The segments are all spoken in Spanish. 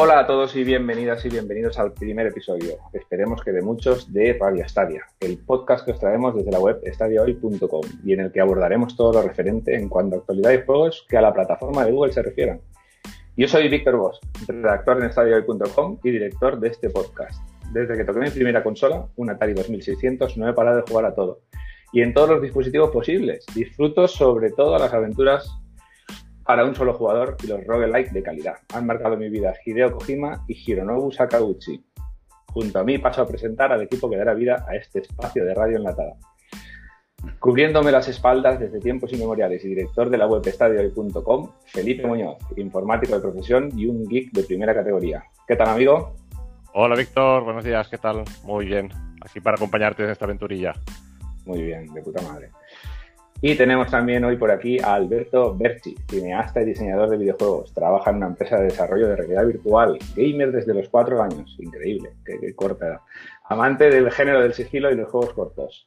Hola a todos y bienvenidas y bienvenidos al primer episodio. Esperemos que de muchos de Radio Stadia, el podcast que os traemos desde la web estadiahoy.com y en el que abordaremos todo lo referente en cuanto a actualidad y juegos que a la plataforma de Google se refieran. Yo soy Víctor Bosch, redactor en estadiahoy.com y director de este podcast. Desde que toqué mi primera consola, un Atari 2600, no he parado de jugar a todo. Y en todos los dispositivos posibles. Disfruto sobre todo las aventuras para un solo jugador y los roguelike de calidad. Han marcado mi vida Hideo Kojima y Hironobu Sakauchi. Junto a mí paso a presentar al equipo que dará vida a este espacio de radio enlatada. Cubriéndome las espaldas desde tiempos inmemoriales y director de la web estadiohoy.com, Felipe Muñoz, informático de profesión y un geek de primera categoría. ¿Qué tal, amigo? Hola, Víctor. Buenos días. ¿Qué tal? Muy bien. Aquí para acompañarte en esta aventurilla. Muy bien, de puta madre. Y tenemos también hoy por aquí a Alberto Berchi, cineasta y diseñador de videojuegos. Trabaja en una empresa de desarrollo de realidad virtual, gamer desde los cuatro años. Increíble, qué, corta edad. Amante del género del sigilo y los juegos cortos.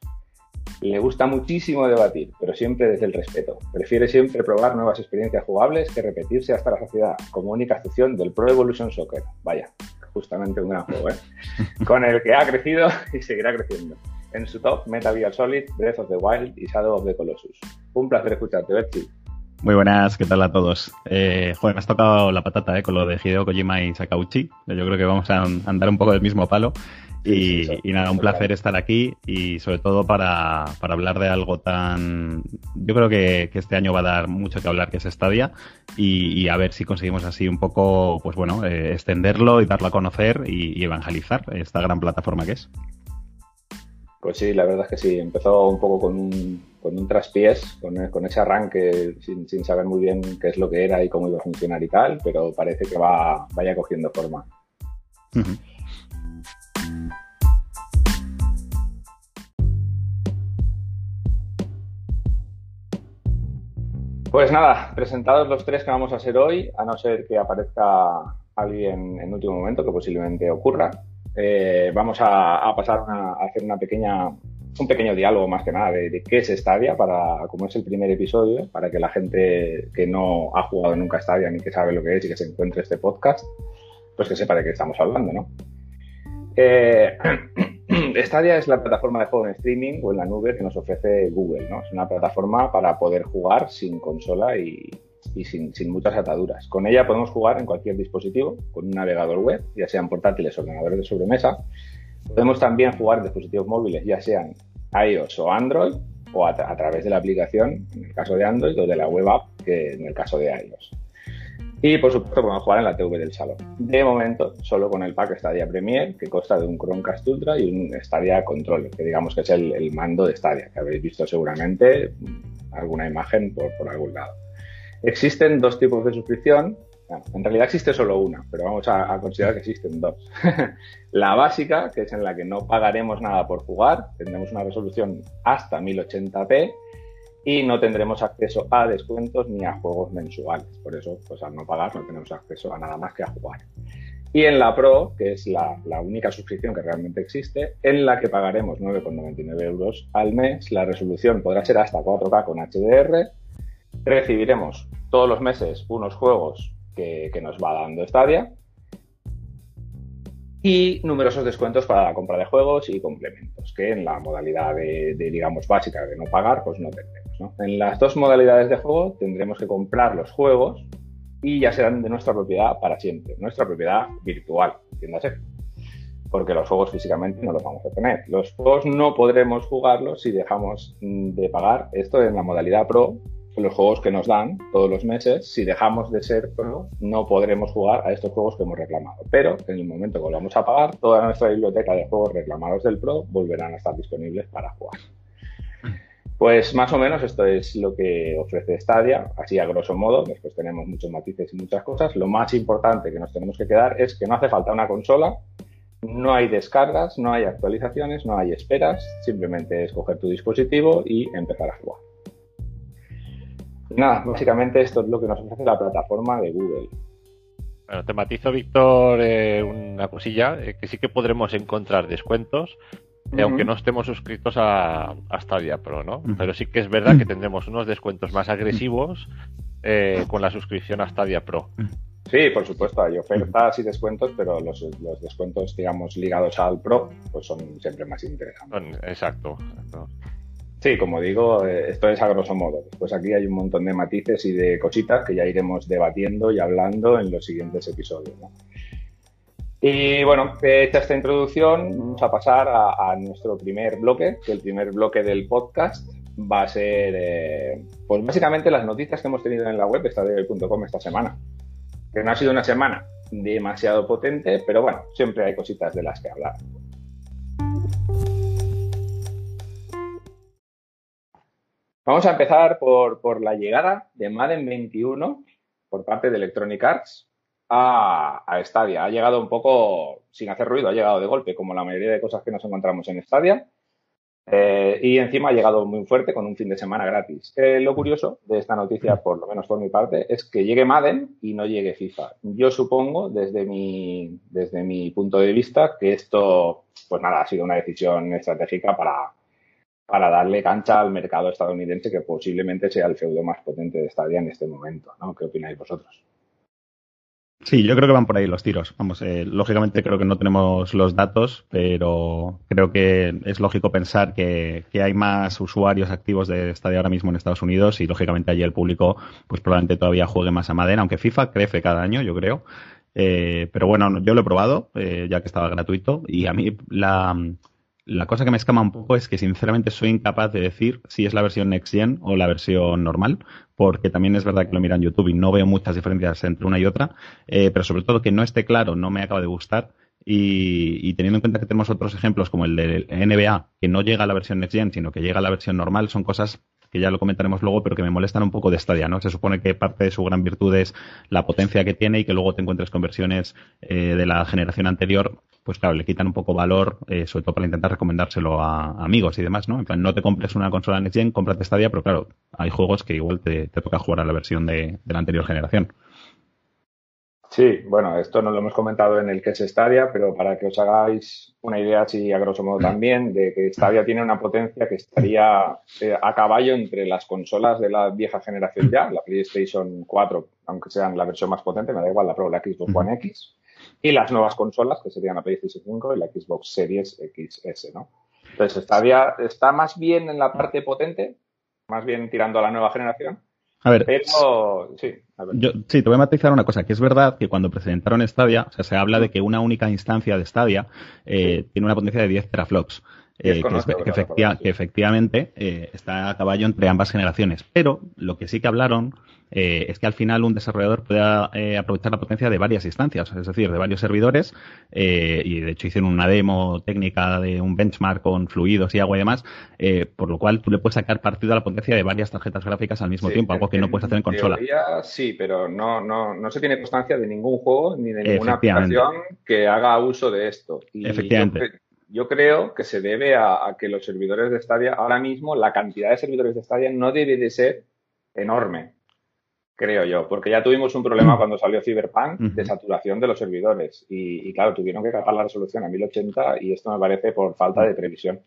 Le gusta muchísimo debatir, pero siempre desde el respeto. Prefiere siempre probar nuevas experiencias jugables que repetirse hasta la sociedad, como única excepción del Pro Evolution Soccer. Vaya, justamente un gran juego, ¿eh? Con el que ha crecido y seguirá creciendo en su top Metal Gear Solid, Breath of the Wild y Shadow of the Colossus. Un placer escucharte, Berti. Muy buenas, ¿qué tal a todos? Eh, joder, me has tocado la patata eh, con lo de Hideo Kojima y Sakauchi. Yo creo que vamos a andar un poco del mismo palo. Y, nada, un placer estar aquí y sobre todo para, hablar de algo tan... Yo creo que, este año va a dar mucho que hablar, que es Stadia, y, a ver si conseguimos así un poco, pues bueno, eh, extenderlo y darlo a conocer y evangelizar esta gran plataforma que es. Pues sí, la verdad es que sí. Empezó un poco con un, con un traspiés, con, con ese arranque sin, sin, saber muy bien qué es lo que era y cómo iba a funcionar y tal, pero parece que va vaya cogiendo forma. Pues nada, presentados los tres que vamos a hacer hoy, a no ser que aparezca alguien en último momento, que posiblemente ocurra. Eh, vamos a, pasar a hacer una pequeña, un pequeño diálogo más que nada de, qué es Stadia, para, como es el primer episodio, para que la gente que no ha jugado nunca Stadia ni que sabe lo que es y que se encuentre este podcast, pues que sepa de qué estamos hablando, ¿no? Eh, Stadia es la plataforma de juego en streaming o en la nube que nos ofrece Google, ¿no? Es una plataforma para poder jugar sin consola y, y sin, muchas ataduras. Con ella podemos jugar en cualquier dispositivo, con un navegador web, ya sean portátiles o ordenadores de sobremesa. Podemos también jugar en dispositivos móviles, ya sean iOS o Android, o a, través de la aplicación, en el caso de Android, o de la web app, que en el caso de iOS. Y por supuesto podemos jugar en la TV del salón. De momento, solo con el pack Stadia Premier, que consta de un Chromecast Ultra y un Stadia Controller, que digamos que es el, mando de Stadia, que habréis visto seguramente alguna imagen por algún lado. Existen dos tipos de suscripción. en realidad existe solo una, pero vamos a, considerar que existen dos. la básica, que es en la que no pagaremos nada por jugar, tendremos una resolución hasta 1080p y no tendremos acceso a descuentos ni a juegos mensuales. Por eso, pues al no pagar no tenemos acceso a nada más que a jugar. Y en la Pro, que es la, única suscripción que realmente existe, en la que pagaremos 9,99 euros al mes, la resolución podrá ser hasta 4K con HDR recibiremos todos los meses unos juegos que, nos va dando Stadia y numerosos descuentos para la compra de juegos y complementos, que en la modalidad de, digamos, básica de no pagar, pues no tendremos. En las dos modalidades de juego tendremos que comprar los juegos y ya serán de nuestra propiedad para siempre, nuestra propiedad virtual, entiéndase. Porque los juegos físicamente no los vamos a tener. Los juegos no podremos jugarlos si dejamos de pagar. Esto en la modalidad Pro los juegos que nos dan todos los meses, si dejamos de ser pro, no podremos jugar a estos juegos que hemos reclamado. Pero en el momento que volvamos a pagar, toda nuestra biblioteca de juegos reclamados del pro volverán a estar disponibles para jugar. Pues más o menos esto es lo que ofrece Stadia, así a grosso modo. Después tenemos muchos matices y muchas cosas. Lo más importante que nos tenemos que quedar es que no hace falta una consola, no hay descargas, no hay actualizaciones, no hay esperas. Simplemente es coger tu dispositivo y empezar a jugar. Nada, básicamente esto es lo que nos ofrece la plataforma de Google. Bueno, te matizo, Víctor, eh, una cosilla, eh, que sí que podremos encontrar descuentos, eh, aunque no estemos suscritos a, a Stadia Pro, ¿no? Pero sí que es verdad que tendremos unos descuentos más agresivos con la suscripción a Stadia Pro. Sí, por supuesto, hay ofertas y descuentos, pero los, los descuentos, digamos, ligados al Pro, pues son siempre más interesantes. Exacto. Sí, como digo, eh, esto es a grosso modo. Pues aquí hay un montón de matices y de cositas que ya iremos debatiendo y hablando en los siguientes episodios. Y bueno, hecha esta introducción, vamos a pasar a, nuestro primer bloque, que el primer bloque del podcast va a ser, eh, pues básicamente las noticias que hemos tenido en la web estadio.com esta semana que no ha sido una semana demasiado potente, pero bueno, siempre hay cositas de las que hablar. Vamos a empezar por, la llegada de Madden 21 por parte de Electronic Arts a, a, Stadia. Ha llegado un poco sin hacer ruido, ha llegado de golpe, como la mayoría de cosas que nos encontramos en Stadia. Eh, y encima ha llegado muy fuerte con un fin de semana gratis. Eh, lo curioso de esta noticia, por lo menos por mi parte, es que llegue Madden y no llegue FIFA. Yo supongo, desde mi, desde mi punto de vista, que esto, pues nada, ha sido una decisión estratégica para, para darle cancha al mercado estadounidense, que posiblemente sea el feudo más potente de Stadia en este momento. ¿no? ¿Qué opináis vosotros? Sí, yo creo que van por ahí los tiros. Vamos, eh, lógicamente creo que no tenemos los datos, pero creo que es lógico pensar que, hay más usuarios activos de estadio ahora mismo en Estados Unidos y lógicamente allí el público pues probablemente todavía juegue más a Madden, aunque FIFA crece cada año, yo creo. Eh, pero bueno, yo lo he probado, eh, ya que estaba gratuito, y a mí la, la cosa que me escama un poco es que sinceramente soy incapaz de decir si es la versión Next Gen o la versión normal, porque también es verdad que lo mira en YouTube y no veo muchas diferencias entre una y otra, eh, pero sobre todo que no esté claro no me acaba de gustar. Y, teniendo en cuenta que tenemos otros ejemplos como el de NBA, que no llega a la versión Next Gen, sino que llega a la versión normal, son cosas que ya lo comentaremos luego, pero que me molestan un poco de Stadia, ¿no? Se supone que parte de su gran virtud es la potencia que tiene y que luego te encuentres con versiones eh, de la generación anterior, pues claro, le quitan un poco valor, eh, sobre todo para intentar recomendárselo a, amigos y demás, ¿no? En plan, no te compres una consola Next Gen, cómprate Stadia, pero claro, hay juegos que igual te, toca jugar a la versión de la anterior generación. Sí, bueno, esto no lo hemos comentado en el que es Stadia, pero para que os hagáis una idea, así a grosso modo también, de que Stadia tiene una potencia que estaría eh, a caballo entre las consolas de la vieja generación ya, la PlayStation 4, aunque sean la versión más potente, me da igual la Pro, la Xbox One X, y las nuevas consolas, que serían la PlayStation 5 y la Xbox Series XS, ¿no? Entonces, Stadia está más bien en la parte potente, más bien tirando a la nueva generación, a ver, sí, Yo, sí, te voy a matizar una cosa, que es verdad que cuando presentaron Stadia, o sea, se habla de que una única instancia de Stadia eh, tiene una potencia de 10 teraflops. Eh, que, efectivamente eh, está a caballo entre ambas generaciones. Pero lo que sí que hablaron eh, es que al final un desarrollador pueda aprovechar la potencia de varias instancias, es decir, de varios servidores, y de hecho hicieron una demo técnica de un benchmark con fluidos y agua y demás, por lo cual tú le puedes sacar partido a la potencia de varias tarjetas gráficas al mismo tiempo, algo que no puedes hacer en consola. sí, pero no, no, no se tiene constancia de ningún juego ni de ninguna aplicación que haga uso de esto. Efectivamente yo creo que se debe a, que los servidores de Stadia, ahora mismo la cantidad de servidores de Stadia no debe de ser enorme, creo yo, porque ya tuvimos un problema cuando salió Cyberpunk de saturación de los servidores. Y, claro, tuvieron que capar la resolución a 1080 y esto me parece por falta de previsión.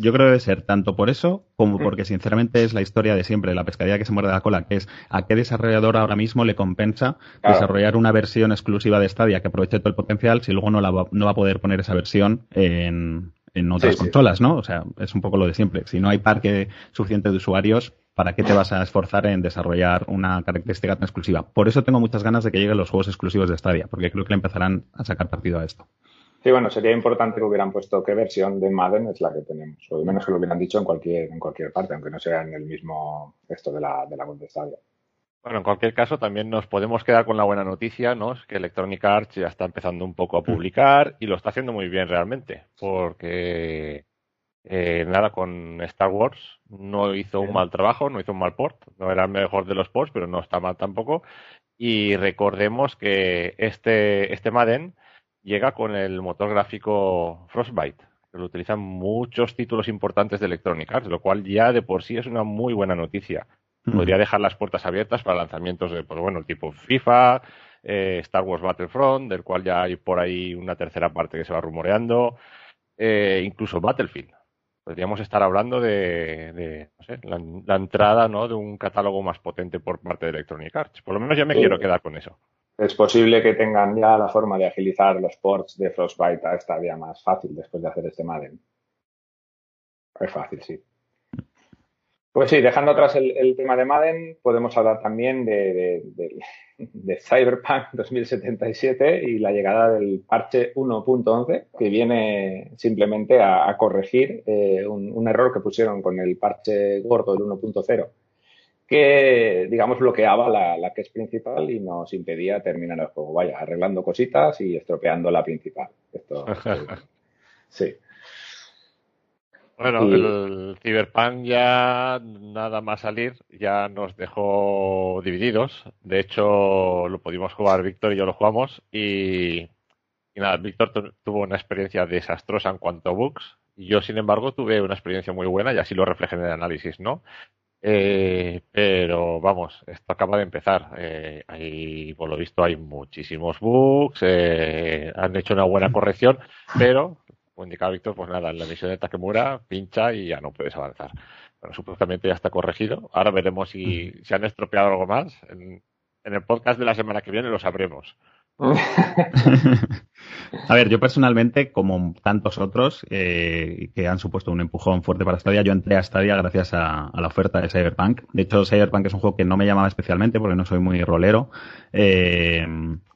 Yo creo que debe ser tanto por eso como porque sinceramente es la historia de siempre, la pescadilla que se muerde la cola, que es a qué desarrollador ahora mismo le compensa desarrollar una versión exclusiva de Stadia que aproveche todo el potencial si luego no, la va, no va a poder poner esa versión en, otras consolas, ¿no? O sea, es un poco lo de siempre. Si no hay parque suficiente de usuarios, ¿para qué te vas a esforzar en desarrollar una característica tan exclusiva? Por eso tengo muchas ganas de que lleguen los juegos exclusivos de Stadia, porque creo que le empezarán a sacar partido a esto. Sí, bueno, sería importante que hubieran puesto qué versión de Madden es la que tenemos, o al menos que lo hubieran dicho en cualquier, en cualquier parte, aunque no sea en el mismo esto de la, de la Stadia. Bueno, en cualquier caso, también nos podemos quedar con la buena noticia, ¿no? Es que Electronic Arts ya está empezando un poco a publicar y lo está haciendo muy bien realmente, porque eh, nada, con Star Wars no hizo un mal trabajo, no hizo un mal port, no era el mejor de los ports, pero no está mal tampoco. Y recordemos que este, este Madden llega con el motor gráfico Frostbite, que lo utilizan muchos títulos importantes de Electronic Arts, lo cual ya de por sí es una muy buena noticia. Podría dejar las puertas abiertas para lanzamientos de, pues bueno, tipo FIFA, eh, Star Wars Battlefront, del cual ya hay por ahí una tercera parte que se va rumoreando, eh, incluso Battlefield. Podríamos estar hablando de, no sé, la, entrada ¿no? de un catálogo más potente por parte de Electronic Arts. Por lo menos ya me quiero quedar con eso. Es posible que tengan ya la forma de agilizar los ports de Frostbite a Stadia más fácil después de hacer este Madden. Es fácil, sí. Pues sí, dejando atrás el, tema de Madden, podemos hablar también de, Cyberpunk 2077 y la llegada del parche 1.11, que viene simplemente a, corregir eh, un, error que pusieron con el parche gordo del 1.0, que, digamos, bloqueaba la, la que es principal y nos impedía terminar el juego. Vaya, arreglando cositas y estropeando la principal. Esto, sí. Bueno, el Cyberpunk ya nada más salir ya nos dejó divididos. De hecho, lo pudimos jugar Víctor y yo lo jugamos y, nada, Víctor tuvo una experiencia desastrosa en cuanto a bugs y yo, sin embargo, tuve una experiencia muy buena y así lo reflejé en el análisis, ¿no? Eh, pero vamos, esto acaba de empezar. Eh, por lo visto, hay muchísimos bugs. Eh, han hecho una buena corrección, pero como indicaba Víctor, pues nada, en la misión de Takemura pincha y ya no puedes avanzar. Bueno, supuestamente ya está corregido. Ahora veremos si se han estropeado algo más. En, el podcast de la semana que viene lo sabremos. A ver, yo personalmente, como tantos otros eh, que han supuesto un empujón fuerte para Stadia, yo entré a Stadia gracias a, la oferta de Cyberpunk. De hecho, Cyberpunk es un juego que no me llamaba especialmente porque no soy muy rolero. Eh,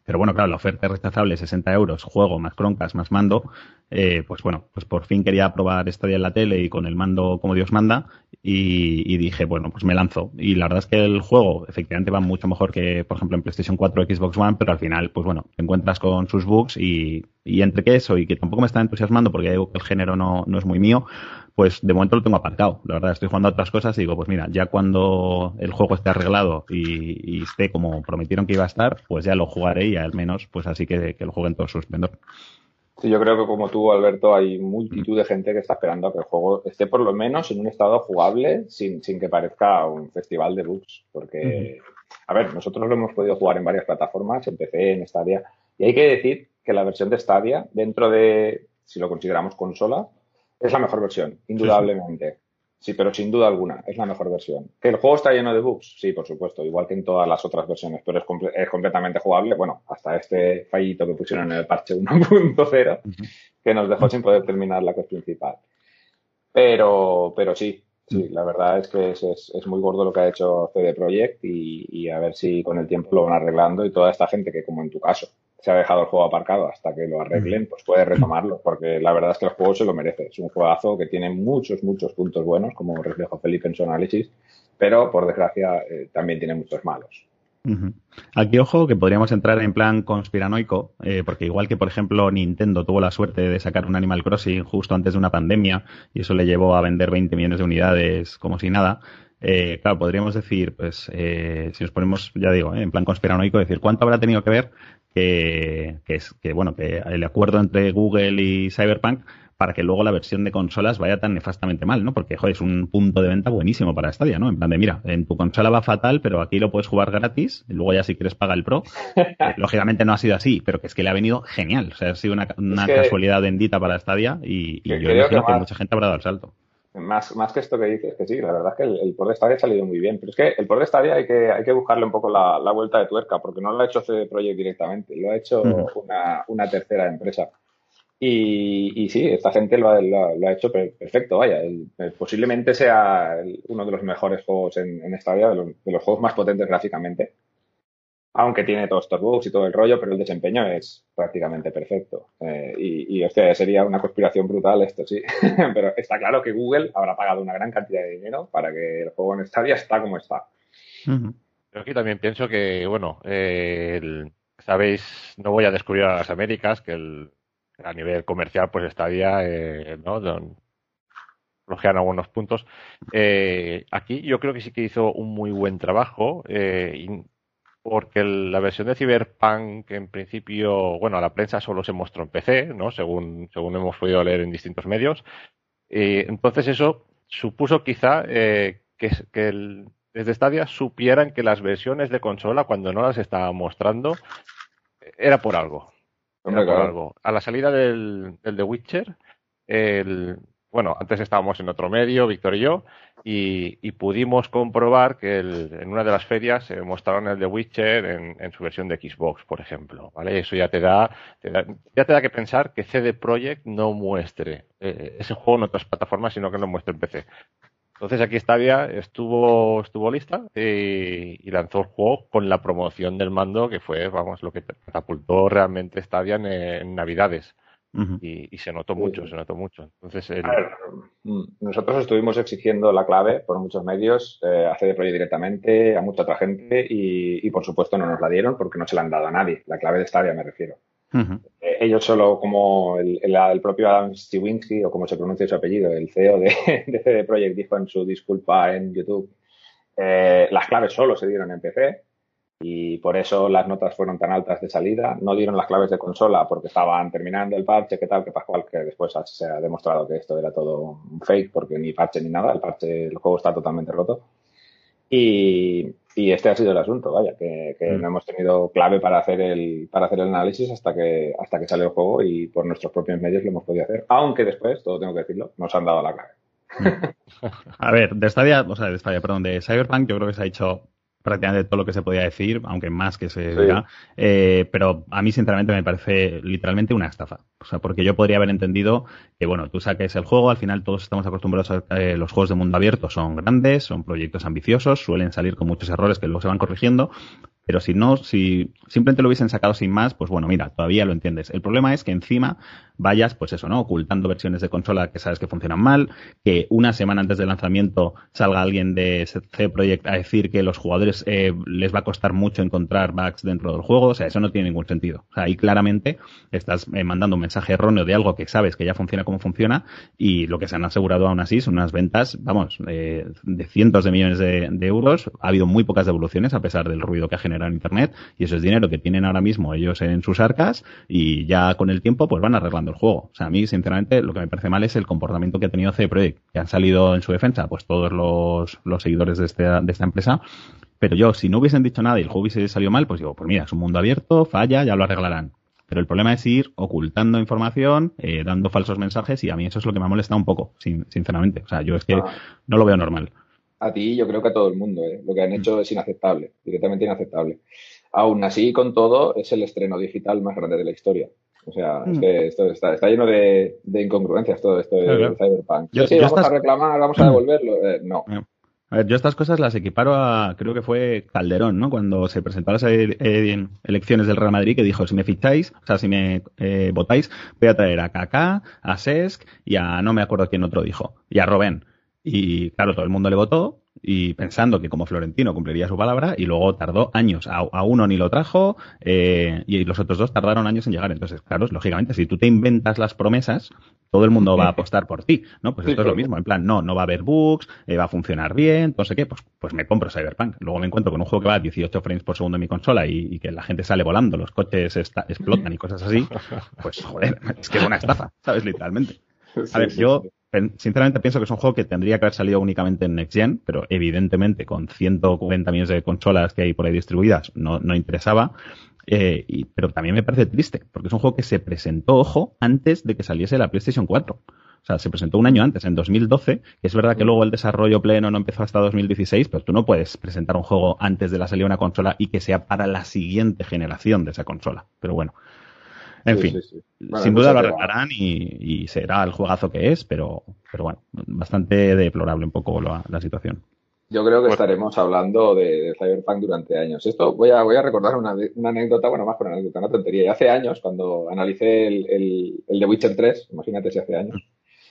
pero bueno, claro, la oferta es rechazable, 60 euros, juego, más croncas, más mando. Eh, pues bueno, pues por fin quería probar Stadia en la tele y con el mando como Dios manda. Y, dije, bueno, pues me lanzo. Y la verdad es que el juego efectivamente va mucho mejor que, por ejemplo, en PlayStation 4 o Xbox One, pero al final, pues bueno, te encuentras con sus bugs y, entre que eso y que tampoco me está entusiasmando porque digo que el género no, no es muy mío, pues de momento lo tengo aparcado. La verdad, estoy jugando a otras cosas y digo, pues mira, ya cuando el juego esté arreglado y, esté como prometieron que iba a estar, pues ya lo jugaré y al menos, pues así que, que lo jueguen todo su esplendor. Sí, yo creo que como tú, Alberto, hay multitud de gente que está esperando a que el juego esté por lo menos en un estado jugable sin, sin que parezca un festival de bugs. Porque, a ver, nosotros lo hemos podido jugar en varias plataformas, en PC, en Stadia, y hay que decir que la versión de Stadia, dentro de, si lo consideramos consola, es la mejor versión, indudablemente. Sí, pero sin duda alguna, es la mejor versión. ¿Que el juego está lleno de bugs? Sí, por supuesto, igual que en todas las otras versiones, pero es, es completamente jugable. Bueno, hasta este fallito que pusieron en el parche 1.0, que nos dejó sin poder terminar la cosa principal. Pero, pero sí, sí, la verdad es que es, muy gordo lo que ha hecho CD Projekt y, y a ver si con el tiempo lo van arreglando y toda esta gente que, como en tu caso, se ha dejado el juego aparcado hasta que lo arreglen, pues puede retomarlo, porque la verdad es que el juego se lo merece. Es un juegazo que tiene muchos, muchos puntos buenos, como reflejo Felipe en su análisis, pero por desgracia eh, también tiene muchos malos. Aquí, ojo, que podríamos entrar en plan conspiranoico, eh, porque igual que, por ejemplo, Nintendo tuvo la suerte de sacar un Animal Crossing justo antes de una pandemia y eso le llevó a vender 20 millones de unidades como si nada, eh, claro, podríamos decir, pues, si nos ponemos, ya digo, en plan conspiranoico, decir, ¿cuánto habrá tenido que ver que, es que bueno que el acuerdo entre Google y Cyberpunk para que luego la versión de consolas vaya tan nefastamente mal, ¿no? Porque, joder, es un punto de venta buenísimo para Stadia, ¿no? En plan de, mira, en tu consola va fatal, pero aquí lo puedes jugar gratis, y luego ya si quieres paga el Pro. Eh, lógicamente no ha sido así, pero que es que le ha venido genial. O sea, ha sido una, casualidad bendita para Stadia y, yo creo que mucha gente habrá dado el salto. Más, más que esto que dices, que sí, la verdad es que el, el port de Stadia ha salido muy bien. Pero es que el port de Stadia hay que, hay que buscarle un poco la, la vuelta de tuerca, porque no lo ha hecho CD Projekt directamente, lo ha hecho una, una, tercera empresa. Y, y, sí, esta gente lo ha, lo, ha hecho perfecto, vaya. posiblemente sea uno de los mejores juegos en, en Stadia, de los, de los juegos más potentes gráficamente aunque tiene todos estos bugs y todo el rollo, pero el desempeño es prácticamente perfecto. Eh, y, y, hostia, sería una conspiración brutal esto, sí. pero está claro que Google habrá pagado una gran cantidad de dinero para que el juego en Stadia está como está. Yo aquí también pienso que, bueno, sabéis, no voy a descubrir a las Américas, que el, a nivel comercial, pues Stadia, eh, ¿no? flojean algunos puntos. Eh, aquí yo creo que sí que hizo un muy buen trabajo. Eh, porque la versión de Cyberpunk en principio, bueno, a la prensa solo se mostró en PC, ¿no? Según, según hemos podido leer en distintos medios. Y entonces eso supuso quizá eh, que, que desde Stadia supieran que las versiones de consola, cuando no las estaban mostrando, era por algo. Era por algo. A la salida del, del The Witcher, el, bueno, antes estábamos en otro medio, Víctor y yo, y, pudimos comprobar que en una de las ferias se mostraron el de Witcher en, su versión de Xbox, por ejemplo, ¿vale? Eso ya te da, ya te da que pensar que CD Projekt no muestre eh, ese juego en otras plataformas, sino que lo muestre en PC. Entonces aquí Stadia estuvo, estuvo lista y, lanzó el juego con la promoción del mando que fue, vamos, lo que catapultó realmente Stadia en, Navidades. Y, se notó mucho, se notó mucho. Entonces, mm, nosotros estuvimos exigiendo la clave por muchos medios, eh, a CD Projekt directamente, a mucha otra gente, y, y, por supuesto no nos la dieron porque no se la han dado a nadie. La clave de Stadia me refiero. Eh, ellos solo, como el, propio Adam Stiwinsky, o como se pronuncia su apellido, el CEO de, de CD Projekt, dijo en su disculpa en YouTube, eh, las claves solo se dieron en PC y por eso las notas fueron tan altas de salida. No dieron las claves de consola porque estaban terminando el parche, que tal, que pascual, que después se ha demostrado que esto era todo un fake porque ni parche ni nada, el parche, el juego está totalmente roto. Y, y este ha sido el asunto, vaya, que, mm. no hemos tenido clave para hacer el para hacer el análisis hasta que hasta que sale el juego y por nuestros propios medios lo hemos podido hacer. Aunque después, todo tengo que decirlo, nos han dado la clave. Mm. A ver, de Stadia, o sea, de Stadia, perdón, de Cyberpunk, yo creo que se ha hecho prácticamente todo lo que se podía decir, aunque más que se diga, eh, pero a mí sinceramente me parece literalmente una estafa. O sea, porque yo podría haber entendido que, bueno, tú saques el juego, al final todos estamos acostumbrados a eh, los juegos de mundo abierto son grandes, son proyectos ambiciosos, suelen salir con muchos errores que luego se van corrigiendo, pero si no, si simplemente lo hubiesen sacado sin más, pues bueno, mira, todavía lo entiendes. El problema es que encima vayas, pues eso, ¿no? Ocultando versiones de consola que sabes que funcionan mal, que una semana antes del lanzamiento salga alguien de C Project a decir que los jugadores eh, les va a costar mucho encontrar bugs dentro del juego. O sea, eso no tiene ningún sentido. O sea, ahí claramente estás eh, mandando un mensaje erróneo de algo que sabes que ya funciona como funciona y lo que se han asegurado aún así son unas ventas, vamos, eh, de cientos de millones de, de euros. Ha habido muy pocas devoluciones a pesar del ruido que ha generado en Internet y eso es dinero que tienen ahora mismo ellos en sus arcas y ya con el tiempo pues van arreglando el juego. O sea, a mí sinceramente lo que me parece mal es el comportamiento que ha tenido CD Projekt, que han salido en su defensa pues todos los, los seguidores de, este, de esta empresa pero yo, si no hubiesen dicho nada y el juego hubiese salido mal, pues digo, pues mira, es un mundo abierto, falla, ya lo arreglarán. Pero el problema es ir ocultando información, eh, dando falsos mensajes y a mí eso es lo que me molesta un poco, sinceramente. O sea, yo es que ah. no lo veo normal a ti yo creo que a todo el mundo. ¿eh? Lo que han hecho es inaceptable, directamente inaceptable. Aún así, con todo, es el estreno digital más grande de la historia. O sea, es mm. que esto está, lleno de, incongruencias todo esto de, Cyberpunk. Yo, sí, vamos a reclamar, vamos a devolverlo. Eh, no. A ver, yo estas cosas las equiparo a, creo que fue Calderón, ¿no? Cuando se presentaron las eh, elecciones del Real Madrid, que dijo, si me ficháis, o sea, si me votáis, voy a traer a Kaká, a Sesc y a, no me acuerdo quién otro dijo, y a Robén. Y claro, todo el mundo le votó y pensando que como Florentino cumpliría su palabra y luego tardó años. A, uno ni lo trajo eh, y los otros dos tardaron años en llegar. Entonces, claro, lógicamente, si tú te inventas las promesas, todo el mundo va a apostar por ti, ¿no? Pues esto es lo mismo. En plan, no, no va a haber bugs, eh, va a funcionar bien, no sé qué, pues, pues me compro Cyberpunk. Luego me encuentro con un juego que va a 18 frames por segundo en mi consola y, que la gente sale volando, los coches explotan y cosas así. Pues joder, es que es una estafa, ¿sabes? Literalmente. A ver, yo sinceramente pienso que es un juego que tendría que haber salido únicamente en Next Gen, pero evidentemente con 140 millones de consolas que hay por ahí distribuidas no, interesaba. Eh, pero también me parece triste, porque es un juego que se presentó, ojo, antes de que saliese la PlayStation 4. O sea, se presentó un año antes, en 2012, que es verdad que luego el desarrollo pleno no empezó hasta 2016, pero tú no puedes presentar un juego antes de la salida de una consola y que sea para la siguiente generación de esa consola. Pero bueno, en fin, sin duda lo arreglarán y, será el juegazo que es, pero, pero bueno, bastante deplorable un poco la, situación. Yo creo que estaremos hablando de, Cyberpunk durante años. Esto voy a, voy a recordar una, anécdota, bueno, más por una anécdota, una tontería. Y hace años, cuando analicé el, el, el The Witcher 3, imagínate si hace años,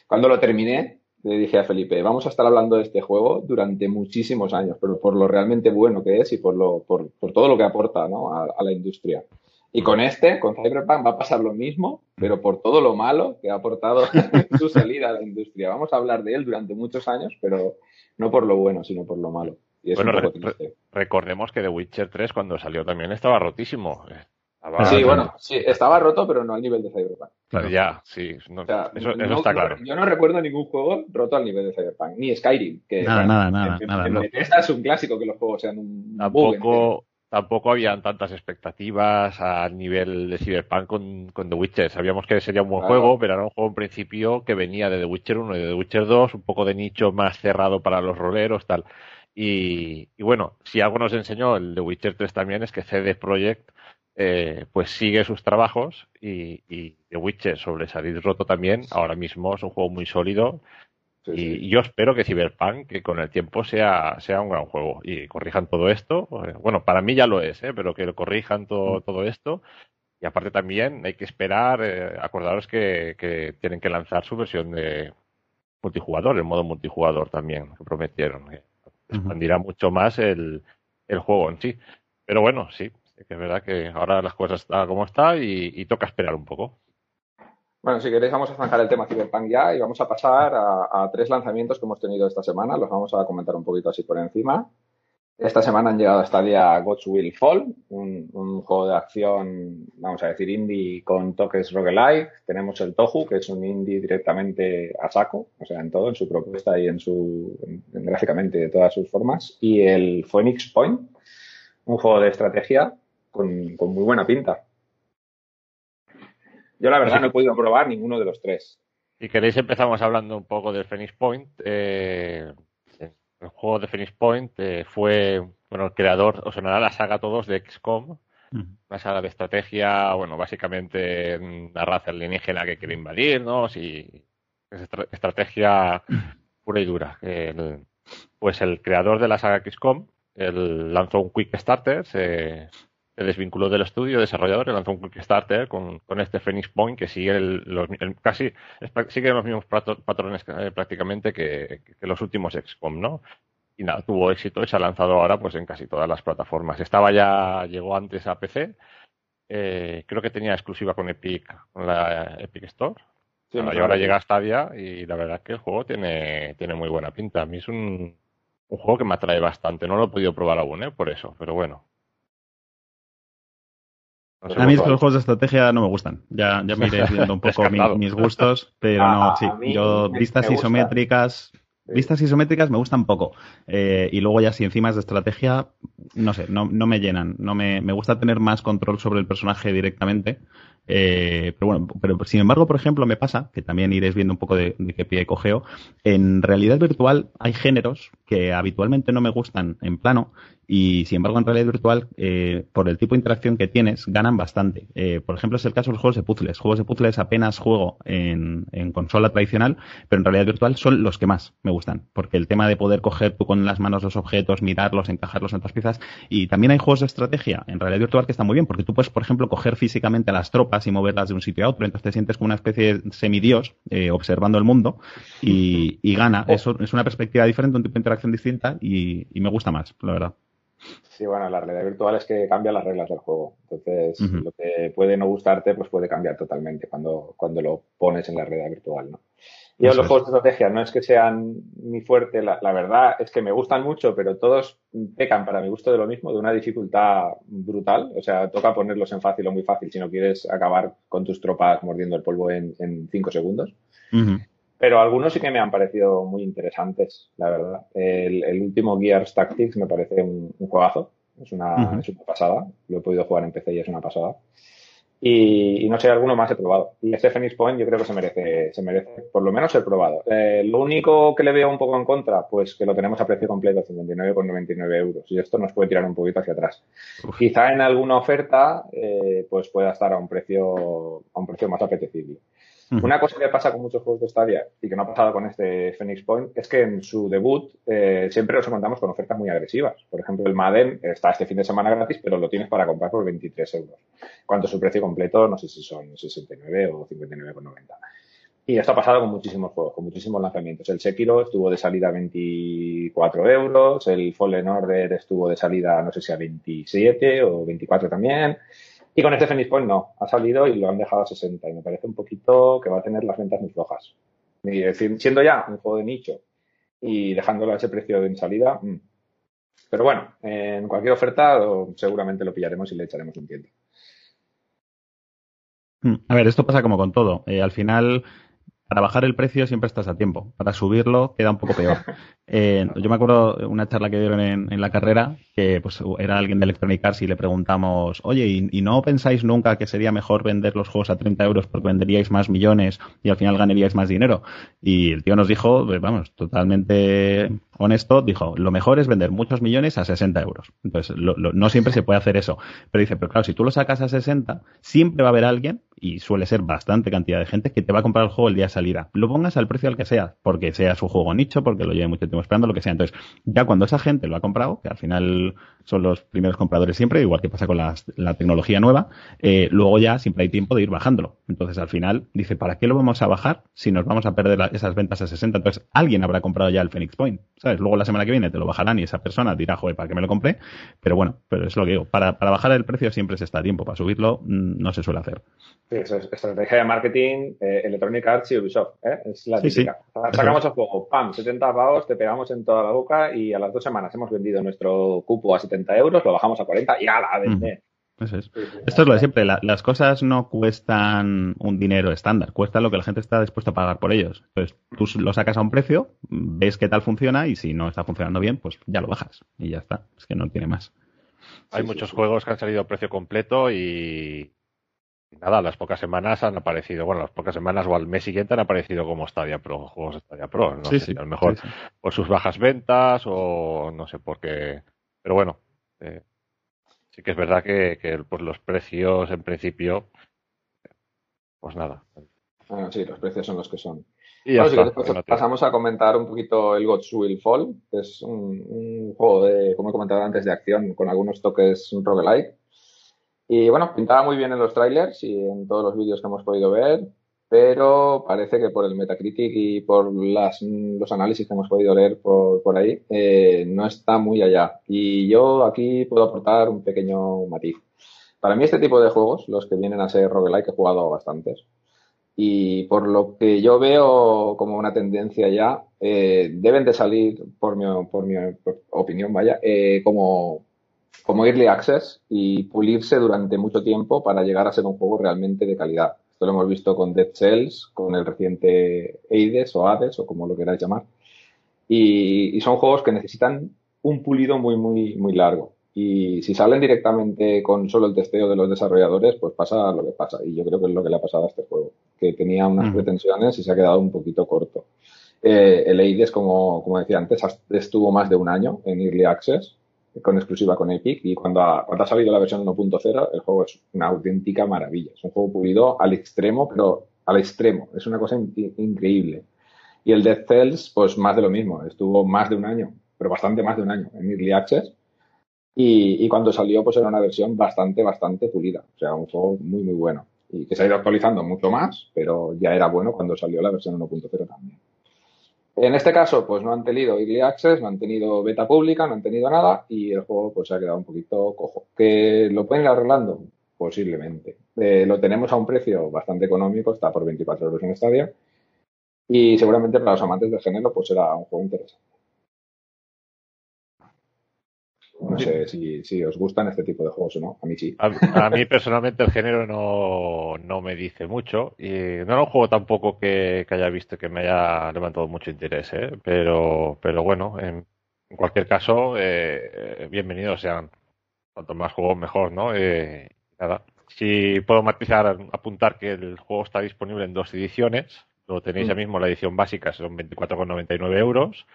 cuando lo terminé, le dije a Felipe, vamos a estar hablando de este juego durante muchísimos años, pero por lo realmente bueno que es y por, lo, por, por todo lo que aporta ¿no? a, a la industria. Y con este, con Cyberpunk, va a pasar lo mismo, pero por todo lo malo que ha aportado su salida a la industria. Vamos a hablar de él durante muchos años, pero no por lo bueno, sino por lo malo. Y bueno, recordemos que The Witcher 3 cuando salió también estaba rotísimo. Sí, bueno, sí, estaba roto, pero no al nivel de Cyberpunk. Claro. Ya, sí, eso, está claro. Yo no recuerdo ningún juego roto al nivel de Cyberpunk, ni Skyrim. Que, nada, nada, nada, Esta es un clásico que los juegos sean un tampoco, tampoco habían tantas expectativas a nivel de Cyberpunk con, con The Witcher. Sabíamos que sería un buen juego, pero era un juego en principio que venía de The Witcher 1 y de The Witcher 2, un poco de nicho más cerrado para los roleros, tal. Y, bueno, si algo nos enseñó el The Witcher 3 también es que CD Projekt eh, pues sigue sus trabajos y, y The Witcher sobre salir roto también ahora mismo es un juego muy sólido y, yo espero que Cyberpunk, que con el tiempo sea, sea un gran juego y corrijan todo esto. Eh, bueno, para mí ya lo es, ¿eh? pero que lo corrijan todo, mm. todo esto. Y aparte también hay que esperar, eh, acordaros que, que, tienen que lanzar su versión de multijugador, el modo multijugador también, que prometieron. Que expandirá mucho más el, el juego en sí. Pero bueno, sí, que es verdad que ahora las cosas están como está y toca esperar un poco. Bueno, si queréis vamos a zanjar el tema Cyberpunk ya y vamos a pasar a, tres lanzamientos que hemos tenido esta semana. Los vamos a comentar un poquito así por encima. Esta semana han llegado a Stadia God's Will Fall, un, juego de acción, vamos a decir, indie con toques roguelike. Tenemos el Tohu, que es un indie directamente a saco, o sea, en todo, en su propuesta y en su, gráficamente de todas sus formas. Y el Phoenix Point, un juego de estrategia con muy buena pinta. Yo la verdad no he podido probar ninguno de los tres. Si queréis empezamos hablando un poco del Phoenix Point. Eh, el juego de Phoenix Point eh, fue, bueno, el creador, os sonará la saga todos de XCOM, una saga de estrategia, bueno, básicamente una raza alienígena que quiere invadirnos y es estrategia pura y dura. pues el creador de la saga XCOM lanzó un Quick Starter, se, se desvinculó del estudio desarrollador y lanzó un Kickstarter con, con este Phoenix Point que sigue los, casi sigue los mismos patrones eh, prácticamente que, los últimos XCOM, ¿no? Y nada, tuvo éxito y se ha lanzado ahora pues en casi todas las plataformas. Estaba ya, llegó antes a PC, eh, creo que tenía exclusiva con Epic, con la Epic Store. y ahora llega a Stadia y la verdad es que el juego tiene, tiene muy buena pinta. A mí es un, un juego que me atrae bastante. No lo he podido probar aún, ¿eh? Por eso, pero bueno, a mí los juegos de estrategia no me gustan. Ya, ya me iré viendo un poco mis gustos, pero no, sí. Yo, vistas isométricas, vistas isométricas me gustan poco. Eh, y luego ya si encima es de estrategia, no sé, no, no me llenan. No me, me gusta tener más control sobre el personaje directamente. Eh, pero bueno, pero sin embargo, por ejemplo, me pasa, que también iréis viendo un poco de, de qué pie cogeo, en realidad virtual hay géneros que habitualmente no me gustan en plano y sin embargo en realidad virtual, eh, por el tipo de interacción que tienes, ganan bastante. Eh, por ejemplo, es el caso de los juegos de puzzles. Juegos de puzzles apenas juego en, en, consola tradicional, pero en realidad virtual son los que más me gustan, porque el tema de poder coger tú con las manos los objetos, mirarlos, encajarlos en otras piezas, y también hay juegos de estrategia en realidad virtual que están muy bien, porque tú puedes, por ejemplo, coger físicamente a las tropas y moverlas de un sitio a otro, entonces te sientes como una especie de semidios eh, observando el mundo y, y gana. Oh. Eso es una perspectiva diferente, un tipo de interacción distinta y, y me gusta más, la verdad. Sí, bueno, la realidad virtual es que cambia las reglas del juego. Entonces, lo que puede no gustarte, pues puede cambiar totalmente cuando, cuando lo pones en la realidad virtual, ¿no? Y los juegos de estrategia no es que sean muy fuertes, la, verdad es que me gustan mucho, pero todos pecan para mi gusto de lo mismo, de una dificultad brutal. O sea, toca ponerlos en fácil o muy fácil si no quieres acabar con tus tropas mordiendo el polvo en, cinco segundos. Pero algunos sí que me han parecido muy interesantes, la verdad. El, último Gears Tactics me parece un, juegazo. Es una, es una pasada. Lo he podido jugar en PC y es una pasada. Y, no sé, alguno más he probado. Y este Phoenix Point yo creo que se merece, se merece por lo menos ser probado. Eh, lo único que le veo un poco en contra, pues que lo tenemos a precio completo, 59,99 euros. Y esto nos puede tirar un poquito hacia atrás. Quizá en alguna oferta, eh, pues pueda estar a un precio, a un precio más apetecible. Una cosa que pasa con muchos juegos de Stadia y que no ha pasado con este Phoenix Point es que en su debut eh, siempre nos encontramos con ofertas muy agresivas. Por ejemplo, el Madden está este fin de semana gratis, pero lo tienes para comprar por 23 euros. Cuanto su precio completo, no sé si son 69 o 59,90. Y esto ha pasado con muchísimos juegos, con muchísimos lanzamientos. El Sekiro estuvo de salida a 24 euros, el Fallen Order estuvo de salida, no sé si a 27 o 24 también. Y con este Phoenix Point no, ha salido y lo han dejado a 60 y me parece un poquito que va a tener las ventas muy flojas. Y decir, siendo ya un juego de nicho y dejándolo a ese precio de salida, mm. pero bueno, en cualquier oferta seguramente lo pillaremos y le echaremos un tiempo. Mm. A ver, esto pasa como con todo. Eh, al final, para bajar el precio siempre estás a tiempo. Para subirlo queda un poco peor. Eh, yo me acuerdo una charla que dieron en, en la carrera que pues era alguien de Electronic Arts y le preguntamos, oye, ¿y, no pensáis nunca que sería mejor vender los juegos a 30 euros porque venderíais más millones y al final ganaríais más dinero? Y el tío nos dijo, pues, vamos, totalmente honesto, dijo, lo mejor es vender muchos millones a 60 euros. Entonces, no siempre se puede hacer eso. Pero dice, pero claro, si tú lo sacas a 60, siempre va a haber alguien, y suele ser bastante cantidad de gente, que te va a comprar el juego el día de salida. Lo pongas al precio al que sea, porque sea su juego nicho, porque lo lleve mucho tiempo esperando, lo que sea. Entonces, ya cuando esa gente lo ha comprado, que al final son los primeros compradores siempre, igual que pasa con la, tecnología nueva, eh, luego ya siempre hay tiempo de ir bajándolo. Entonces, al final, dice, ¿para qué lo vamos a bajar si nos vamos a perder esas ventas a 60? Entonces, alguien habrá comprado ya el Phoenix Point, ¿sabes? Luego la semana que viene te lo bajarán y esa persona dirá, joder, ¿para qué me lo compré? Pero bueno, pero es lo que digo, para, para bajar el precio siempre se está a tiempo, para subirlo mm, no se suele hacer. Sí, eso es estrategia de marketing, eh, Electronic Arts y Ubisoft, ¿eh? es la típica. Sacamos el juego, pam, 70 pavos, te pegamos en toda la boca y a las dos semanas hemos vendido nuestro cupo a 70 euros, lo bajamos a 40 y ala, a vender. Esto es lo de siempre. las cosas no cuestan un dinero estándar, cuesta lo que la gente está dispuesta a pagar por ellos. Entonces, tú lo sacas a un precio, ves qué tal funciona y si no está funcionando bien, pues ya lo bajas y ya está. Es que no tiene más. Hay muchos juegos que han salido a precio completo y, nada, las pocas semanas han aparecido, bueno, las pocas semanas o al mes siguiente han aparecido como Stadia Pro, juegos Stadia Pro. No sé, a lo mejor por sus bajas ventas o no sé por qué. Pero bueno, eh, sí que es verdad que, que pues los precios en principio, pues nada. Sí, los precios son los que son. Y pasamos a comentar un poquito el Gods Will Fall, que es un, juego de, como he comentado antes, de acción con algunos toques roguelike. Y bueno, pintaba muy bien en los trailers y en todos los vídeos que hemos podido ver, pero parece que por el Metacritic y por las, los análisis que hemos podido leer por, ahí, eh, no está muy allá. Y yo aquí puedo aportar un pequeño matiz. Para mí este tipo de juegos, los que vienen a ser roguelike, he jugado bastantes, y por lo que yo veo como una tendencia ya, eh, deben de salir, por mi, por mi opinión, vaya, eh, como, como early access y pulirse durante mucho tiempo para llegar a ser un juego realmente de calidad. Esto lo hemos visto con Dead Cells, con el reciente Aides o Hades o como lo queráis llamar. Y, y son juegos que necesitan un pulido muy, muy, muy largo. Y si salen directamente con solo el testeo de los desarrolladores, pues pasa lo que pasa. Y yo creo que es lo que le ha pasado a este juego, que tenía unas pretensiones y se ha quedado un poquito corto. Eh, el Eides, como, como decía antes, estuvo más de un año en Early Access, con exclusiva con Epic, y cuando ha, cuando ha salido la versión 1.0, el juego es una auténtica maravilla. Es un juego pulido al extremo, pero al extremo. Es una cosa increíble. Y el Death Cells, pues más de lo mismo. Estuvo más de un año, pero bastante más de un año en Early Access y, y, cuando salió, pues era una versión bastante, bastante pulida. O sea, un juego muy, muy bueno. Y que se ha ido actualizando mucho más, pero ya era bueno cuando salió la versión 1.0 también. En este caso, pues no han tenido Early Access, no han tenido beta pública, no han tenido nada y el juego pues se ha quedado un poquito cojo. ¿Que lo pueden ir arreglando? Posiblemente. Eh, lo tenemos a un precio bastante económico, está por 24 euros en Stadia y seguramente para los amantes del género pues será un juego interesante. No sé si, os gustan este tipo de juegos o no. A mí sí. A, mí personalmente el género no, no, me dice mucho. Y no era un juego tampoco que, haya visto que me haya levantado mucho interés. ¿eh? Pero, pero bueno, en, cualquier caso, eh, bienvenidos sean. Cuanto más juegos, mejor, ¿no? Eh, nada. Si puedo matizar, apuntar que el juego está disponible en dos ediciones. Lo tenéis ya mm. mismo, la edición básica son 24,99 euros.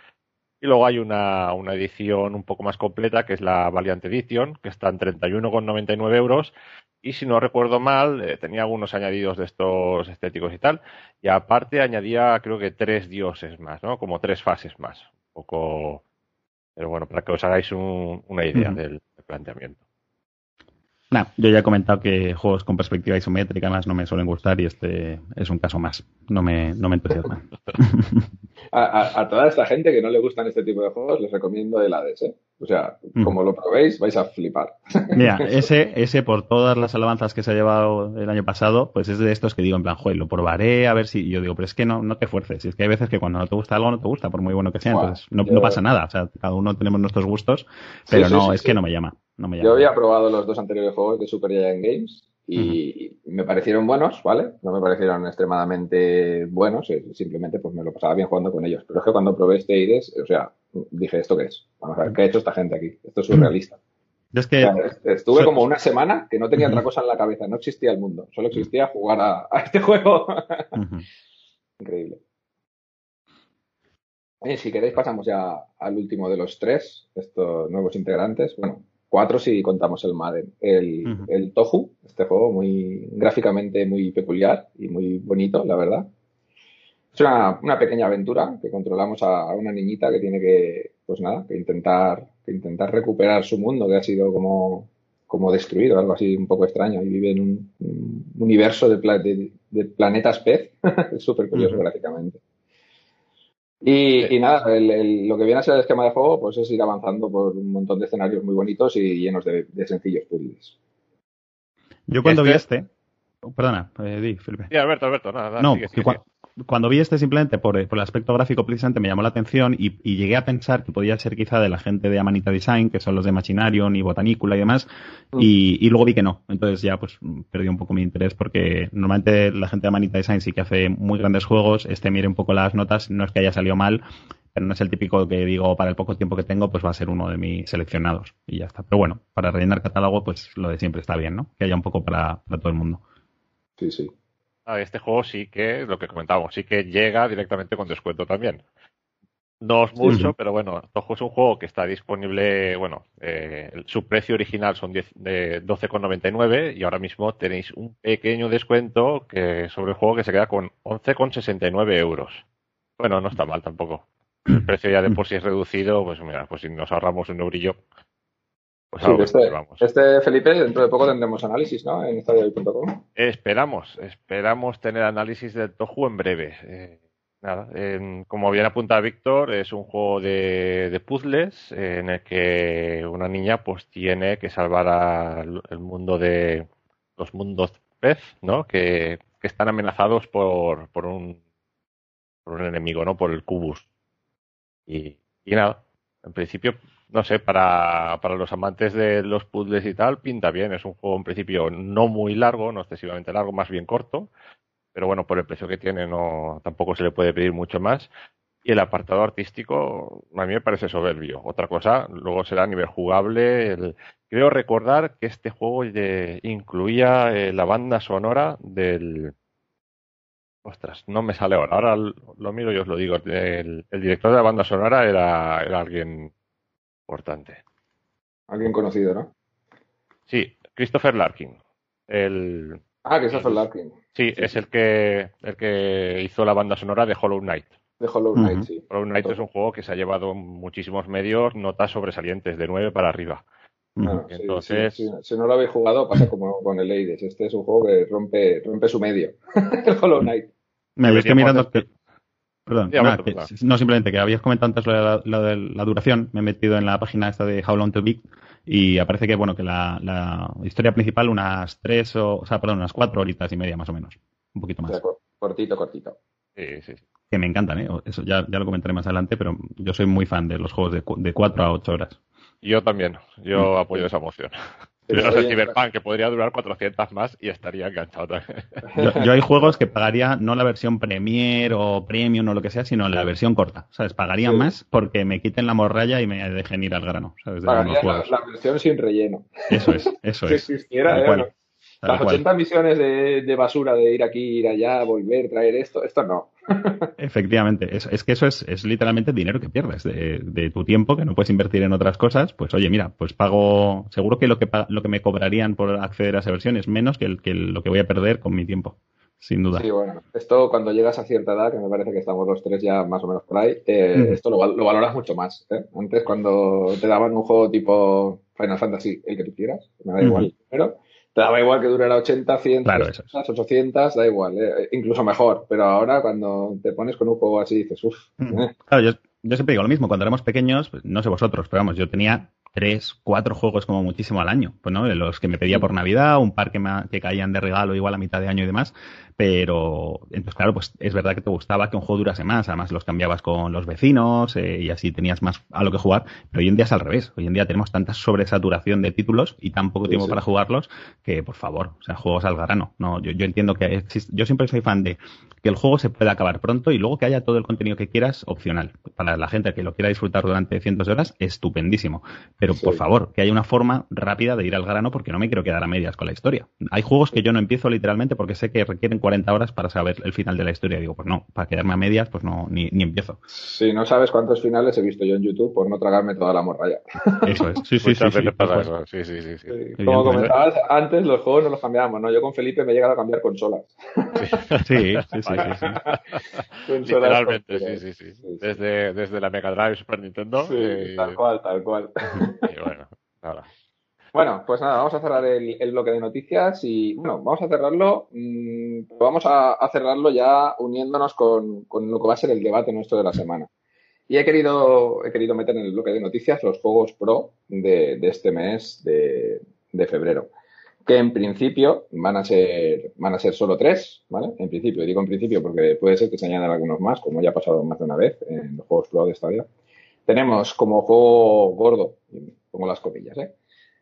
Y luego hay una, una, edición un poco más completa, que es la Valiant Edition, que está en 31,99 euros. Y si no recuerdo mal, eh, tenía algunos añadidos de estos estéticos y tal. Y aparte añadía, creo que tres dioses más, ¿no? Como tres fases más. Un poco. Pero bueno, para que os hagáis una idea del planteamiento. Nah, yo ya he comentado que juegos con perspectiva isométrica más no me suelen gustar y este es un caso más. No me, no me entusiasma. a, toda esta gente que no le gustan este tipo de juegos, les recomiendo el Hades, ¿eh? O sea, como lo probéis, vais a flipar. Mira, ese, ese por todas las alabanzas que se ha llevado el año pasado, pues es de estos que digo en plan, joder, lo probaré a ver si. yo digo, pero es que no, no te fuerces. Es que hay veces que cuando no te gusta algo, no te gusta, por muy bueno que sea. entonces, no, no, pasa nada. O sea, cada uno tenemos nuestros gustos, pero no, es que no me llama. No me llama. Yo había probado los dos anteriores juegos de Super Giant Games y me parecieron buenos, ¿vale? No me parecieron extremadamente buenos, eh, simplemente pues me lo pasaba bien jugando con ellos. Pero es que cuando probé este IDES, o sea, dije, ¿esto qué es? Vamos a ver, ¿qué ha hecho esta gente aquí? Esto es surrealista. es que... estuve como una semana que no tenía otra cosa en la cabeza, no existía el mundo, solo existía jugar a, este juego. Increíble. si queréis pasamos ya al último de los tres, estos nuevos integrantes. Bueno, cuatro si contamos el Madden. El, el Tofu, este juego muy gráficamente muy peculiar y muy bonito, la verdad. Es una, una pequeña aventura que controlamos a, una niñita que tiene que, pues nada, que intentar, que intentar recuperar su mundo que ha sido como, como destruido, algo así un poco extraño, y vive en un, universo de, de, planetas pez. súper curioso gráficamente. Y, nada, lo que viene a ser el esquema de juego pues es ir avanzando por un montón de escenarios muy bonitos y llenos de, sencillos puzzles. Yo cuando vi este... Perdona, eh, di, Felipe. Sí, Alberto, Alberto, nada, no, cuando vi este simplemente por, el aspecto gráfico precisamente me llamó la atención y, llegué a pensar que podía ser quizá de la gente de Amanita Design, que son los de Machinarion y Botanicula y demás, y, luego vi que no. Entonces ya pues perdí un poco mi interés porque normalmente la gente de Amanita Design sí que hace muy grandes juegos, este mire un poco las notas, no es que haya salido mal, pero no es el típico que digo para el poco tiempo que tengo pues va a ser uno de mis seleccionados y ya está. Pero bueno, para rellenar catálogo pues lo de siempre está bien, ¿no? Que haya un poco para, para todo el mundo. Sí, sí este juego sí que, lo que comentábamos, sí que llega directamente con descuento también. No es mucho, pero bueno, Toho es un juego que está disponible, bueno, eh, su precio original son 12,99 y ahora mismo tenéis un pequeño descuento que sobre el juego que se queda con 11,69 euros. Bueno, no está mal tampoco. El precio ya de por sí es reducido, pues mira, pues si nos ahorramos un eurillo, pues este, este, Felipe, dentro de poco tendremos análisis, ¿no? En estadiohoy.com. Esperamos, esperamos tener análisis del Tohu en breve. Eh, nada, como bien apunta Víctor, es un juego de, puzzles en el que una niña pues tiene que salvar al el mundo de los mundos pez, ¿no? Que, están amenazados por, por un por un enemigo, ¿no? Por el cubus. Y, y nada, en principio no sé, para, para los amantes de los puzzles y tal, pinta bien. Es un juego en principio no muy largo, no excesivamente largo, más bien corto. Pero bueno, por el precio que tiene, no, tampoco se le puede pedir mucho más. Y el apartado artístico a mí me parece soberbio. Otra cosa, luego será a nivel jugable. Creo recordar que este juego incluía eh, la banda sonora del. Ostras, no me sale ahora. Ahora lo miro y os lo digo. El, director de la banda sonora era, era alguien importante. Alguien conocido, ¿no? Sí, Christopher Larkin. El, ah, Christopher Larkin. Sí, es el que, el que hizo la banda sonora de Hollow Knight. De Hollow Knight, sí. Hollow Knight es un juego que se ha llevado muchísimos medios, notas sobresalientes, de 9 para arriba. Entonces, si no lo habéis jugado, pasa como con el Aides. Este es un juego que rompe, rompe su medio. el Hollow Knight. Me estoy mirando que, Perdón, no, simplemente que habías comentado antes lo de, la, duración. Me he metido en la página esta de How Long to Beat y aparece que, bueno, que la, historia principal unas tres o, o sea, perdón, unas cuatro horitas y media más o menos. Un poquito más. Cortito, cortito. Sí, sí, Que me encantan, ¿eh? Eso ya, ya lo comentaré más adelante, pero yo soy muy fan de los juegos de, de cuatro a ocho horas. Yo también. Yo mm. apoyo esa moción. Pero no sé Cyberpunk, que podría durar 400 más y estaría enganchado también. Yo, hay juegos que pagaría no la versión Premier o Premium o lo que sea, sino la versión corta. ¿Sabes? Pagaría más porque me quiten la morralla y me dejen ir al grano. ¿sabes? pagaría la, versión sin relleno. Eso es, eso es. Si existiera, ¿eh? Las 80 misiones de, basura de ir aquí, ir allá, volver, traer esto, esto no. Efectivamente, es, es que eso es, es, literalmente dinero que pierdes de, tu tiempo, que no puedes invertir en otras cosas. Pues oye, mira, pues pago, seguro que lo que, lo que me cobrarían por acceder a esa versión es menos que, el, que lo que voy a perder con mi tiempo. Sin duda. Sí, bueno, esto cuando llegas a cierta edad, que me parece que estamos los tres ya más o menos por ahí, eh, esto lo, lo, valoras mucho más. ¿eh? Antes, cuando te daban un juego tipo Final Fantasy, el que tú quieras, me da igual, pero te daba igual que durara 80, 100, 800, da igual, eh, incluso mejor. Pero ahora cuando te pones con un juego así dices, uff. Mm. Eh. Claro, yo, siempre digo lo mismo, cuando éramos pequeños, pues, no sé vosotros, pero vamos, yo tenía tres, cuatro juegos como muchísimo al año, pues no, los que me pedía por Navidad, un par que, me, que caían de regalo igual a mitad de año y demás, pero entonces claro, pues es verdad que te gustaba que un juego durase más, además los cambiabas con los vecinos eh, y así tenías más a lo que jugar, pero hoy en día es al revés, hoy en día tenemos tanta sobresaturación de títulos y tan poco tiempo para jugarlos que por favor, o sea, juegos al grano, no, yo, yo entiendo que existe, yo siempre soy fan de que el juego se pueda acabar pronto y luego que haya todo el contenido que quieras opcional, para la gente que lo quiera disfrutar durante cientos de horas, estupendísimo, pero por favor, que haya una forma rápida de ir al grano porque no me quiero quedar a medias con la historia. Hay juegos que yo no empiezo literalmente porque sé que requieren 40 horas para saber el final de la historia. Digo, pues no, para quedarme a medias, pues no, ni, ni empiezo. Si no sabes cuántos finales he visto yo en YouTube por no tragarme toda la morralla. Eso es. Sí, sí, sí, sí, sí, sí, Como comentabas antes, los juegos no los cambiábamos, ¿no? Yo con Felipe me he llegado a cambiar consolas. Sí, sí, sí. Literalmente, sí, sí, sí. Desde, desde la Mega Drive Super Nintendo. Sí, tal cual, tal cual. Y bueno, nada. Bueno, pues nada, vamos a cerrar el, bloque de noticias y, bueno, vamos a cerrarlo, mmm, vamos a, cerrarlo ya uniéndonos con, lo que va a ser el debate nuestro de la semana. Y he querido, he querido meter en el bloque de noticias los juegos pro de, este mes de, febrero, que en principio van a ser, van a ser solo tres, ¿vale? En principio, digo en principio porque puede ser que se añadan algunos más, como ya ha pasado más de una vez en los juegos pro de esta vida. Tenemos como juego gordo, pongo las comillas, ¿eh?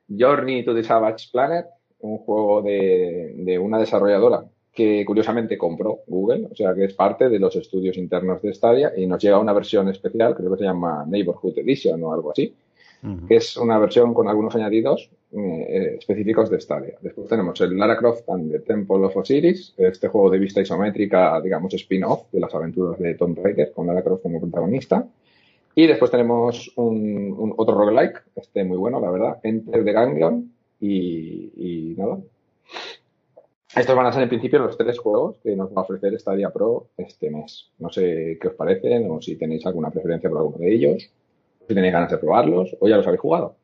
Journey to the Savage Planet, un juego de, de, una desarrolladora que curiosamente compró Google, o sea que es parte de los estudios internos de Stadia y nos llega una versión especial, creo que se llama Neighborhood Edition o algo así, uh -huh. que es una versión con algunos añadidos eh, específicos de Stadia. Después tenemos el Lara Croft and the Temple of Osiris, este juego de vista isométrica, digamos spin-off de las aventuras de Tomb Raider con Lara Croft como protagonista. Y después tenemos un, un, otro roguelike, este muy bueno, la verdad, Enter the Ganglion y, y, nada. Estos van a ser en principio los tres juegos que nos va a ofrecer Stadia Pro este mes. No sé qué os parecen o si tenéis alguna preferencia por alguno de ellos, si tenéis ganas de probarlos o ya los habéis jugado.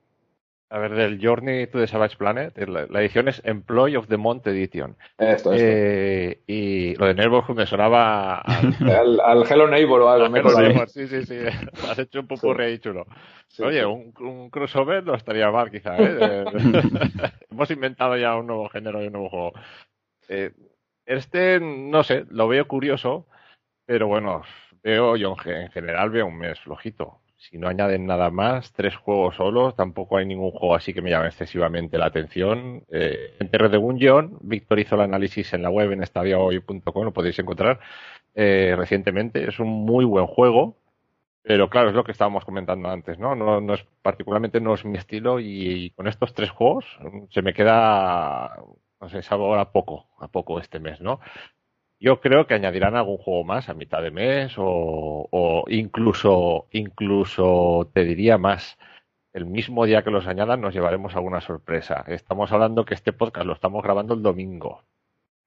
A ver, del Journey to the Savage Planet, la, la edición es Employee of the Month Edition. Esto, esto. Eh, y lo de Neighborhood me sonaba al, al, al Hello Neighbor o algo. Hello Neighbor, sí, sí, sí. Has hecho un popurrí ahí chulo. Sí, Oye, sí. Un, un, crossover no estaría mal, quizá. ¿eh? Hemos inventado ya un nuevo género y un nuevo juego. Eh, este, no sé, lo veo curioso, pero bueno, veo, yo en general veo un mes flojito si no añaden nada más, tres juegos solos, tampoco hay ningún juego así que me llame excesivamente la atención. Eh, en Terre de Gungeon, Víctor hizo el análisis en la web en estadiahoy.com, lo podéis encontrar eh, recientemente. Es un muy buen juego, pero claro, es lo que estábamos comentando antes, ¿no? No, no es particularmente no es mi estilo y, y, con estos tres juegos se me queda, no sé, sabor a poco, a poco este mes, ¿no? Yo creo que añadirán algún juego más a mitad de mes o, o, incluso, incluso te diría más. El mismo día que los añadan nos llevaremos alguna sorpresa. Estamos hablando que este podcast lo estamos grabando el domingo.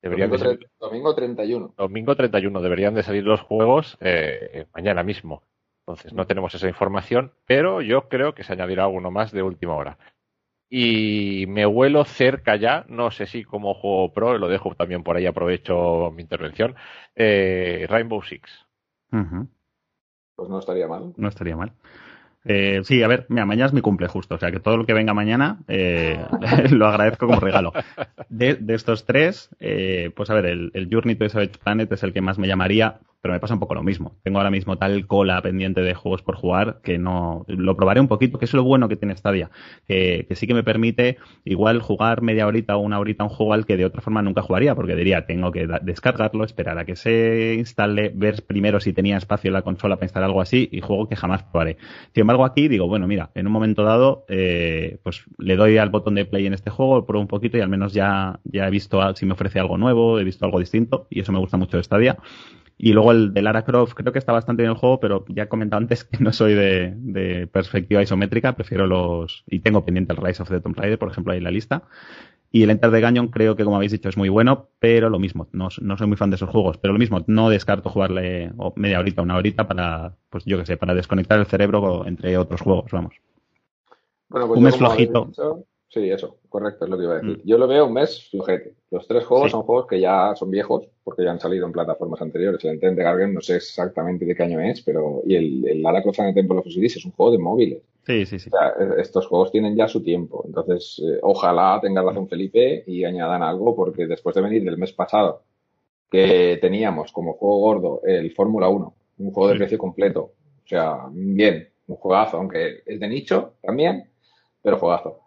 Deberían domingo, de salir, domingo 31. Domingo 31. Deberían de salir los juegos eh, mañana mismo. Entonces no tenemos esa información, pero yo creo que se añadirá alguno más de última hora y me huelo cerca ya, no sé si como juego pro, lo dejo también por ahí, aprovecho mi intervención, eh, Rainbow Six. Uh -huh. Pues no estaría mal. No estaría mal. Eh, sí, a ver, mira, mañana es mi cumple justo, o sea que todo lo que venga mañana eh, lo agradezco como regalo. De, de estos tres, eh, pues a ver, el, el Journey to Savage Planet es el que más me llamaría, pero me pasa un poco lo mismo. Tengo ahora mismo tal cola pendiente de juegos por jugar que no lo probaré un poquito, que es lo bueno que tiene Stadia, que, que sí que me permite igual jugar media horita o una horita un juego al que de otra forma nunca jugaría, porque diría, tengo que descargarlo, esperar a que se instale, ver primero si tenía espacio en la consola para instalar algo así y juego que jamás probaré. Sin embargo, aquí digo, bueno, mira, en un momento dado, eh, pues le doy al botón de play en este juego, pruebo un poquito y al menos ya, ya he visto si me ofrece algo nuevo, he visto algo distinto y eso me gusta mucho de Stadia. Y luego el de Lara Croft creo que está bastante bien el juego, pero ya he comentado antes que no soy de, de, perspectiva isométrica, prefiero los... Y tengo pendiente el Rise of the Tomb Raider, por ejemplo, ahí en la lista. Y el Enter the Gungeon creo que, como habéis dicho, es muy bueno, pero lo mismo, no, no soy muy fan de esos juegos, pero lo mismo, no descarto jugarle media horita, una horita para, pues yo que sé, para desconectar el cerebro entre otros juegos, vamos. Bueno, pues Un mes flojito. Dicho, sí, eso, correcto, es lo que iba a decir. Mm. Yo lo veo un mes flojete. Los tres juegos sí. son juegos que ya son viejos, porque ya han salido en plataformas anteriores. El Enter the Garden no sé exactamente de qué año es, pero y el, el Lara Croft the Temple of Osiris es un juego de móviles. Sí, sí, sí. O sea, e, estos juegos tienen ya su tiempo. Entonces, eh, ojalá tenga razón Felipe y añadan algo, porque después de venir del mes pasado, que teníamos como juego gordo el Fórmula 1, un juego de precio completo. O sea, bien, un juegazo, aunque es de nicho también, pero juegazo.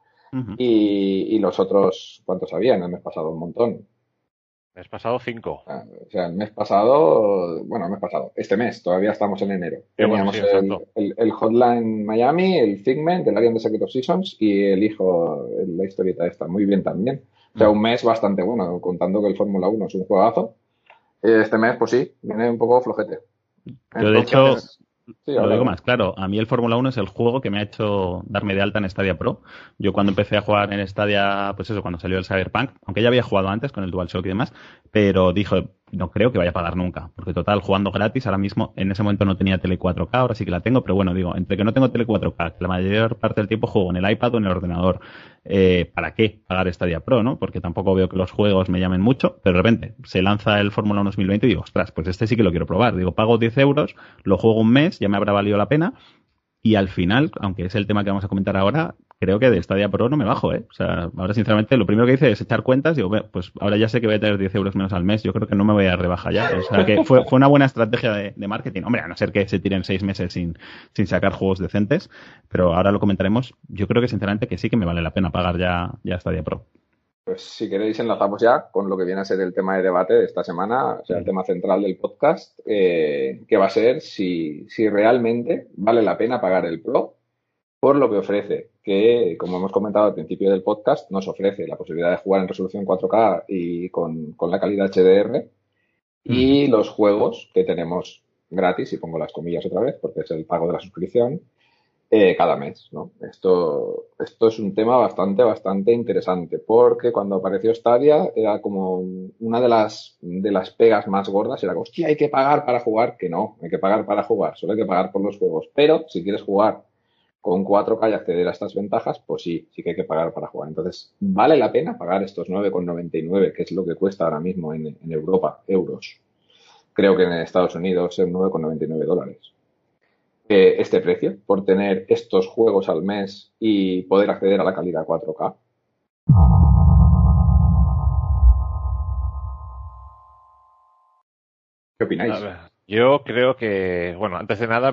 Y, y, los otros, ¿cuántos habían el mes pasado? Un montón. Mes pasado cinco. Ah, o sea, el mes pasado, bueno, el mes pasado, este mes, todavía estamos en enero. Teníamos el, Hotline Miami, el Figment, el Alien de Secret of Seasons y el hijo, la historieta esta, muy bien también. O sea, un mes bastante bueno, contando que el Fórmula 1 es un juegazo. Este mes, pues sí, viene un poco flojete. Yo, de hecho, lo digo más, claro, a mí el Fórmula 1 es el juego que me ha hecho darme de alta en Stadia Pro. Yo cuando empecé a jugar en Stadia, pues eso, cuando salió el Cyberpunk, aunque ya había jugado antes con el DualShock y demás, pero dijo, no creo que vaya a pagar nunca, porque total, jugando gratis, ahora mismo, en ese momento no tenía tele 4K, ahora sí que la tengo, pero bueno, digo, entre que no tengo tele 4K, que la mayor parte del tiempo juego en el iPad o en el ordenador, eh, ¿para qué pagar Stadia Pro, no? Porque tampoco veo que los juegos me llamen mucho, pero de repente se lanza el Fórmula 1 2020 y digo, ostras, pues este sí que lo quiero probar. Digo, pago 10 euros, lo juego un mes, ya me habrá valido la pena, y al final, aunque es el tema que vamos a comentar ahora, creo que de Stadia Pro no me bajo, ¿eh? O sea, ahora sinceramente lo primero que hice es echar cuentas y digo, pues ahora ya sé que voy a tener 10 euros menos al mes, yo creo que no me voy a rebajar ya. O sea, que fue, fue una buena estrategia de, marketing. Hombre, a no ser que se tiren seis meses sin, sin sacar juegos decentes, pero ahora lo comentaremos. Yo creo que sinceramente que sí que me vale la pena pagar ya, ya Stadia Pro. Pues si queréis enlazamos ya con lo que viene a ser el tema de debate de esta semana, o sea, el tema central del podcast, eh, que va a ser si, si realmente vale la pena pagar el Pro por lo que ofrece, que como hemos comentado al principio del podcast, nos ofrece la posibilidad de jugar en resolución 4K y con, la calidad HDR y los juegos que tenemos gratis, y pongo las comillas otra vez porque es el pago de la suscripción, eh, cada mes. ¿no? Esto, esto es un tema bastante, bastante interesante porque cuando apareció Stadia era como una de las, de las pegas más gordas, era hostia, hay que pagar para jugar, que no, hay que pagar para jugar, solo hay que pagar por los juegos, pero si quieres jugar con 4K y acceder a estas ventajas, pues sí, sí que hay que pagar para jugar. Entonces, ¿vale la pena pagar estos 9,99, que es lo que cuesta ahora mismo en, Europa, euros? Creo que en Estados Unidos es 9,99 dólares. Eh, este precio por tener estos juegos al mes y poder acceder a la calidad 4K. ¿Qué opináis? yo creo que, bueno, antes de nada,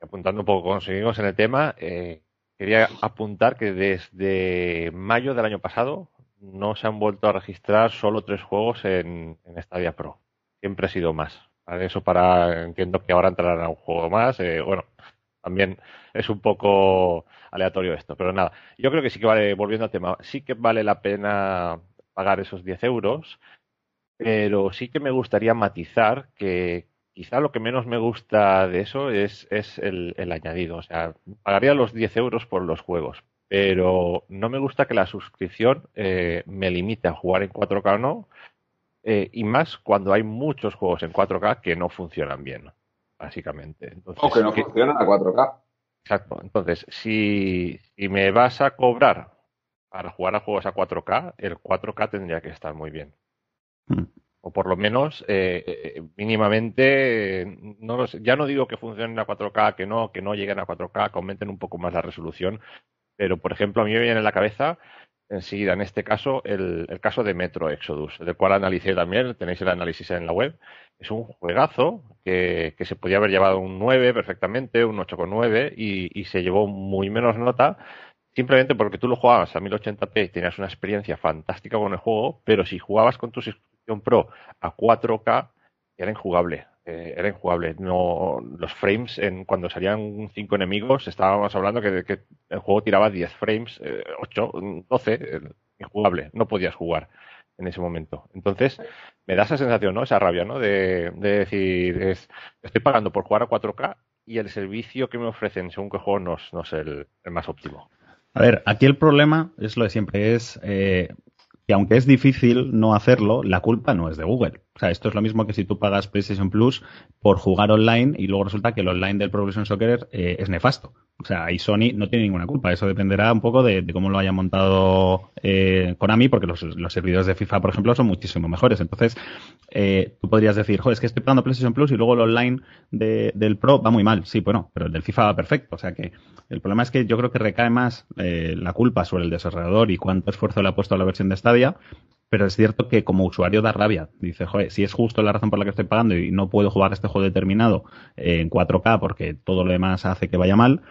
apuntando un poco, conseguimos en el tema, eh, quería apuntar que desde mayo del año pasado no se han vuelto a registrar solo tres juegos en, en Stadia Pro. Siempre ha sido más. Eso para, entiendo que ahora entrará un juego más. Eh, bueno, también es un poco aleatorio esto, pero nada. Yo creo que sí que vale, volviendo al tema, sí que vale la pena pagar esos 10 euros, pero sí que me gustaría matizar que, quizá lo que menos me gusta de eso es, es el, añadido. O sea, pagaría los 10 euros por los juegos, pero no me gusta que la suscripción eh, me limite a jugar en 4K no, eh, y más cuando hay muchos juegos en 4K que no funcionan bien, básicamente. Entonces, o que no funcionan a 4K. Exacto. Entonces, si, si me vas a cobrar para jugar a juegos a 4K, el 4K tendría que estar muy bien. Hmm o por lo menos eh, eh, mínimamente, no ya no digo que funcionen a 4K, que no, que no lleguen a 4K, que aumenten un poco más la resolución, pero por ejemplo a mí me viene en la cabeza enseguida, en este caso, el, caso de Metro Exodus, del cual analicé también, tenéis el análisis en la web. Es un juegazo que, que se podía haber llevado un 9 perfectamente, un 8,9 y, y se llevó muy menos nota simplemente porque tú lo jugabas a 1080p y tenías una experiencia fantástica con el juego, pero si jugabas con tus Pro a 4K era injugable. Eh, era injugable. No, los frames, en, cuando salían 5 enemigos, estábamos hablando que, el juego tiraba 10 frames, 8, 12, injugable. No podías jugar en ese momento. Entonces, me da esa sensación, ¿no? Esa rabia, ¿no? De, decir, es, estoy pagando por jugar a 4K y el servicio que me ofrecen según qué juego no, es el, más óptimo. A ver, aquí el problema es lo de siempre, es eh, que aunque es difícil no hacerlo, la culpa no es de Google. O sea, esto es lo mismo que si tú pagas PlayStation Plus por jugar online y luego resulta que el online del Pro Evolution Soccer eh, es nefasto. O sea, ahí Sony no tiene ninguna culpa. Eso dependerá un poco de, cómo lo haya montado eh, Konami, porque los, servidores de FIFA, por ejemplo, son muchísimo mejores. Entonces, eh, tú podrías decir, joder, es que estoy pagando PlayStation Plus y luego el online del Pro va muy mal. Sí, bueno, pero el del FIFA va perfecto. O sea que el problema es que yo creo que recae más eh, la culpa sobre el desarrollador y cuánto esfuerzo le ha puesto a la versión de Stadia pero es cierto que como usuario da rabia. Dice, joder, si es justo la razón por la que estoy pagando y no puedo jugar este juego determinado en 4K porque todo lo demás hace que vaya mal.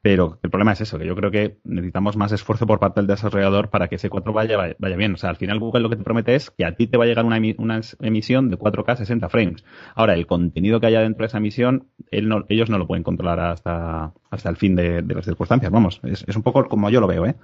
Pero el problema es eso, que yo creo que necesitamos más esfuerzo por parte del desarrollador para que ese 4 vaya, vaya bien. O sea, al final Google lo que te promete es que a ti te va a llegar una, una emisión de 4K 60 frames. Ahora, el contenido que haya dentro de esa emisión, ellos no lo pueden controlar hasta, hasta el fin de, las circunstancias. Vamos, es, es, un poco como yo lo veo, ¿eh?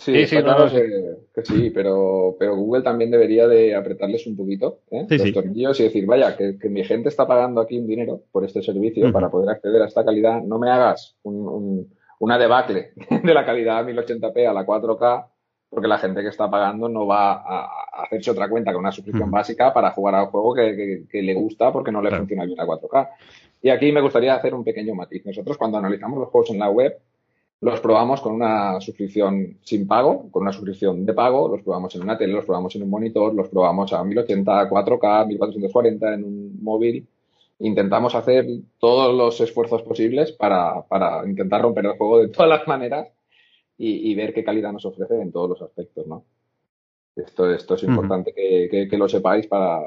Sí, sí, claro que, sí, pero, pero Google también debería de apretarles un poquito ¿eh? los tornillos y decir, vaya, que, mi gente está pagando aquí un dinero por este servicio para poder acceder a esta calidad, no me hagas un, una debacle de la calidad 1080p a la 4K, porque la gente que está pagando no va a, hacerse otra cuenta con una suscripción básica para jugar a un juego que, le gusta porque no le funciona bien a 4K. Y aquí me gustaría hacer un pequeño matiz. Nosotros cuando analizamos los juegos en la web, los probamos con una suscripción sin pago, con una suscripción de pago, los probamos en una tele, los probamos en un monitor, los probamos a 1080, 4K, 1440 en un móvil. Intentamos hacer todos los esfuerzos posibles para, para intentar romper el juego de todas las maneras y, y ver qué calidad nos ofrece en todos los aspectos, ¿no? Esto, esto es importante que, lo sepáis para,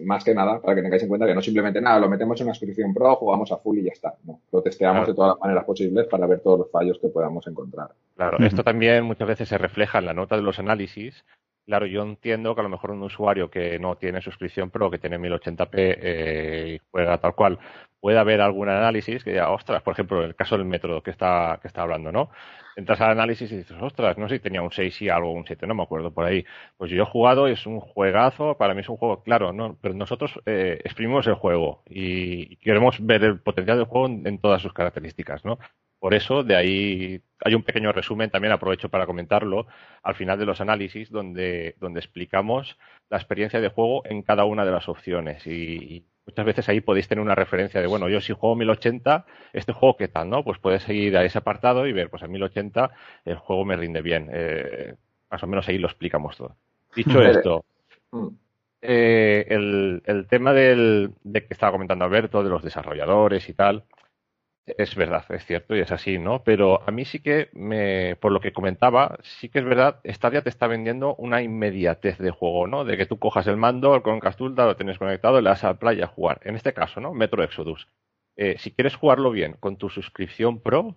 más que nada, para que tengáis en cuenta que no simplemente nada, lo metemos en una suscripción pro, jugamos a full y ya está. No, lo testeamos de todas las maneras posibles para ver todos los fallos que podamos encontrar. Claro, esto también muchas veces se refleja en la nota de los análisis. Claro, yo entiendo que a lo mejor un usuario que no tiene suscripción pro, que tiene 1080p eh, y juega tal cual, puede haber algún análisis que diga, ostras, por ejemplo, el caso del método que está, que está hablando, ¿no? Entras al análisis y dices, ostras, no sé si tenía un 6 y algo, un 7, no me acuerdo por ahí. Pues yo he jugado, es un juegazo, para mí es un juego, claro, no, pero nosotros eh, exprimimos el juego y queremos ver el potencial del juego en, todas sus características, ¿no? Por eso, de ahí hay un pequeño resumen, también aprovecho para comentarlo, al final de los análisis, donde, donde explicamos la experiencia de juego en cada una de las opciones. y muchas veces ahí podéis tener una referencia de, bueno, yo si juego 1080, este juego qué tal, ¿no? Pues puedes seguir a ese apartado y ver, pues a 1080 el juego me rinde bien. Eh, más o menos ahí lo explicamos todo. Dicho esto, mm. eh, el, el, tema del, de que estaba comentando Alberto, de los desarrolladores y tal, es verdad, es cierto y es así, ¿no? Pero a mí sí que, me, por lo que comentaba, sí que es verdad, Stadia te está vendiendo una inmediatez de juego, ¿no? De que tú cojas el mando, el Chromecast lo tienes conectado, le das a la playa a jugar. En este caso, ¿no? Metro Exodus. Eh, si quieres jugarlo bien con tu suscripción Pro,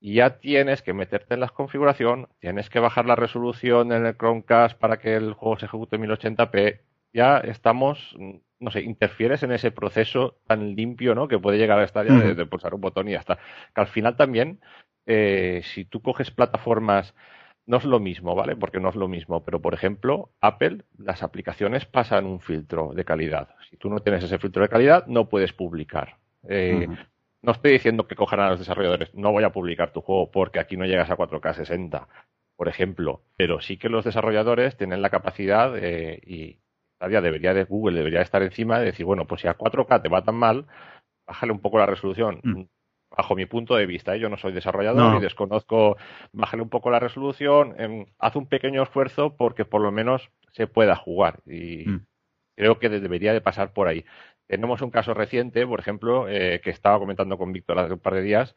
ya tienes que meterte en la configuración, tienes que bajar la resolución en el Chromecast para que el juego se ejecute en 1080p. Ya estamos no sé, interfieres en ese proceso tan limpio, ¿no? Que puede llegar a estar de, pulsar un botón y ya está. Que al final también, eh, si tú coges plataformas, no es lo mismo, ¿vale? Porque no es lo mismo, pero por ejemplo, Apple, las aplicaciones pasan un filtro de calidad. Si tú no tienes ese filtro de calidad, no puedes publicar. Eh, no estoy diciendo que cojan a los desarrolladores, no voy a publicar tu juego porque aquí no llegas a 4K 60, por ejemplo, pero sí que los desarrolladores tienen la capacidad eh, y, debería de Google, debería estar encima de decir, bueno, pues si a 4K te va tan mal, bájale un poco la resolución. Mm. Bajo mi punto de vista, ¿eh? yo no soy desarrollador y desconozco, bájale un poco la resolución, em, haz un pequeño esfuerzo porque por lo menos se pueda jugar. Y mm. creo que debería de pasar por ahí. Tenemos un caso reciente, por ejemplo, eh, que estaba comentando con Víctor hace un par de días,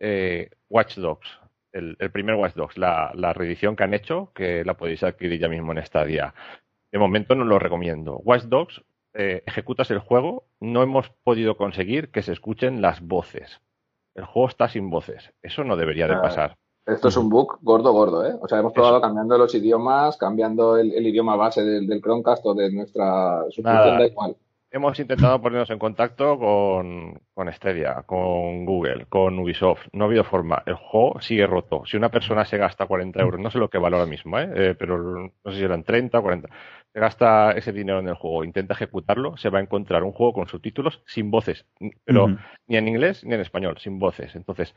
eh, Watch Dogs, el, primer Watch Dogs, la, la, reedición que han hecho, que la podéis adquirir ya mismo en esta día de momento no lo recomiendo. Watch Dogs, eh, ejecutas el juego, no hemos podido conseguir que se escuchen las voces. El juego está sin voces. Eso no debería de ah, pasar. Esto es un bug gordo, gordo, ¿eh? O sea, hemos probado cambiando los idiomas, cambiando el, idioma base del, Chromecast o de nuestra suscripción, da igual hemos intentado ponernos en contacto con, con Stadia, con Google, con Ubisoft. No ha habido forma. El juego sigue roto. Si una persona se gasta 40 euros, no sé lo que vale ahora mismo, ¿eh? Eh, pero no sé si eran 30 o 40, se gasta ese dinero en el juego, intenta ejecutarlo, se va a encontrar un juego con subtítulos sin voces, pero ni en inglés ni en español, sin voces. Entonces,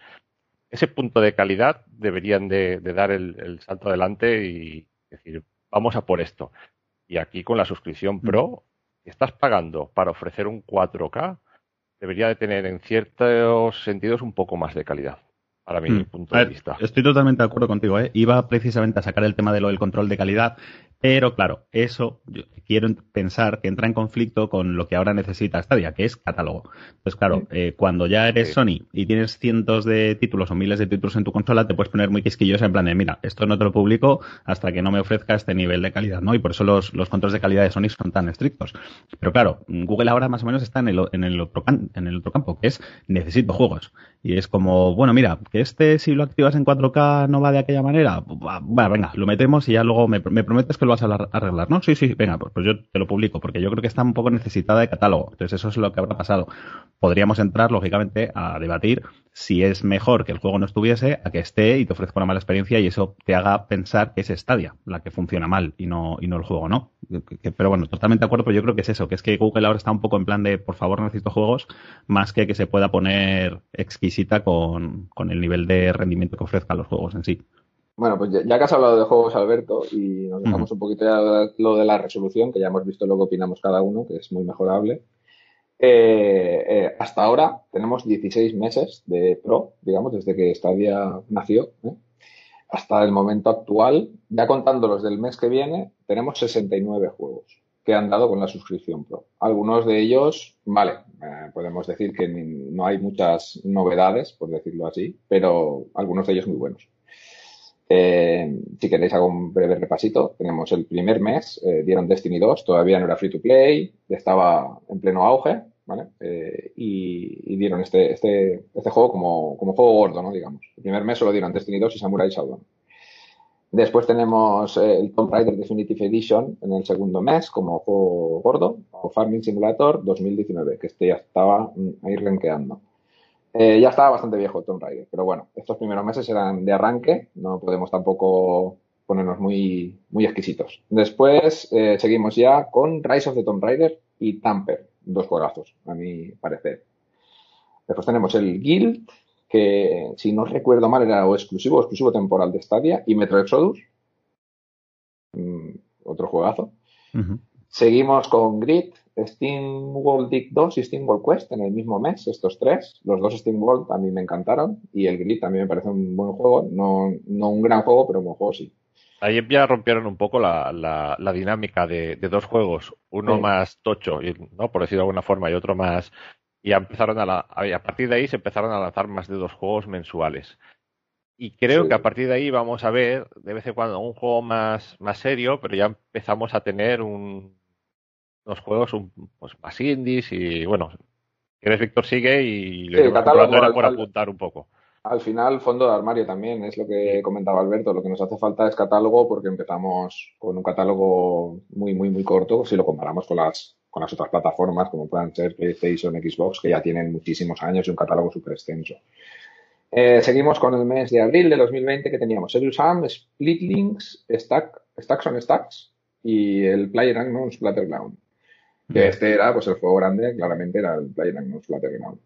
ese punto de calidad deberían de, dar el, el salto adelante y decir, vamos a por esto. Y aquí con la suscripción Pro si estás pagando para ofrecer un 4K, debería de tener en ciertos sentidos un poco más de calidad para mi mm. punto de vista. Estoy totalmente de acuerdo contigo. ¿eh? Iba precisamente a sacar el tema de lo del control de calidad, pero claro, eso yo quiero pensar que entra en conflicto con lo que ahora necesita Stadia, que es catálogo. Entonces, claro, eh, cuando ya eres Sony y tienes cientos de títulos o miles de títulos en tu consola, te puedes poner muy quisquillosa en plan de, mira, esto no te lo publico hasta que no me ofrezca este nivel de calidad, ¿no? Y por eso los, los controles de calidad de Sony son tan estrictos. Pero claro, Google ahora más o menos está en el, en el, otro, en el otro campo, que es necesito juegos. Y es como, bueno, mira, este si lo activas en 4K no va de aquella manera. Bueno, venga, lo metemos y ya luego me, prometes que lo vas a arreglar, ¿no? Sí, sí, venga, pues, pues, yo te lo publico, porque yo creo que está un poco necesitada de catálogo. Entonces eso es lo que habrá pasado. Podríamos entrar, lógicamente, a debatir si es mejor que el juego no estuviese a que esté y te ofrezca una mala experiencia y eso te haga pensar que es Stadia la que funciona mal y no, y no el juego, ¿no? pero bueno, totalmente de acuerdo, pero yo creo que es eso, que es que Google ahora está un poco en plan de por favor necesito juegos, más que que se pueda poner exquisita con, el nivel de rendimiento que ofrezca los juegos en sí. Bueno, pues ya, que has hablado de juegos, Alberto, y nos dejamos un poquito ya lo de la resolución, que ya hemos visto lo que opinamos cada uno, que es muy mejorable. Eh, eh, hasta ahora tenemos 16 meses de Pro, digamos, desde que Stadia nació. ¿eh? Hasta el momento actual, ya contando los del mes que viene, tenemos 69 juegos que han dado con la suscripción Pro. Algunos de ellos, vale, podemos decir que no hay muchas novedades, por decirlo así, pero algunos de ellos muy buenos. Si queréis hago un breve repasito. Tenemos el primer mes, dieron Destiny 2, todavía no era free to play, estaba en pleno auge, ¿vale? Eh, y, dieron este, este, este juego como, como, juego gordo, ¿no? Digamos. El primer mes solo dieron Destiny 2 y Samurai Shodown. Después tenemos eh, el Tomb Raider Definitive Edition en el segundo mes como juego gordo, o Farming Simulator 2019, que este ya estaba mm, ahí renqueando. Eh, ya estaba bastante viejo el Tomb Raider, pero bueno, estos primeros meses eran de arranque, no podemos tampoco ponernos muy, muy exquisitos. Después seguimos ya con Rise of the Tomb Raider y Tamper, dos juegazos, a mi parecer. Después tenemos el Guild, que si no recuerdo mal era o exclusivo o exclusivo temporal de Stadia, y Metro Exodus, mm, otro juegazo. Seguimos con Grid, Steam World Dig 2 y Steam World Quest en el mismo mes, estos tres. Los dos Steam World a mí me encantaron y el Grid también me parece un buen juego, no, no un gran juego, pero un buen juego sí. Ahí ya rompieron un poco la, la, dinámica de, dos juegos, uno más tocho, ¿no? por decirlo de alguna forma, y otro más. Y empezaron a, la, a partir de ahí se empezaron a lanzar más de dos juegos mensuales. Y creo que a partir de ahí vamos a ver de vez en cuando un juego más, más serio, pero ya empezamos a tener un, unos juegos un, pues, más indies y bueno, quieres Víctor sigue y le digo era por apuntar un poco al final, fondo de armario también, es lo que comentaba Alberto. Lo que nos hace falta es catálogo porque empezamos con un catálogo muy, muy, muy corto si lo comparamos con las, con las otras plataformas como puedan ser PlayStation, Xbox, que ya tienen muchísimos años y un catálogo súper extenso. Eh, seguimos con el mes de abril de 2020 que teníamos Serious Sam, Split Links, Stack, Stacks on Stacks y el Player Unknown's Battleground. Que este era, pues el juego grande, claramente era el Player Unknown's Battleground.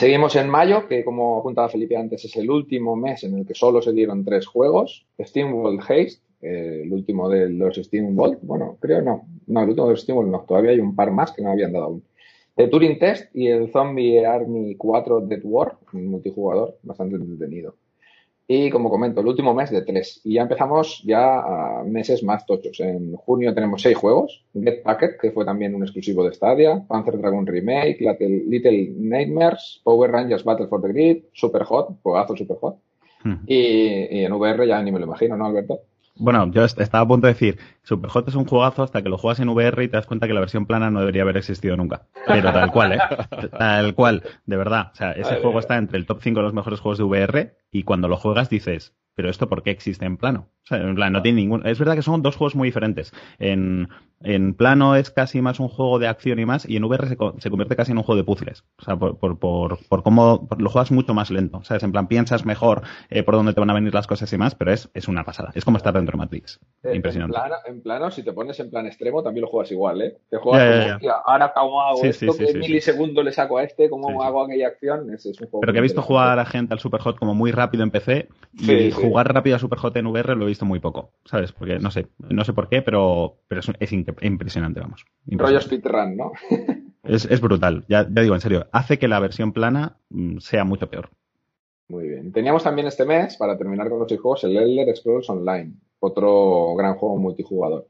Seguimos en mayo, que como apuntaba Felipe antes, es el último mes en el que solo se dieron tres juegos. Steam World Haste, eh, el último de los Steam World, bueno, creo no, no, el último de los Steam World no, todavía hay un par más que no habían dado aún. El Turing Test y el Zombie Army 4 Dead War, un multijugador bastante entretenido. Y como comento, el último mes de tres. Y ya empezamos ya a meses más tochos. En junio tenemos seis juegos. Get Packet, que fue también un exclusivo de Stadia. Panzer Dragon Remake, Little, Nightmares, Power Rangers Battle for the Grid, Super Hot, juegazo Super Hot. Hmm. Y, y, en VR ya ni me lo imagino, ¿no, Alberto? Bueno, yo estaba a punto de decir, Superhot es un jugazo hasta que lo juegas en VR y te das cuenta que la versión plana no debería haber existido nunca. Pero tal cual, ¿eh? Tal cual, de verdad. O sea, ese juego está entre el top 5 de los mejores juegos de VR y cuando lo juegas dices, pero esto por qué existe en plano? O sea, en plan, no tiene ningún... Es verdad que son dos juegos muy diferentes. En, en plano es casi más un juego de acción y más, y en VR se, se convierte casi en un juego de puzzles. O sea, por, por, por, por cómo lo juegas mucho más lento. ¿Sabes? En plan, piensas mejor eh, por dónde te van a venir las cosas y más, pero es, es una pasada. Es como estar dentro de Matrix. Eh, Impresionante. En plano, en plano, si te pones en plan extremo, también lo juegas igual, ¿eh? Te juegas como, ahora cómo hago esto, sí, milisegundo le saco a este, cómo hago aquella acción. pero que he visto jugar a gente al Superhot como muy rápido en PC, y jugar rápido a Superhot en VR lo he visto muy poco, ¿sabes? Porque no sé, no sé por qué, pero, pero es, impresionante, vamos. Rollo speedrun, ¿no? es, es brutal, ya, ya digo, en serio, hace que la versión plana mm, sea mucho peor. Muy bien. Teníamos también este mes, para terminar con los juegos, el Elder Scrolls Online, otro gran juego multijugador.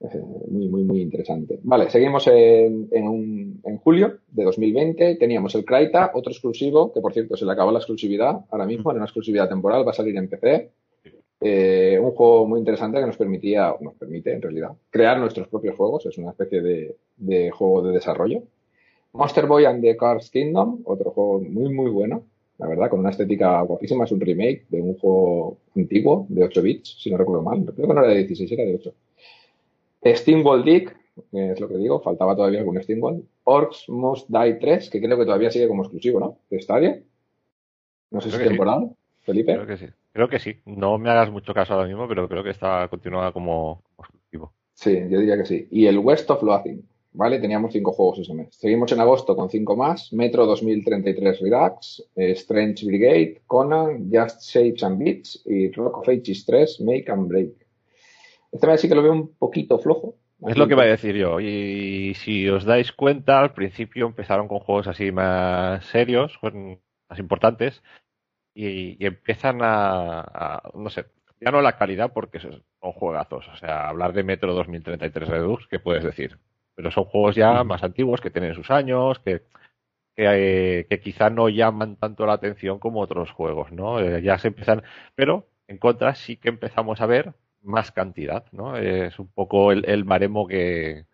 Eh, muy, muy, muy interesante. Vale, seguimos en, en, julio de 2020. Teníamos el Kraita, otro exclusivo, que por cierto se le acabó la exclusividad ahora mismo, era una exclusividad temporal, va a salir en PC. Eh, un juego muy interesante que nos permitía, nos permite en realidad, crear nuestros propios juegos. Es una especie de, de juego de desarrollo. Monster Boy and the Cars Kingdom, otro juego muy, muy bueno la verdad, con una estética guapísima. Es un remake de un juego antiguo de 8 bits, si no recuerdo mal. Creo que no era de 16, era de 8. Steamwall Dick, que es lo que digo, faltaba todavía algún Steamwall. Orcs Must Die 3, que creo que todavía sigue como exclusivo, ¿no? De Stadia. No sé si es temporal, Felipe. Creo que sí. Creo que sí. No me hagas mucho caso ahora mismo, pero creo que está continuada como, exclusivo. Sí, yo diría que sí. Y el West of Loathing. ¿vale? Teníamos cinco juegos ese mes. Seguimos en agosto con cinco más. Metro 2033 Redux, eh, Strange Brigade, Conan, Just Shapes and Beats y Rock of Ages 3, Make and Break. Este mes sí que lo veo un poquito flojo. Es lo que iba a decir yo. Y si os dais cuenta, al principio empezaron con juegos así más serios, más importantes, y, empiezan a, no sé, ya no la calidad porque son juegazos. O sea, hablar de Metro 2033 Redux, ¿qué puedes decir? pero son juegos ya más antiguos que tienen sus años, que, que, eh, quizá no llaman tanto la atención como otros juegos, ¿no? Eh, ya se empiezan, pero en contra sí que empezamos a ver más cantidad, ¿no? Es un poco el, el baremo que,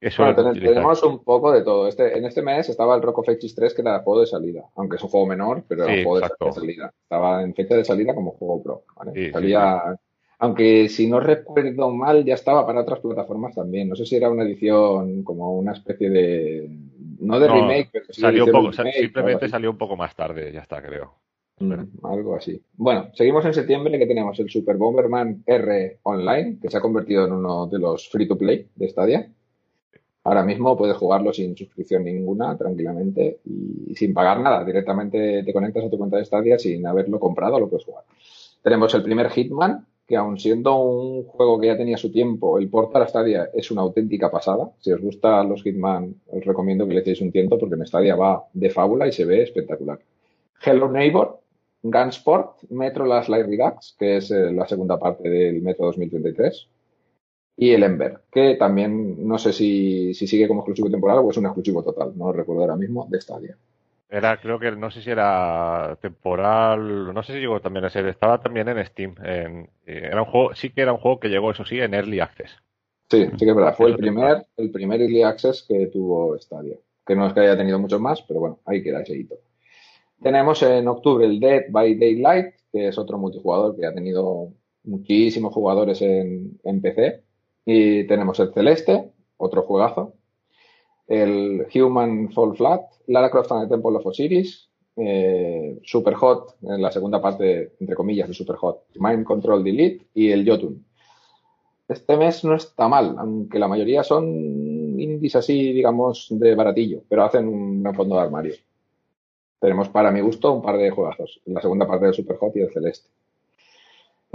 que tenemos un poco de todo. Este, en este mes estaba el Rock of Ages 3, que era juego de salida, aunque es un juego menor, pero era un juego de salida. Estaba en fecha de salida como juego pro. ¿vale? Salía aunque si no recuerdo mal ya estaba para otras plataformas también. No sé si era una edición como una especie de... No de remake, pero sí salió poco, simplemente salió un poco más tarde, ya está, creo. Mm, algo así. Bueno, seguimos en septiembre que tenemos el Super Bomberman R Online, que se ha convertido en uno de los free to play de Stadia. Ahora mismo puedes jugarlo sin suscripción ninguna, tranquilamente, y sin pagar nada. Directamente te conectas a tu cuenta de Stadia sin haberlo comprado, lo puedes jugar. Tenemos el primer Hitman, que aun siendo un juego que ya tenía su tiempo, el port para Stadia es una auténtica pasada. Si os gustan los Hitman, os recomiendo que le echéis un tiento porque en Stadia va de fábula y se ve espectacular. Hello Neighbor, Gunsport, Metro Last Light Redux, que es eh, la segunda parte del Metro 2033, y el Ember, que también no sé si, si sigue como exclusivo temporal o es un exclusivo total, no lo recuerdo ahora mismo, de Stadia. Era, creo que no sé si era temporal, no sé si llegó también a ser, estaba también en Steam. En, eh, era un juego, sí que era un juego que llegó, eso sí, en Early Access. Sí, sí que es verdad. Fue el primer, el primer Early Access que tuvo Stadia. Que no es que haya tenido muchos más, pero bueno, ahí queda ese hito. Tenemos en octubre el Dead by Daylight, que es otro multijugador que ha tenido muchísimos jugadores en, en PC. Y tenemos el Celeste, otro juegazo, el Human Fall Flat, Lara Croft and the Temple of Osiris, eh, Super Hot, en la segunda parte, entre comillas, de Super Hot, Mind Control Delete y el Jotun. Este mes no está mal, aunque la mayoría son indies así, digamos, de baratillo, pero hacen un fondo de armario. Tenemos, para mi gusto, un par de juegazos. La segunda parte del Super Hot y el Celeste.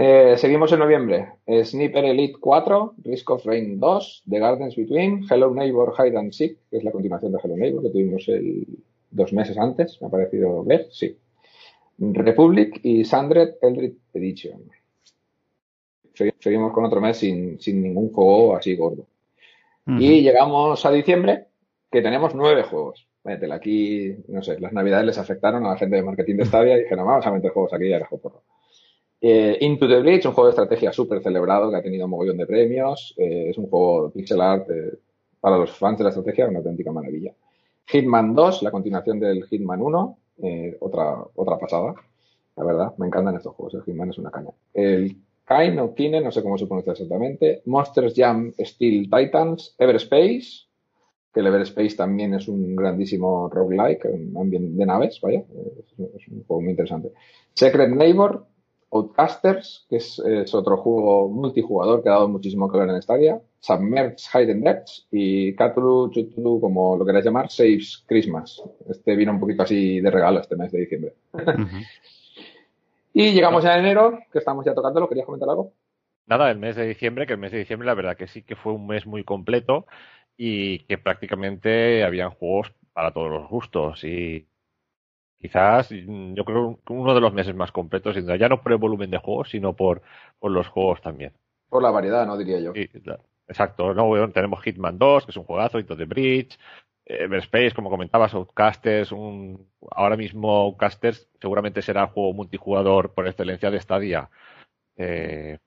Eh, seguimos en noviembre. Sniper Elite 4, Risk of Rain 2, The Gardens Between, Hello Neighbor Hide and Seek, que es la continuación de Hello Neighbor que tuvimos el, dos meses antes, me ha parecido ver, sí. Republic y Sandred Eldritch Edition. Seguimos con otro mes sin, ningún juego así gordo. Y llegamos a diciembre, que tenemos nueve juegos. Métela aquí, no sé, las navidades les afectaron a la gente de marketing de Stadia y dijeron, vamos a meter juegos aquí y a porro. Eh, Into the Breach, un juego de estrategia súper celebrado que ha tenido un mogollón de premios. Eh, es un juego pixel art eh, para los fans de la estrategia, una auténtica maravilla. Hitman 2, la continuación del Hitman 1, otra, otra pasada. La verdad, me encantan estos juegos. El Hitman es una caña. El Kain o Kine, no sé cómo se pronuncia exactamente. Monsters Jam Steel Titans. Everspace, que el Everspace también es un grandísimo roguelike, de naves, vaya. es un juego muy interesante. Secret Neighbor, Outcasters, que es, otro juego multijugador que ha dado muchísimo que ver en Stadia, Submerged Hidden Depths y Cthulhu, Chutulu, como lo queráis llamar, Saves Christmas. Este vino un poquito así de regalo este mes de diciembre. Y llegamos ya a enero, que estamos ya tocándolo. ¿Querías comentar algo? Nada, el mes de diciembre, que el mes de diciembre la verdad que sí que fue un mes muy completo y que prácticamente habían juegos para todos los gustos y quizás yo creo uno de los meses más completos, ya no por el volumen de juegos, sino por, por los juegos también. Por la variedad, ¿no? Diría yo. exacto. ¿no? tenemos Hitman 2, que es un juegazo, Into the Bridge, Everspace, como comentabas, Outcasters, un, ahora mismo Outcasters seguramente será el juego multijugador por excelencia de Stadia. Eh,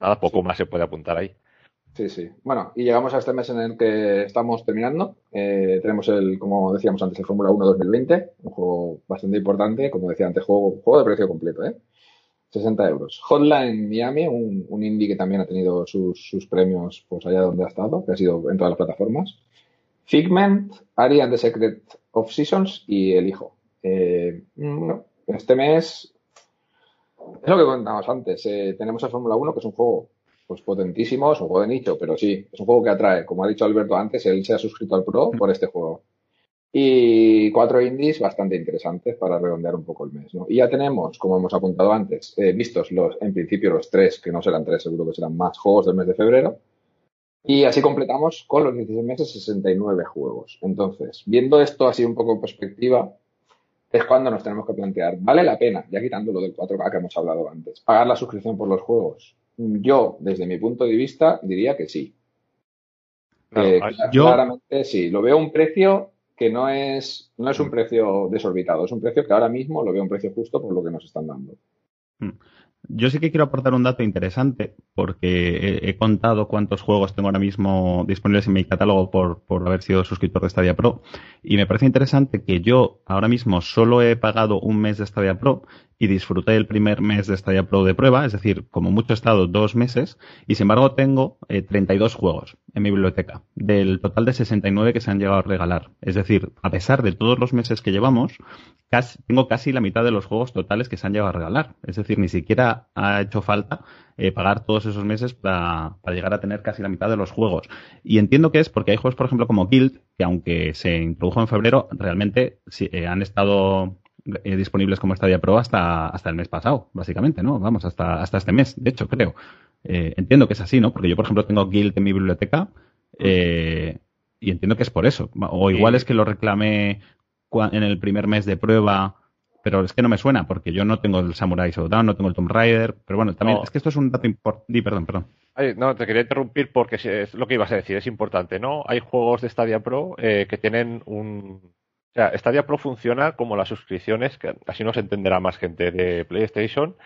nada, poco más se puede apuntar ahí. Sí, sí. Bueno, y llegamos a este mes en el que estamos terminando. Eh, tenemos el, como decíamos antes, el Fórmula 1 2020, un juego bastante importante, como decía antes, juego, juego de precio completo, ¿eh? 60 euros. Hotline Miami, un, un indie que también ha tenido sus, sus, premios pues allá donde ha estado, que ha sido en todas las plataformas. Figment, Ari and the Secret of Seasons y El Hijo. Eh, este mes es lo que comentábamos antes. Eh, tenemos el Fórmula 1, que es un juego pues potentísimo, es un juego de nicho, pero sí, es un juego que atrae. Como ha dicho Alberto antes, él se ha suscrito al Pro por este juego. Y cuatro indies bastante interesantes para redondear un poco el mes. ¿no? Y ya tenemos, como hemos apuntado antes, eh, vistos los, en principio los tres, que no serán tres, seguro que serán más juegos del mes de febrero. Y así completamos con los 16 meses 69 juegos. Entonces, viendo esto así un poco en perspectiva, es cuando nos tenemos que plantear, ¿vale la pena, ya quitando lo del 4K que hemos hablado antes, pagar la suscripción por los juegos? Yo, desde mi punto de vista, diría que sí. yo... Claramente sí. Lo veo un precio que no es, no es un precio desorbitado, es un precio que ahora mismo lo veo un precio justo por lo que nos están dando. Yo sí que quiero aportar un dato interesante, porque he, contado cuántos juegos tengo ahora mismo disponibles en mi catálogo por, por, haber sido suscriptor de Stadia Pro, y me parece interesante que yo ahora mismo solo he pagado un mes de Stadia Pro y disfruté el primer mes de Stadia Pro de prueba, es decir, como mucho he estado dos meses, y sin embargo tengo 32 eh, juegos en mi biblioteca, del total de 69 que se han llegado a regalar. Es decir, a pesar de todos los meses que llevamos, tengo casi la mitad de los juegos totales que se han llegado a regalar. Es decir, ni siquiera ha hecho falta eh, pagar todos esos meses para, llegar a tener casi la mitad de los juegos. Y entiendo que es porque hay juegos, por ejemplo, como Guild, que aunque se introdujo en febrero, realmente eh, han estado eh, disponibles como Stadia Pro hasta, hasta el mes pasado, básicamente, ¿no? Vamos, hasta, hasta este mes, de hecho, creo. Entiendo que es así, ¿no? Porque yo, por ejemplo, tengo Guild en mi biblioteca y entiendo que es por eso. O igual es que lo reclamé en el primer mes de prueba, pero es que no me suena, porque yo no tengo el Samurai Showdown, no tengo el Tomb Raider, pero bueno, también es que esto es un dato importante. Perdón, perdón. no, te quería interrumpir porque es lo que ibas a decir, es importante, ¿no? Hay juegos de Stadia Pro que tienen un o sea, Stadia Pro funciona como las suscripciones, que así nos entenderá más gente de PlayStation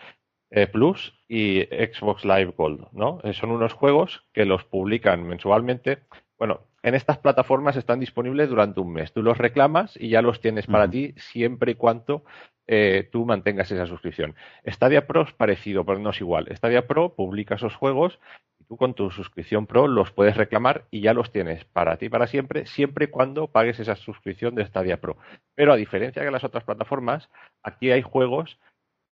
eh, Plus y Xbox Live Gold, ¿no? Eh, son unos juegos que los publican mensualmente. Bueno, en estas plataformas están disponibles durante un mes. Tú los reclamas y ya los tienes para ti siempre y cuando eh, tú mantengas esa suscripción. Stadia Pro es parecido, pero no es igual. Stadia Pro publica esos juegos tú con tu suscripción Pro los puedes reclamar y ya los tienes para ti para siempre, siempre y cuando pagues esa suscripción de Stadia Pro. Pero a diferencia de las otras plataformas, aquí hay juegos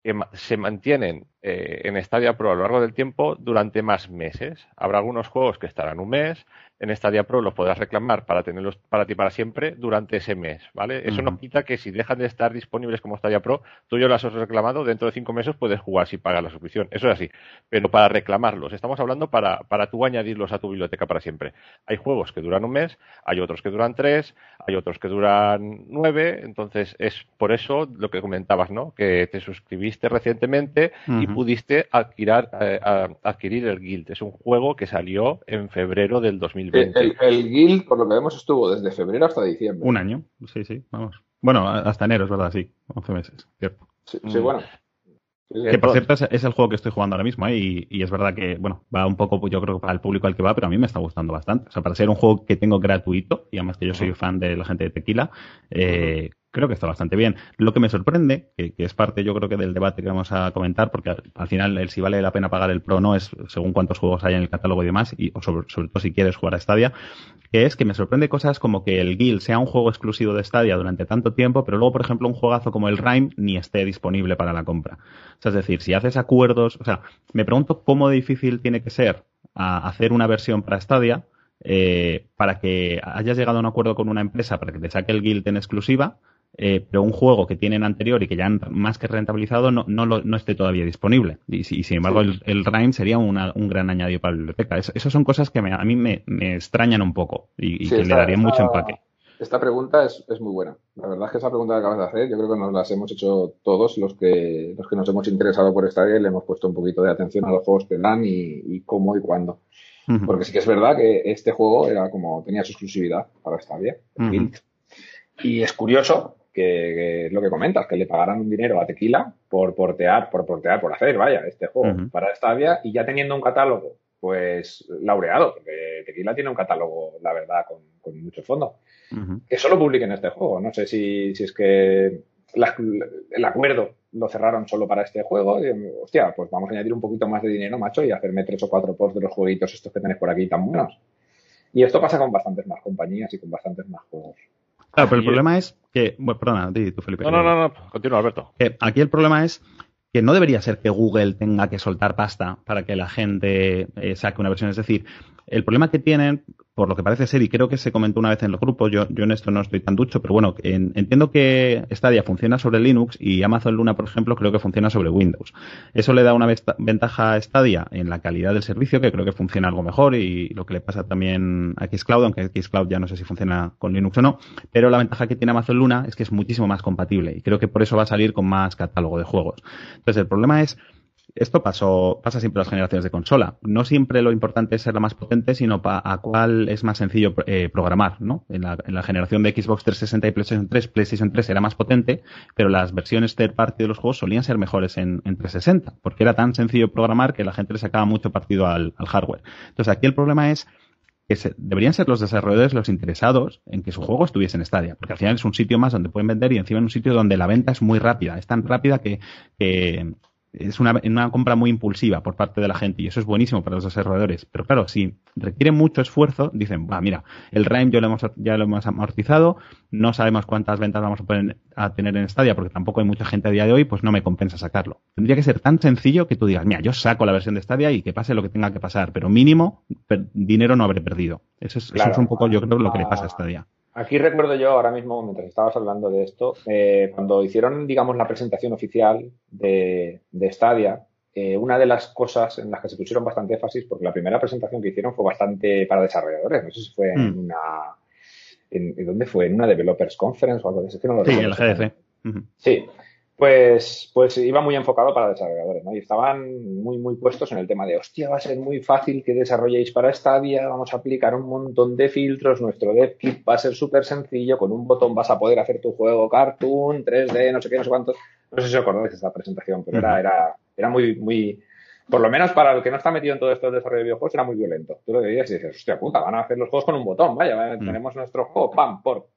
que se mantienen eh, en Stadia Pro a lo largo del tiempo durante más meses. Habrá algunos juegos que estarán un mes, en Stadia Pro los podrás reclamar para tenerlos para ti para siempre durante ese mes, ¿vale? Eso no quita que si dejan de estar disponibles como Stadia Pro, tú ya los has reclamado, dentro de cinco meses puedes jugar si pagas la suscripción. Eso es así. Pero para reclamarlos, estamos hablando para, para tú añadirlos a tu biblioteca para siempre. Hay juegos que duran un mes, hay otros que duran tres, hay otros que duran nueve, entonces es por eso lo que comentabas, ¿no? Que te suscribiste recientemente y pudiste adquirir, eh, adquirir el Guild. Es un juego que salió en febrero del 2020 el, Guild, por lo que vemos, estuvo desde febrero hasta diciembre. Un año, sí, sí, vamos. Bueno, hasta enero, es verdad, sí, 11 meses, cierto. Sí, bueno. que por cierto es, el juego que estoy jugando ahora mismo ¿eh? y, es verdad que, bueno, va un poco, yo creo, para el público al que va, pero a mí me está gustando bastante. O sea, para ser un juego que tengo gratuito, y además que yo soy fan de la gente de Tequila, eh, creo que está bastante bien. Lo que me sorprende, que, es parte yo creo que del debate que vamos a comentar, porque al, final el si vale la pena pagar el Pro no es según cuántos juegos hay en el catálogo y demás, y sobre, todo si quieres jugar a Stadia, que es que me sorprende cosas como que el Guild sea un juego exclusivo de Stadia durante tanto tiempo, pero luego, por ejemplo, un juegazo como el Rime ni esté disponible para la compra. O sea, es decir, si haces acuerdos, o sea, me pregunto cómo difícil tiene que ser hacer una versión para Stadia, eh, para que hayas llegado a un acuerdo con una empresa para que te saque el guild en exclusiva eh, pero un juego que tienen anterior y que ya han más que rentabilizado no, no, no esté todavía disponible. Y, sin embargo, el, el RIME sería un gran añadido para la biblioteca. esas son cosas que a mí me, extrañan un poco y, que le darían mucho empaque. Esta pregunta es, es, muy buena. La verdad es que esa pregunta que acabas de hacer, yo creo que nos las hemos hecho todos los que, los que nos hemos interesado por esta y le hemos puesto un poquito de atención a los juegos que dan y, cómo y cuándo. Porque sí que es verdad que este juego era como, tenía su exclusividad para Stadia. Y es curioso que, es lo que comentas, que le pagaran un dinero a Tequila por portear, por portear, por hacer, vaya, este juego para Stadia y ya teniendo un catálogo, pues laureado, porque Tequila tiene un catálogo, la verdad, con, con mucho fondo. Que solo publiquen este juego. No sé si, si es que el acuerdo lo cerraron solo para este juego. Y, hostia, pues vamos a añadir un poquito más de dinero, macho, y hacerme tres o cuatro posts de los jueguitos estos que tenéis por aquí tan buenos. Y esto pasa con bastantes más compañías y con bastantes más juegos. Claro, pero el problema es que. Bueno, perdona, di tú, Felipe. No, no, no, no, continúa, Alberto. Que aquí el problema es que no debería ser que Google tenga que soltar pasta para que la gente eh, saque una versión. Es decir, el problema que tienen, por lo que parece ser, y creo que se comentó una vez en los grupos, yo, yo en esto no estoy tan ducho, pero bueno, entiendo que Stadia funciona sobre Linux y Amazon Luna, por ejemplo, creo que funciona sobre Windows. Eso le da una ventaja a Stadia en la calidad del servicio, que creo que funciona algo mejor, y lo que le pasa también a Xcloud, aunque Xcloud ya no sé si funciona con Linux o no, pero la ventaja que tiene Amazon Luna es que es muchísimo más compatible, y creo que por eso va a salir con más catálogo de juegos. Entonces, el problema es esto pasó, pasa siempre en las generaciones de consola. No siempre lo importante es ser la más potente, sino a cuál es más sencillo eh, programar, ¿no? En la, generación de Xbox 360 y PlayStation 3, PlayStation 3 era más potente, pero las versiones third party de los juegos solían ser mejores en, 360, porque era tan sencillo programar que la gente le sacaba mucho partido al, hardware. Entonces aquí el problema es que deberían ser los desarrolladores los interesados en que su juego estuviese en Stadia, porque al final es un sitio más donde pueden vender y encima en un sitio donde la venta es muy rápida, es tan rápida que, que es una, una, compra muy impulsiva por parte de la gente y eso es buenísimo para los desarrolladores. Pero claro, si requiere mucho esfuerzo, dicen, va, mira, el RIME ya lo, hemos, ya lo hemos amortizado, no sabemos cuántas ventas vamos a, a tener en Stadia porque tampoco hay mucha gente a día de hoy, pues no me compensa sacarlo. Tendría que ser tan sencillo que tú digas, mira, yo saco la versión de Stadia y que pase lo que tenga que pasar, pero mínimo dinero no habré perdido. Eso es, eso es un poco, yo creo, lo que le pasa a Stadia. Aquí recuerdo yo ahora mismo, mientras estabas hablando de esto, eh, cuando hicieron, digamos, la presentación oficial de, de Stadia, eh, una de las cosas en las que se pusieron bastante énfasis, porque la primera presentación que hicieron fue bastante para desarrolladores, no sé si fue en mm. una... En, ¿Dónde fue? ¿En una Developers Conference o algo de eso? sí, en el GDC. Sí, pues, pues iba muy enfocado para desarrolladores, ¿no? Y estaban muy, muy puestos en el tema de, hostia, va a ser muy fácil que desarrolléis para Stadia, vamos a aplicar un montón de filtros, nuestro dev kit va a ser súper sencillo, con un botón vas a poder hacer tu juego cartoon, 3D, no sé qué, no sé cuántos. No sé si os acordáis de esta presentación, pero era, era, era muy, muy, por lo menos para el que no está metido en todo esto del desarrollo de videojuegos, era muy violento. Tú lo veías y dices, hostia puta, van a hacer los juegos con un botón, vaya, tenemos nuestro juego, pam, por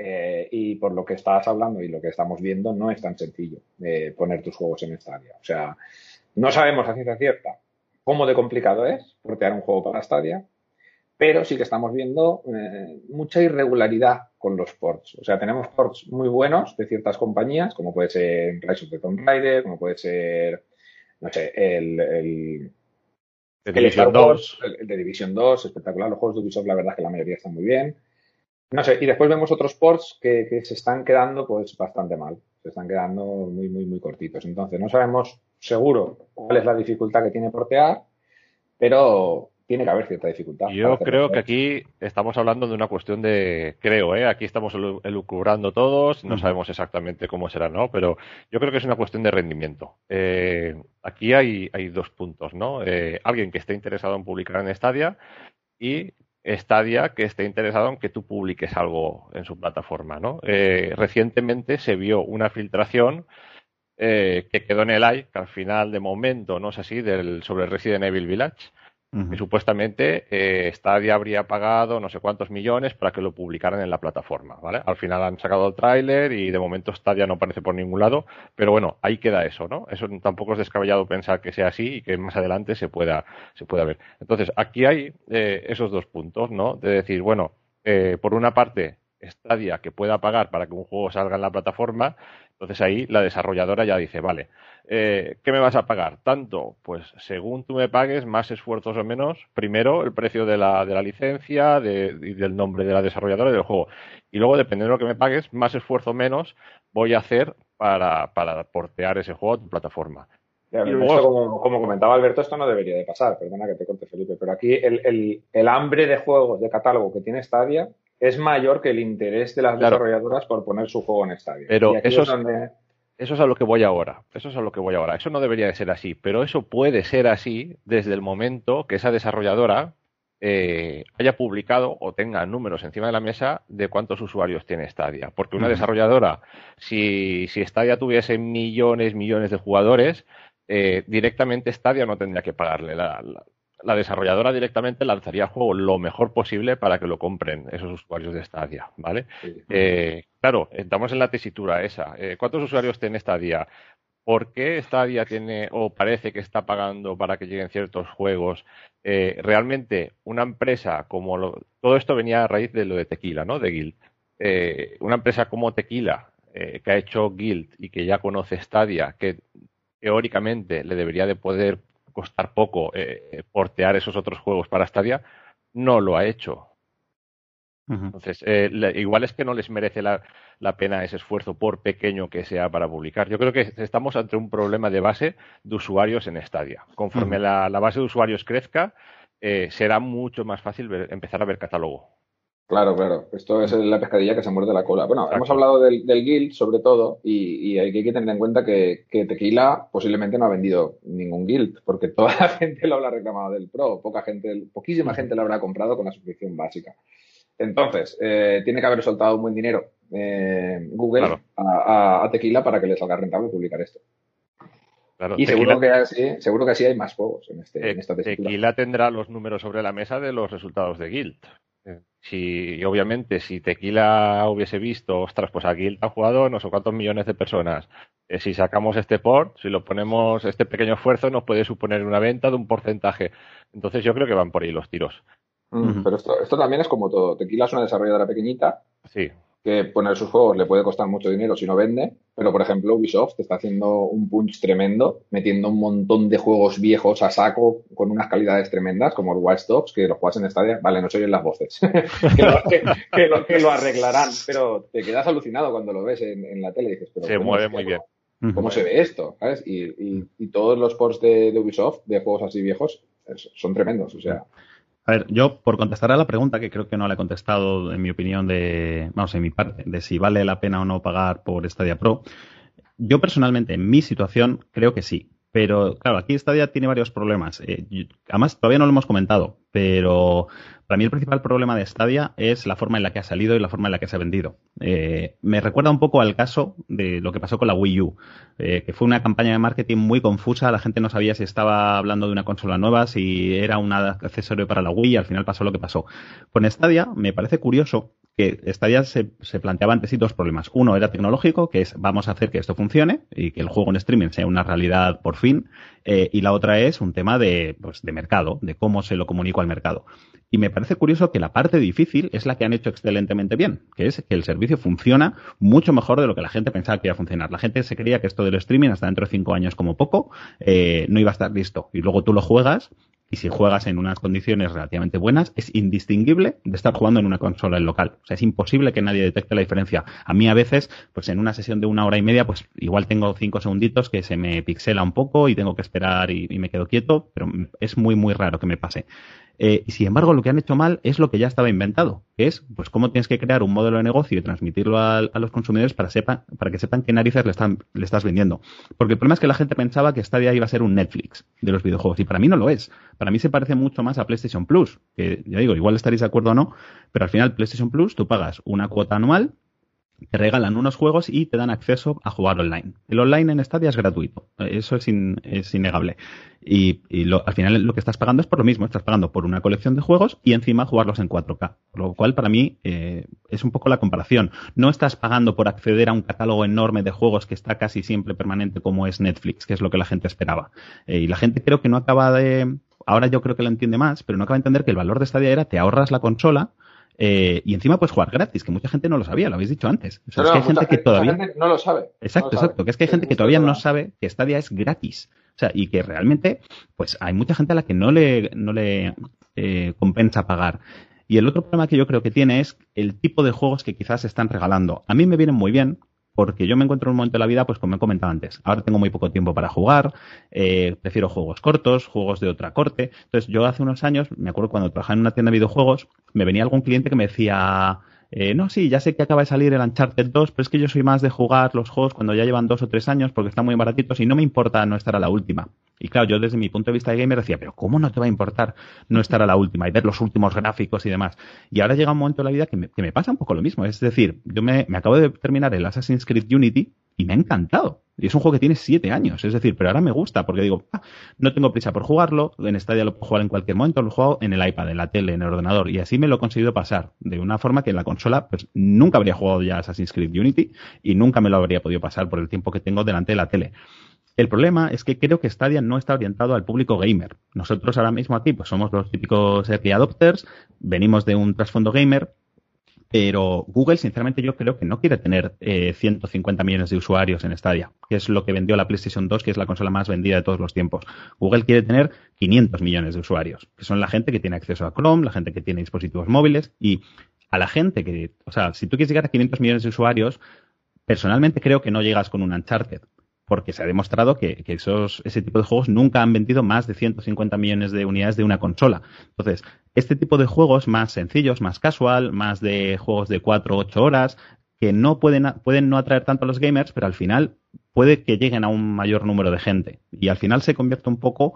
eh, y por lo que estabas hablando y lo que estamos viendo, no es tan sencillo eh, poner tus juegos en Stadia. O sea, no sabemos a ciencia cierta cómo de complicado es portear un juego para Stadia, pero sí que estamos viendo eh, mucha irregularidad con los ports. O sea, tenemos ports muy buenos de ciertas compañías, como puede ser Rise of the Tomb Raider, como puede ser, no sé, el, el de Division 2. el, de Division 2, espectacular. Los juegos de Ubisoft, la verdad es que la mayoría están muy bien. No sé, y después vemos otros ports que, se están quedando pues bastante mal. Se están quedando muy, muy, muy cortitos. Entonces, no sabemos seguro cuál es la dificultad que tiene portear, pero tiene que haber cierta dificultad. Yo creo que aquí estamos hablando de una cuestión de, creo, ¿eh? aquí estamos elucubrando todos, no sabemos exactamente cómo será, ¿no? Pero yo creo que es una cuestión de rendimiento. Eh, aquí hay, hay dos puntos, ¿no? Eh, alguien que esté interesado en publicar en Stadia y Stadia que esté interesado en que tú publiques algo en su plataforma. ¿no? Eh, recientemente se vio una filtración eh, que quedó en el aire, que al final, de momento, no es así, del, sobre Resident Evil Village, y supuestamente eh, Stadia habría pagado no sé cuántos millones para que lo publicaran en la plataforma, ¿vale? Al final han sacado el tráiler y de momento Stadia no aparece por ningún lado, pero bueno, ahí queda eso, ¿no? Eso tampoco es descabellado pensar que sea así y que más adelante se pueda, se pueda ver. Entonces, aquí hay eh, esos dos puntos, ¿no? De decir, bueno, eh, por una parte, Stadia que pueda pagar para que un juego salga en la plataforma, entonces ahí la desarrolladora ya dice, vale, eh, ¿qué me vas a pagar? Tanto, pues según tú me pagues, más esfuerzos o menos, primero el precio de la, de la licencia de, y del nombre de la desarrolladora y del juego. Y luego, dependiendo de lo que me pagues, más esfuerzo o menos voy a hacer para, para portear ese juego a tu plataforma. como, comentaba Alberto, esto no debería de pasar, perdona que te corte Felipe, pero aquí el, el, el hambre de juegos de catálogo que tiene Stadia es mayor que el interés de las desarrolladoras por poner su juego en Stadia. Pero eso es, eso es a lo que voy ahora. Eso es a lo que voy ahora. Eso no debería de ser así, pero eso puede ser así desde el momento que esa desarrolladora eh, haya publicado o tenga números encima de la mesa de cuántos usuarios tiene Stadia. Porque una desarrolladora, si, si Stadia tuviese millones, millones de jugadores, eh, directamente Stadia no tendría que pagarle la, la desarrolladora directamente lanzaría el juego lo mejor posible para que lo compren esos usuarios de Stadia, ¿vale? Eh, claro, estamos en la tesitura esa. Eh, ¿Cuántos usuarios tiene Stadia? ¿Por qué Stadia tiene o parece que está pagando para que lleguen ciertos juegos? Eh, realmente, una empresa como lo, todo esto venía a raíz de lo de Tequila, ¿no? De Guild. una empresa como Tequila que ha hecho Guild y que ya conoce Stadia, que teóricamente le debería de poder costar poco eh, portear esos otros juegos para Stadia, no lo ha hecho. Entonces, eh, igual es que no les merece la, pena ese esfuerzo, por pequeño que sea, para publicar. Yo creo que estamos ante un problema de base de usuarios en Stadia. Conforme la, base de usuarios crezca, eh, será mucho más fácil empezar a ver catálogo. Claro, claro. Esto es la pescadilla que se muerde la cola. Bueno, hemos hablado del, guild sobre todo y, hay que tener en cuenta que, Tequila posiblemente no ha vendido ningún guild porque toda la gente lo habrá reclamado del Pro. Poca gente, poquísima gente lo habrá comprado con la suscripción básica. Entonces, eh, tiene que haber soltado un buen dinero eh, Google a, Tequila para que le salga rentable publicar esto. y seguro, que así, seguro que así hay más juegos en, este, en esta Tequila tendrá los números sobre la mesa de los resultados de Guild. Si, obviamente, si Tequila hubiese visto, ostras, pues aquí han jugado no sé cuántos millones de personas. Eh, si sacamos este port, si lo ponemos, este pequeño esfuerzo nos puede suponer una venta de un porcentaje. Entonces yo creo que van por ahí los tiros. Mm, pero esto, esto también es como todo. Tequila es una desarrolladora pequeñita. Sí que poner sus juegos le puede costar mucho dinero si no vende, pero por ejemplo Ubisoft está haciendo un punch tremendo, metiendo un montón de juegos viejos a saco con unas calidades tremendas, como el Watch Dogs, que los juegas en Stadia, vale, no se oyen las voces, que, lo, arreglarán, pero te quedas alucinado cuando lo ves en, la tele y dices, pero se mueve muy bien. ¿Cómo se ve esto? ¿sabes? Y, todos los ports de, de Ubisoft, de juegos así viejos, son tremendos, o sea... A ver, yo por contestar a la pregunta, que creo que no la he contestado en mi opinión de, vamos, en mi parte, de si vale la pena o no pagar por Stadia Pro, yo personalmente, en mi situación, creo que sí. Pero claro, aquí Stadia tiene varios problemas. Eh, además, todavía no lo hemos comentado, pero para mí el principal problema de Stadia es la forma en la que ha salido y la forma en la que se ha vendido. Eh, me recuerda un poco al caso de lo que pasó con la Wii U, eh, que fue una campaña de marketing muy confusa, la gente no sabía si estaba hablando de una consola nueva, si era un accesorio para la Wii, y al final pasó lo que pasó. Con Stadia me parece curioso que Stadia se, planteaba ante sí dos problemas. Uno era tecnológico, que es vamos a hacer que esto funcione y que el juego en streaming sea una realidad por fin, eh, y la otra es un tema de, pues, de mercado, de cómo se lo comunico al mercado. Y me parece curioso que la parte difícil es la que han hecho excelentemente bien, que es que el servicio funciona mucho mejor de lo que la gente pensaba que iba a funcionar. La gente se creía que esto del streaming hasta dentro de cinco años como poco eh, no iba a estar listo. Y luego tú lo juegas y si juegas en unas condiciones relativamente buenas, es indistinguible de estar jugando en una consola en local. O sea, es imposible que nadie detecte la diferencia. A mí a veces, pues en una sesión de una hora y media, pues igual tengo cinco segunditos que se me pixela un poco y tengo que esperar y, y me quedo quieto, pero es muy, muy raro que me pase. Eh, y sin embargo, lo que han hecho mal es lo que ya estaba inventado, que es pues cómo tienes que crear un modelo de negocio y transmitirlo a, los consumidores para, sepa, para que sepan qué narices le, están, le estás vendiendo. Porque el problema es que la gente pensaba que Stadia iba a ser un Netflix de los videojuegos, y para mí no lo es. Para mí se parece mucho más a PlayStation Plus, que ya digo, igual estaréis de acuerdo o no, pero al final PlayStation Plus tú pagas una cuota anual te regalan unos juegos y te dan acceso a jugar online. El online en Stadia es gratuito, eso es, innegable. Y, al final lo que estás pagando es por lo mismo, estás pagando por una colección de juegos y encima jugarlos en 4K. lo cual para mí eh, es un poco la comparación. No estás pagando por acceder a un catálogo enorme de juegos que está casi siempre permanente como es Netflix, que es lo que la gente esperaba. Eh, y la gente creo que no acaba de... Ahora yo creo que lo entiende más, pero no acaba de entender que el valor de Stadia era te ahorras la consola, Eh, y encima puedes jugar gratis, que mucha gente no lo sabía, lo habéis dicho antes. O sea, es que hay gente que todavía... no lo sabe. Exacto, exacto. Que es que hay gente que todavía no sabe que Stadia es gratis. O sea, y que realmente, pues hay mucha gente a la que no le, no le eh, compensa pagar. Y el otro problema que yo creo que tiene es el tipo de juegos que quizás se están regalando. A mí me vienen muy bien, porque yo me encuentro en un momento de la vida, pues como he comentado antes, ahora tengo muy poco tiempo para jugar, eh, prefiero juegos cortos, juegos de otra corte. Entonces, yo hace unos años, me acuerdo cuando trabajaba en una tienda de videojuegos, me venía algún cliente que me decía, eh, no, sí, ya sé que acaba de salir el Uncharted 2, pero es que yo soy más de jugar los juegos cuando ya llevan dos o tres años porque están muy baratitos y no me importa no estar a la última. Y claro, yo desde mi punto de vista de gamer decía, pero ¿cómo no te va a importar no estar a la última y ver los últimos gráficos y demás? Y ahora llega un momento de la vida que me, pasa un poco lo mismo. Es decir, yo me acabo de terminar el Assassin's Creed Unity y me ha encantado. Y es un juego que tiene siete años, es decir, pero ahora me gusta porque digo, ah, no tengo prisa por jugarlo, en Stadia lo puedo jugar en cualquier momento, lo juego en el iPad, en la tele, en el ordenador, y así me lo he conseguido pasar de una forma que en la consola, pues nunca habría jugado ya Assassin's Creed Unity y nunca me lo habría podido pasar por el tiempo que tengo delante de la tele. El problema es que creo que Stadia no está orientado al público gamer. Nosotros ahora mismo aquí pues somos los típicos early adopters, venimos de un trasfondo gamer, pero Google, sinceramente, yo creo que no quiere tener 150 eh, millones de usuarios en Stadia, que es lo que vendió la PlayStation 2, que es la consola más vendida de todos los tiempos. Google quiere tener 500 millones de usuarios, que son la gente que tiene acceso a Chrome, la gente que tiene dispositivos móviles y a la gente que, o sea, si tú quieres llegar a 500 millones de usuarios, personalmente creo que no llegas con un Uncharted porque se ha demostrado que, esos, ese tipo de juegos nunca han vendido más de 150 millones de unidades de una consola. Entonces, este tipo de juegos más sencillos, más casual, más de juegos de 4 o 8 horas, que no pueden, pueden no atraer tanto a los gamers, pero al final puede que lleguen a un mayor número de gente. Y al final se convierte un poco,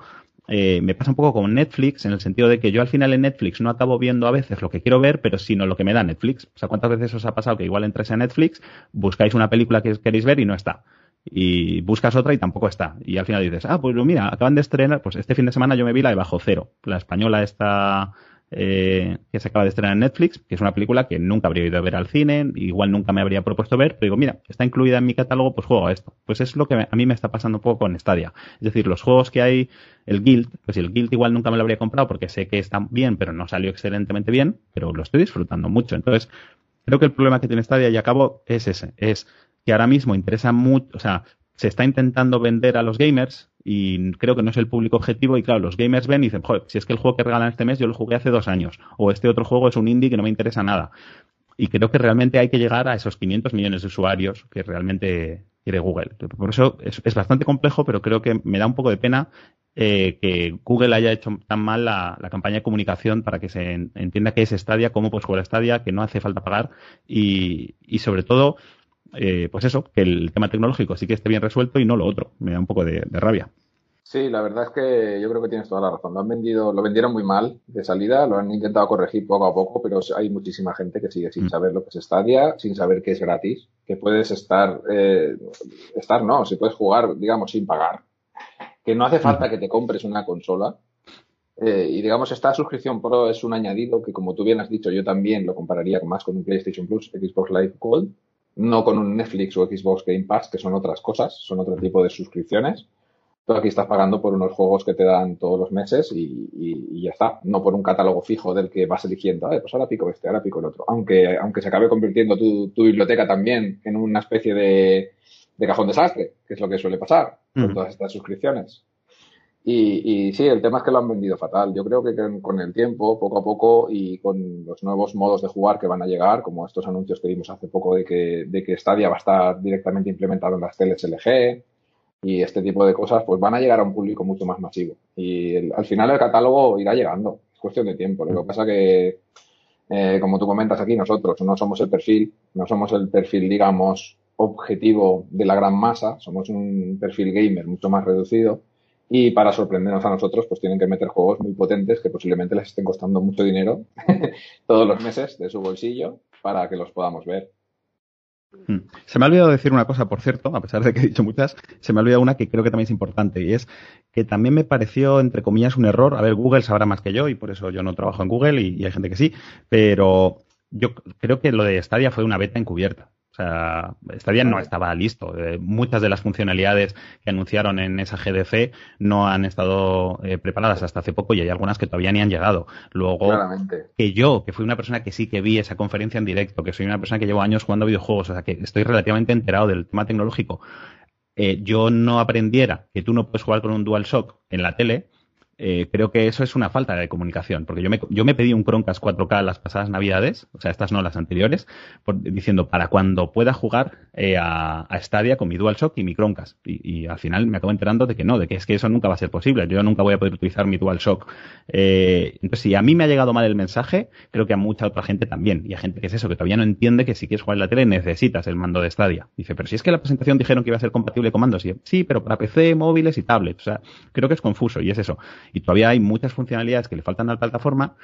eh, me pasa un poco con Netflix, en el sentido de que yo al final en Netflix no acabo viendo a veces lo que quiero ver, pero sino lo que me da Netflix. O sea, ¿cuántas veces os ha pasado que igual entréis a Netflix, buscáis una película que queréis ver y no está? Y buscas otra y tampoco está. Y al final dices, ah, pues mira, acaban de estrenar, pues este fin de semana yo me vi la de Bajo Cero, la española esta eh, que se acaba de estrenar en Netflix, que es una película que nunca habría ido a ver al cine, igual nunca me habría propuesto ver, pero digo, mira, está incluida en mi catálogo, pues juego a esto. Pues es lo que a mí me está pasando un poco con Stadia. Es decir, los juegos que hay, el Guild, pues el Guild igual nunca me lo habría comprado porque sé que está bien, pero no salió excelentemente bien, pero lo estoy disfrutando mucho. Entonces, creo que el problema que tiene Stadia, y acabo, es ese, es que ahora mismo interesa mucho, o sea, se está intentando vender a los gamers y creo que no es el público objetivo y claro, los gamers ven y dicen, joder, si es que el juego que regalan este mes yo lo jugué hace dos años o este otro juego es un indie que no me interesa nada. Y creo que realmente hay que llegar a esos 500 millones de usuarios que realmente quiere Google. Por eso es, bastante complejo, pero creo que me da un poco de pena eh, que Google haya hecho tan mal la, campaña de comunicación para que se entienda que es Stadia, cómo puedes jugar a Stadia, que no hace falta pagar y, y sobre todo eh, pues eso, que el tema tecnológico sí que esté bien resuelto y no lo otro. Me da un poco de, rabia. Sí, la verdad es que yo creo que tienes toda la razón. Lo han vendido, lo vendieron muy mal de salida, lo han intentado corregir poco a poco, pero hay muchísima gente que sigue sin mm. saber lo que es Stadia, sin saber que es gratis, que puedes estar, eh, estar no, si puedes jugar, digamos, sin pagar, que no hace mm. falta que te compres una consola. Eh, y digamos, esta suscripción Pro es un añadido que, como tú bien has dicho, yo también lo compararía más con un PlayStation Plus, Xbox Live Gold, no con un Netflix o Xbox Game Pass, que son otras cosas, son otro tipo de suscripciones. Tú aquí estás pagando por unos juegos que te dan todos los meses y, ya está, no por un catálogo fijo del que vas eligiendo, pues ahora pico este, ahora pico el otro. Aunque, aunque se acabe convirtiendo tu, biblioteca también en una especie de, de cajón desastre, que es lo que suele pasar con todas estas suscripciones. Y, y, sí, el tema es que lo han vendido fatal. Yo creo que con el tiempo, poco a poco, y con los nuevos modos de jugar que van a llegar, como estos anuncios que vimos hace poco de que, de que Stadia va a estar directamente implementado en las teles LG y este tipo de cosas, pues van a llegar a un público mucho más masivo. Y al final el catálogo irá llegando. Es cuestión de tiempo. Lo que pasa que, eh, como tú comentas aquí, nosotros no somos el perfil, no somos el perfil, digamos, objetivo de la gran masa, somos un perfil gamer mucho más reducido y para sorprendernos a nosotros, pues tienen que meter juegos muy potentes que posiblemente les estén costando mucho dinero todos los meses de su bolsillo para que los podamos ver. Hmm. Se me ha olvidado decir una cosa, por cierto, a pesar de que he dicho muchas, se me ha olvidado una que creo que también es importante y es que también me pareció, entre comillas, un error. A ver, Google sabrá más que yo y por eso yo no trabajo en Google y, y hay gente que sí, pero yo creo que lo de Stadia fue una beta encubierta. O sea, Stadia no estaba listo. Eh, muchas de las funcionalidades que anunciaron en esa GDC no han estado eh, preparadas hasta hace poco y hay algunas que todavía ni han llegado. Luego, que yo, que fui una persona que sí que vi esa conferencia en directo, que soy una persona que llevo años jugando videojuegos, o sea, que estoy relativamente enterado del tema tecnológico, eh, yo no aprendiera que tú no puedes jugar con un DualShock en la tele, eh, creo que eso es una falta de comunicación, porque yo me, yo me pedí un Chromecast 4K las pasadas navidades, o sea, estas no las anteriores, diciendo para cuando pueda jugar eh, a, Stadia con mi DualShock y mi Chromecast. Y, al final me acabo enterando de que no, de que es que eso nunca va a ser posible. Yo nunca voy a poder utilizar mi DualShock. Eh, entonces, si a mí me ha llegado mal el mensaje, creo que a mucha otra gente también. Y a gente que es eso, que todavía no entiende que si quieres jugar en la tele necesitas el mando de Stadia. Dice, pero si es que la presentación dijeron que iba a ser compatible con mandos. sí, pero para PC, móviles y tablets. O sea, creo que es confuso y es eso y todavía hay muchas funcionalidades que le faltan a la plataforma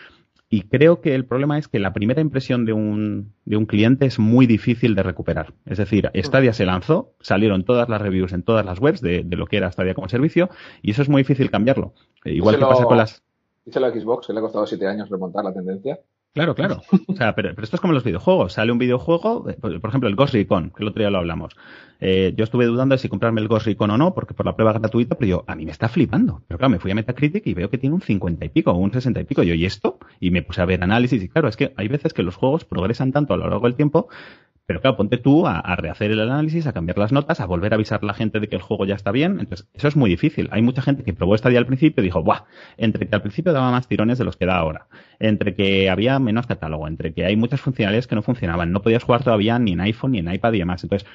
y creo que el problema es que la primera impresión de un, de un cliente es muy difícil de recuperar. Es decir, Stadia se lanzó, salieron todas las reviews en todas las webs de, lo que era Stadia como servicio y eso es muy difícil cambiarlo. Eh, igual que pasa con las... Dice la Xbox que le ha costado siete años remontar la tendencia. Claro, claro. O sea, pero, esto es como los videojuegos. Sale un videojuego, eh, por ejemplo, el Ghost Recon, que el otro día lo hablamos. Eh, yo estuve dudando de si comprarme el Ghost Recon o no, porque por la prueba gratuita, pero yo, a mí me está flipando. Pero claro, me fui a Metacritic y veo que tiene un 50 y pico un 60 y pico. Yo, ¿y esto? Y me puse a ver análisis y claro, es que hay veces que los juegos progresan tanto a lo largo del tiempo pero claro, ponte tú a, rehacer el análisis, a cambiar las notas, a volver a avisar a la gente de que el juego ya está bien. Entonces, eso es muy difícil. Hay mucha gente que probó esta día al principio y dijo, ¡buah! Entre que al principio daba más tirones de los que da ahora, entre que había menos catálogo, entre que hay muchas funcionalidades que no funcionaban, no podías jugar todavía ni en iPhone ni en iPad y demás. Entonces,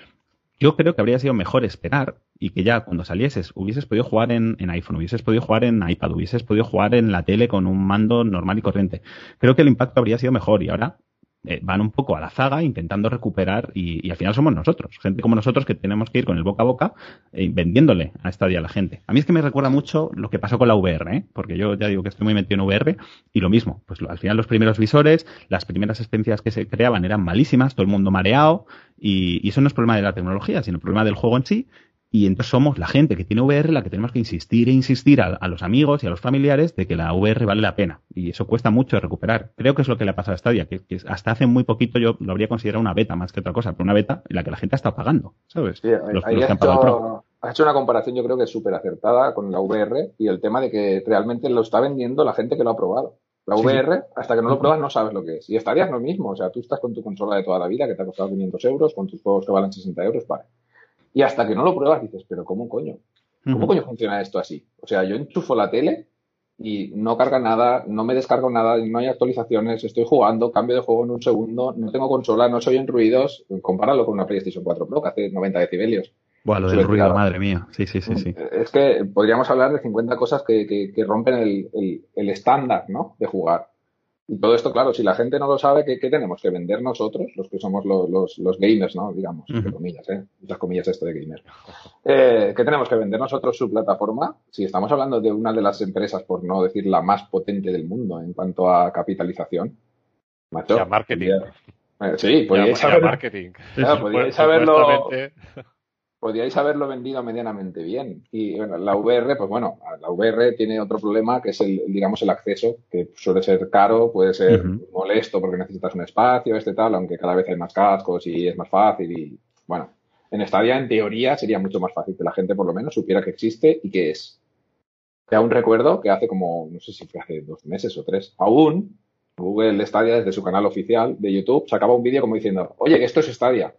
yo creo que habría sido mejor esperar y que ya cuando salieses hubieses podido jugar en, en, iPhone, hubieses podido jugar en iPad, hubieses podido jugar en la tele con un mando normal y corriente. Creo que el impacto habría sido mejor y ahora eh, van un poco a la zaga intentando recuperar y, al final somos nosotros, gente como nosotros que tenemos que ir con el boca a boca eh, vendiéndole a esta día a la gente. A mí es que me recuerda mucho lo que pasó con la VR, ¿eh? porque yo ya digo que estoy muy metido en VR y lo mismo, pues al final los primeros visores, las primeras experiencias que se creaban eran malísimas, todo el mundo mareado y, y eso no es problema de la tecnología, sino el problema del juego en sí y entonces somos la gente que tiene VR la que tenemos que insistir e insistir a, los amigos y a los familiares de que la VR vale la pena. Y eso cuesta mucho recuperar. Creo que es lo que le ha pasado a Stadia, que, que hasta hace muy poquito yo lo habría considerado una beta más que otra cosa, pero una beta en la que la gente ha estado pagando, ¿sabes? Sí, los, ahí hecho, has hecho una comparación yo creo que es súper acertada con la VR y el tema de que realmente lo está vendiendo la gente que lo ha probado. La VR, hasta que no lo pruebas, no sabes lo que es. Y Stadia es lo mismo. O sea, tú estás con tu consola de toda la vida que te ha costado 500 euros, con tus juegos que valen 60 euros, vale y hasta que no lo pruebas dices, pero ¿cómo coño? ¿Cómo coño funciona esto así? O sea, yo enchufo la tele y no carga nada, no me descargo nada, no hay actualizaciones, estoy jugando, cambio de juego en un segundo, no tengo consola, no soy en ruidos, compáralo con una PlayStation 4 Pro que hace 90 decibelios. Bueno, lo del ruido, madre mía. Sí, sí, sí, sí. Es que podríamos hablar de 50 cosas que, que, rompen el, el estándar, ¿no? De jugar. Y todo esto, claro, si la gente no lo sabe, ¿qué, tenemos que vender nosotros, los que somos los, los, gamers, ¿no? Digamos, entre comillas, ¿eh? Muchas comillas esto de gamer. Eh, ¿Qué tenemos que vender nosotros su plataforma? Si estamos hablando de una de las empresas, por no decir la más potente del mundo en cuanto a capitalización. Macho, marketing. Eh, sí, podríais saber, marketing. saberlo podríais haberlo vendido medianamente bien. Y bueno, la VR, pues bueno, la VR tiene otro problema que es el, digamos, el acceso, que suele ser caro, puede ser molesto porque necesitas un espacio, este tal, aunque cada vez hay más cascos y es más fácil y bueno, en Stadia en teoría sería mucho más fácil que la gente por lo menos supiera que existe y que es. Te un recuerdo que hace como, no sé si fue hace dos meses o tres, aún Google Stadia desde su canal oficial de YouTube sacaba un vídeo como diciendo, oye, que esto es Stadia.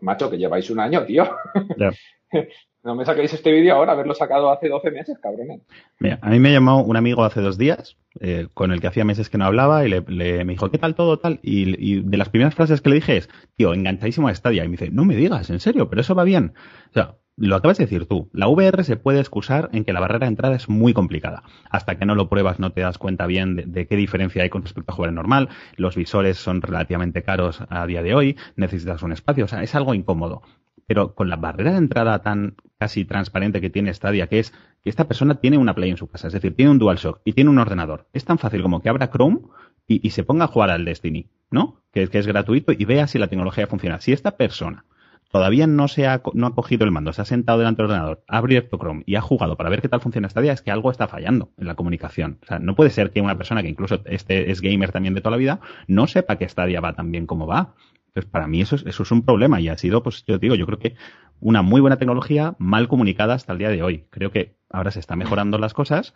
Macho, que lleváis un año, tío. no me saquéis este vídeo ahora, haberlo sacado hace 12 meses, cabrones. Mira, a mí me llamó un amigo hace dos días, eh, con el que hacía meses que no hablaba, y le, me dijo, ¿qué tal todo tal? Y, de las primeras frases que le dije es, tío, enganchadísimo a Stadia. Y me dice, no me digas, en serio, pero eso va bien. O sea, lo acabas de decir tú, la VR se puede excusar en que la barrera de entrada es muy complicada. Hasta que no lo pruebas no te das cuenta bien de, qué diferencia hay con respecto a jugar normal. Los visores son relativamente caros a día de hoy, necesitas un espacio, o sea, es algo incómodo. Pero con la barrera de entrada tan casi transparente que tiene Stadia, que es que esta persona tiene una Play en su casa, es decir, tiene un DualShock y tiene un ordenador. Es tan fácil como que abra Chrome y, se ponga a jugar al Destiny, ¿no? Que es gratuito y vea si la tecnología funciona. Si esta persona todavía no se ha, no ha cogido el mando, se ha sentado delante del ordenador, ha abierto Chrome y ha jugado para ver qué tal funciona Stadia, es que algo está fallando en la comunicación. O sea, no puede ser que una persona que incluso este es gamer también de toda la vida no sepa que Stadia va tan bien como va. Entonces, para mí eso es, eso es un problema y ha sido, pues yo digo, yo creo que una muy buena tecnología mal comunicada hasta el día de hoy. Creo que ahora se están mejorando las cosas,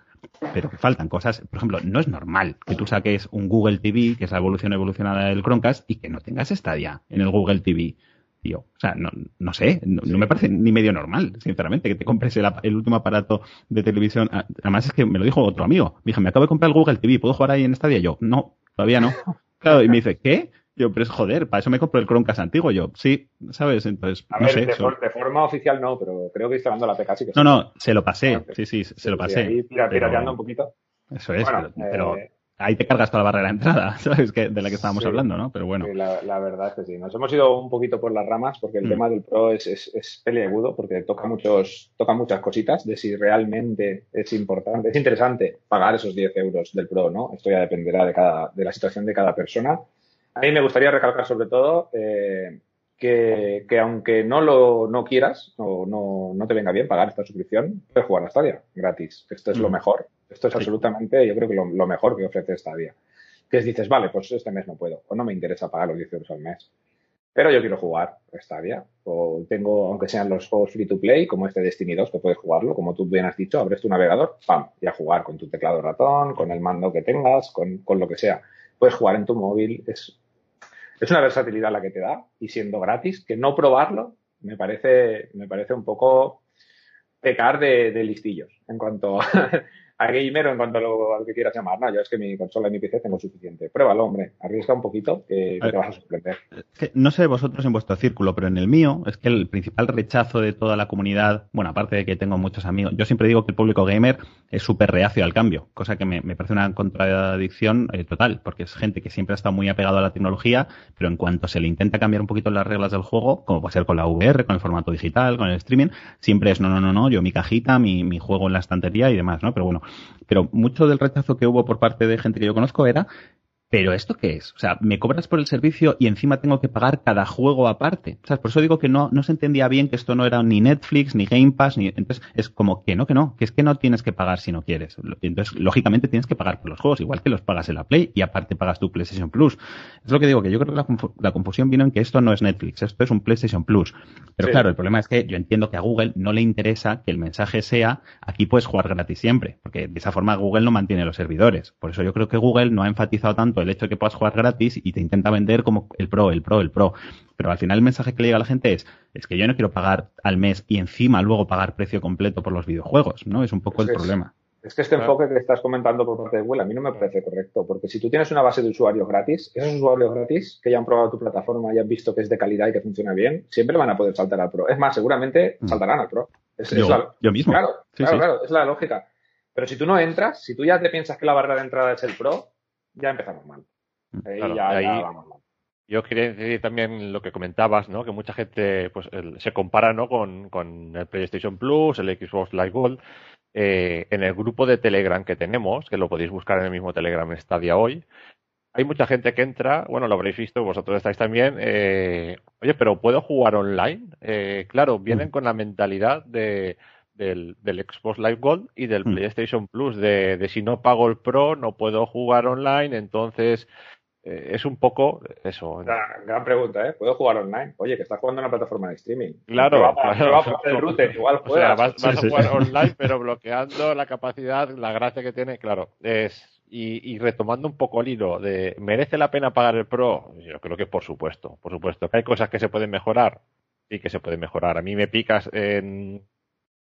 pero que faltan cosas. Por ejemplo, no es normal que tú saques un Google TV, que es la evolución evolucionada del Chromecast, y que no tengas Stadia en el Google TV. Tío, o sea, no, no sé, no, me parece ni medio normal, sinceramente, que te compres el, el, último aparato de televisión. Además es que me lo dijo otro amigo. Me dije, me acabo de comprar el Google TV, ¿puedo jugar ahí en Stadia? Yo, no, todavía no. Claro, y me dice, ¿qué? Yo, pero es joder, para eso me compro el Chromecast antiguo. Yo, sí, ¿sabes? Entonces, a no ver, sé. De, eso. for, de, forma oficial no, pero creo que instalando la PK sí que No, no, se lo pasé. Sí, sí, se sí, lo pasé. Ahí tira, tirateando un poquito. Eso es, bueno, pero, pero eh, ahí te cargas toda la barrera de entrada, ¿sabes? Que, de la que estábamos sí, hablando, ¿no? Pero bueno. Sí, la, la, verdad es que sí. Nos hemos ido un poquito por las ramas porque el Mm. tema del Pro es, es, es peleagudo porque toca, muchos, toca muchas cositas de si realmente es importante, es interesante pagar esos 10 euros del Pro, ¿no? Esto ya dependerá de, cada, de la situación de cada persona. A mí me gustaría recalcar sobre todo eh, que, que, aunque no lo no quieras o no, no, te venga bien pagar esta suscripción, puedes jugar a Stadia gratis. Esto es Mm. lo mejor. Esto es absolutamente, yo creo que lo, lo mejor que ofrece Stadia. Que dices, vale, pues este mes no puedo, o no me interesa pagar los 10 euros al mes. Pero yo quiero jugar Stadia, o tengo, aunque sean los juegos free to play, como este Destiny 2, que puedes jugarlo, como tú bien has dicho, abres tu navegador, pam, y a jugar con tu teclado ratón, con el mando que tengas, con, con lo que sea. Puedes jugar en tu móvil, es, es una versatilidad la que te da, y siendo gratis, que no probarlo me parece, me parece un poco pecar de, de listillos en cuanto a gamer o en cuanto a lo, a lo, que quieras llamar. No, yo es que mi consola y mi PC tengo suficiente. Pruébalo, hombre. Arriesga un poquito que, que te vas a sorprender. Es que no sé vosotros en vuestro círculo, pero en el mío es que el principal rechazo de toda la comunidad, bueno, aparte de que tengo muchos amigos, yo siempre digo que el público gamer es súper reacio al cambio, cosa que me, me parece una contradicción eh, total, porque es gente que siempre ha estado muy apegado a la tecnología, pero en cuanto se le intenta cambiar un poquito las reglas del juego, como puede ser con la VR, con el formato digital, con el streaming, siempre es no, no, no, no, yo mi cajita, mi, mi juego en la estantería y demás, ¿no? Pero bueno, pero mucho del rechazo que hubo por parte de gente que yo conozco era ¿Pero esto qué es? O sea, me cobras por el servicio y encima tengo que pagar cada juego aparte. O sea, por eso digo que no, no se entendía bien que esto no era ni Netflix, ni Game Pass, ni. Entonces, es como que no, que no, que es que no tienes que pagar si no quieres. Entonces, lógicamente tienes que pagar por los juegos, igual que los pagas en la Play y aparte pagas tu PlayStation Plus. Es lo que digo, que yo creo que la, la confusión vino en que esto no es Netflix, esto es un PlayStation Plus. Pero sí. claro, el problema es que yo entiendo que a Google no le interesa que el mensaje sea aquí puedes jugar gratis siempre, porque de esa forma Google no mantiene los servidores. Por eso yo creo que Google no ha enfatizado tanto el hecho de que puedas jugar gratis y te intenta vender como el pro, el pro, el pro. Pero al final el mensaje que le llega a la gente es, es que yo no quiero pagar al mes y encima luego pagar precio completo por los videojuegos, ¿no? Es un poco el es, problema. Es que este enfoque que estás comentando por parte de Google a mí no me parece correcto, porque si tú tienes una base de usuarios gratis, esos usuarios gratis que ya han probado tu plataforma y han visto que es de calidad y que funciona bien, siempre van a poder saltar al pro. Es más, seguramente saltarán al pro. Es, yo, es la, yo, mismo. Claro, sí, claro, sí. claro, es la lógica. Pero si tú no entras, si tú ya te piensas que la barrera de entrada es el pro, ya empezamos mal. Ahí Claro, ya, ahí- ya vamos mal. Yo quería decir también lo que comentabas, ¿no? Que mucha gente pues el- se compara, ¿no? Con, con el PlayStation Plus, el Xbox Live Gold. Eh, en el grupo de Telegram que tenemos, que lo podéis buscar en el mismo Telegram Stadia hoy, hay mucha gente que entra, bueno, lo habréis visto, vosotros estáis también, eh, oye, pero ¿puedo jugar online? Eh, claro, vienen Mm. con la mentalidad de, del, del Xbox Live Gold y del Mm. PlayStation Plus, de, de si no pago el Pro no puedo jugar online, entonces eh, es un poco eso. Gran, gran pregunta, ¿eh? ¿Puedo jugar online? Oye, que estás jugando en una plataforma de streaming. Claro, para- claro. prueba por el router, igual O sea, juegas. vas, vas Sí, a sí. jugar online, pero bloqueando la capacidad, la gracia que tiene, claro, es. Y, y retomando un poco el hilo de ¿merece la pena pagar el Pro? Yo creo que por supuesto, por supuesto. Que hay cosas que se pueden mejorar, sí que se pueden mejorar. A mí me picas en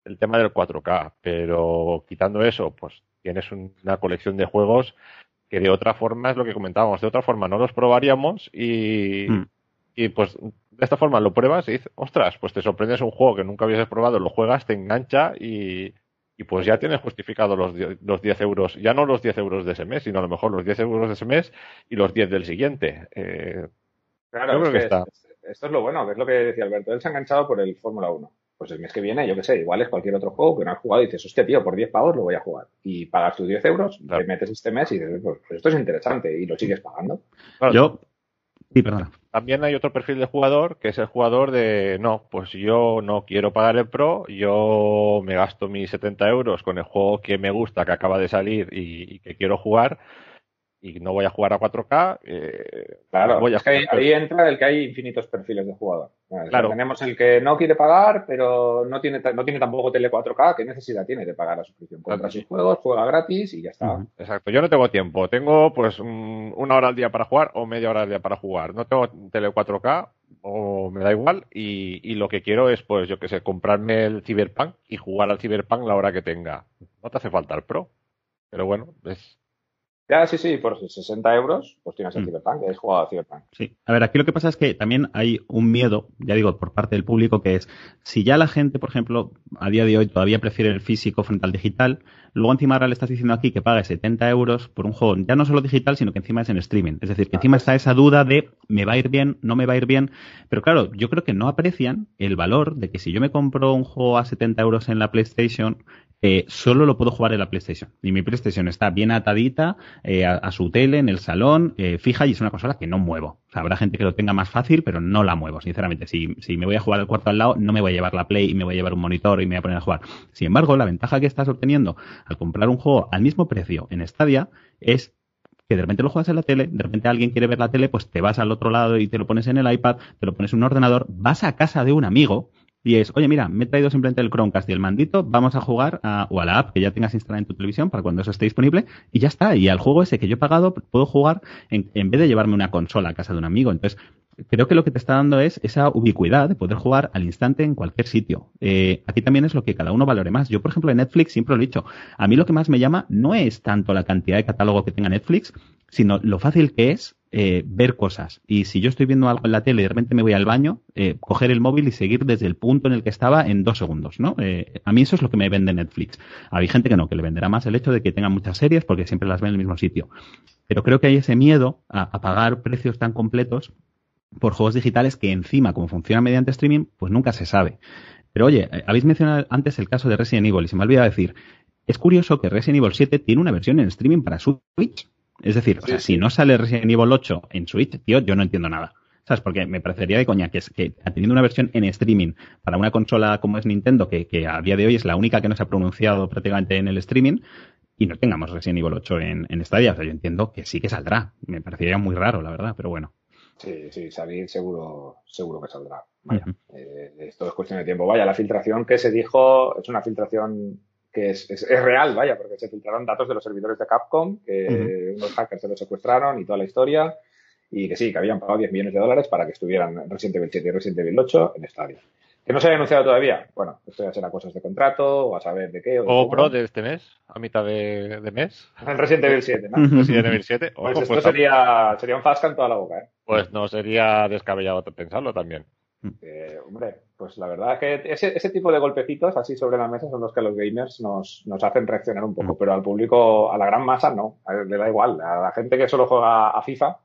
el tema del 4K, pero quitando eso, pues tienes una colección de juegos que de otra forma es lo que comentábamos, de otra forma no los probaríamos y, Mm. y pues de esta forma lo pruebas y dices, ostras, pues te sorprendes un juego que nunca habías probado, lo juegas, te engancha y, y pues ya tienes justificado los, los 10 euros, ya no los 10 euros de ese mes, sino a lo mejor los 10 euros de ese mes y los 10 del siguiente. Eh, Claro, Yo es creo que que está. es- esto es lo bueno, que es lo que decía Alberto. Él se ha enganchado por el Fórmula 1. Pues el mes que viene, yo qué sé, igual es cualquier otro juego que no has jugado y dices, hostia, tío, por 10 pavos lo voy a jugar. Y pagas tus 10 euros, Claro. te metes este mes y dices, pues, pues esto es interesante y lo sigues pagando. claro, Yo. Sí, perdona. También hay otro perfil de jugador que es el jugador de no, pues yo no quiero pagar el Pro, yo me gasto mis 70 euros con el juego que me gusta, que acaba de salir y, y que quiero jugar. Y no voy a jugar a 4K, eh, claro, voy a es que ahí, entra el que hay infinitos perfiles de jugador. Vale, Claro. Tenemos el que no quiere pagar, pero no tiene, no tiene tampoco tele 4K. ¿Qué necesidad tiene de pagar la suscripción? Compra sus juegos, juega gratis y ya está. Exacto, yo no tengo tiempo, tengo pues un- una hora al día para jugar o media hora al día para jugar. No tengo tele 4K o me da igual y, y lo que quiero es pues yo que sé, comprarme el Cyberpunk y jugar al Cyberpunk la hora que tenga. No te hace falta el Pro. Pero bueno, es Ya, sí, sí, por 60 euros, pues tienes el Mm. Cyberpunk, has jugado a Cyberpunk. Sí. A ver, aquí lo que pasa es que también hay un miedo, ya digo, por parte del público, que es, si ya la gente, por ejemplo, a día de hoy todavía prefiere el físico frente al digital, luego encima ahora le estás diciendo aquí que pague 70 euros por un juego, ya no solo digital, sino que encima es en streaming. Es decir, que Ah, encima pues está esa duda de, ¿me va a ir bien? ¿No me va a ir bien? Pero claro, yo creo que no aprecian el valor de que si yo me compro un juego a 70 euros en la PlayStation, eh, solo lo puedo jugar en la PlayStation. Y mi PlayStation está bien atadita eh, a, a su tele, en el salón, eh, fija, y es una consola que no muevo. O sea, habrá gente que lo tenga más fácil, pero no la muevo, sinceramente. Si, si me voy a jugar al cuarto al lado, no me voy a llevar la Play y me voy a llevar un monitor y me voy a poner a jugar. Sin embargo, la ventaja que estás obteniendo al comprar un juego al mismo precio en Stadia es que de repente lo juegas en la tele, de repente alguien quiere ver la tele, pues te vas al otro lado y te lo pones en el iPad, te lo pones en un ordenador, vas a casa de un amigo y es, oye, mira, me he traído simplemente el Chromecast y el mandito, vamos a jugar a, o a la app que ya tengas instalada en tu televisión para cuando eso esté disponible y ya está. Y al juego ese que yo he pagado puedo jugar en, en vez de llevarme una consola a casa de un amigo. Entonces, creo que lo que te está dando es esa ubicuidad de poder jugar al instante en cualquier sitio. Eh, aquí también es lo que cada uno valore más. Yo, por ejemplo, en Netflix siempre lo he dicho. A mí lo que más me llama no es tanto la cantidad de catálogo que tenga Netflix, sino lo fácil que es eh, ver cosas. Y si yo estoy viendo algo en la tele y de repente me voy al baño, eh, coger el móvil y seguir desde el punto en el que estaba en dos segundos, ¿no? Eh, a mí eso es lo que me vende Netflix. Hay gente que no, que le venderá más el hecho de que tenga muchas series porque siempre las ve en el mismo sitio. Pero creo que hay ese miedo a, a pagar precios tan completos por juegos digitales que encima, como funciona mediante streaming, pues nunca se sabe. Pero oye, eh, habéis mencionado antes el caso de Resident Evil y se me ha olvidado decir, es curioso que Resident Evil 7 tiene una versión en streaming para Switch. Es decir, o sea, si no sale Resident Evil 8 en Switch, tío, yo no entiendo nada. ¿Sabes? Porque me parecería de coña que, que teniendo una versión en streaming para una consola como es Nintendo, que, que a día de hoy es la única que no se ha pronunciado prácticamente en el streaming, y no tengamos Resident Evil 8 en, en Stadia. O sea, yo entiendo que sí que saldrá. Me parecería muy raro, la verdad, pero bueno. Sí, sí, salir seguro, seguro que saldrá. Vaya, eh, esto es cuestión de tiempo. Vaya, la filtración que se dijo es una filtración que es, es, es real, vaya, porque se filtraron datos de los servidores de Capcom, que unos hackers se los secuestraron y toda la historia, y que sí, que habían pagado 10 millones de dólares para que estuvieran Resident Evil 7 y Resident Evil 8 en Stadia. ¿Que no se haya anunciado todavía? Bueno, esto ya será cosas de contrato, o a saber de qué. O de o. Pro de este mes, a mitad de, de mes, En Resident Evil 7, ¿no? Resident Evil 7. Pues esto pues, sería, sería un Fasca en toda la boca, ¿eh? pues no sería descabellado pensarlo también. Eh, hombre, pues la verdad es que ese, ese tipo de golpecitos así sobre la mesa son los que a los gamers nos, nos hacen reaccionar un poco, pero al público, a la gran masa no, a le da igual. A la gente que solo juega a FIFA,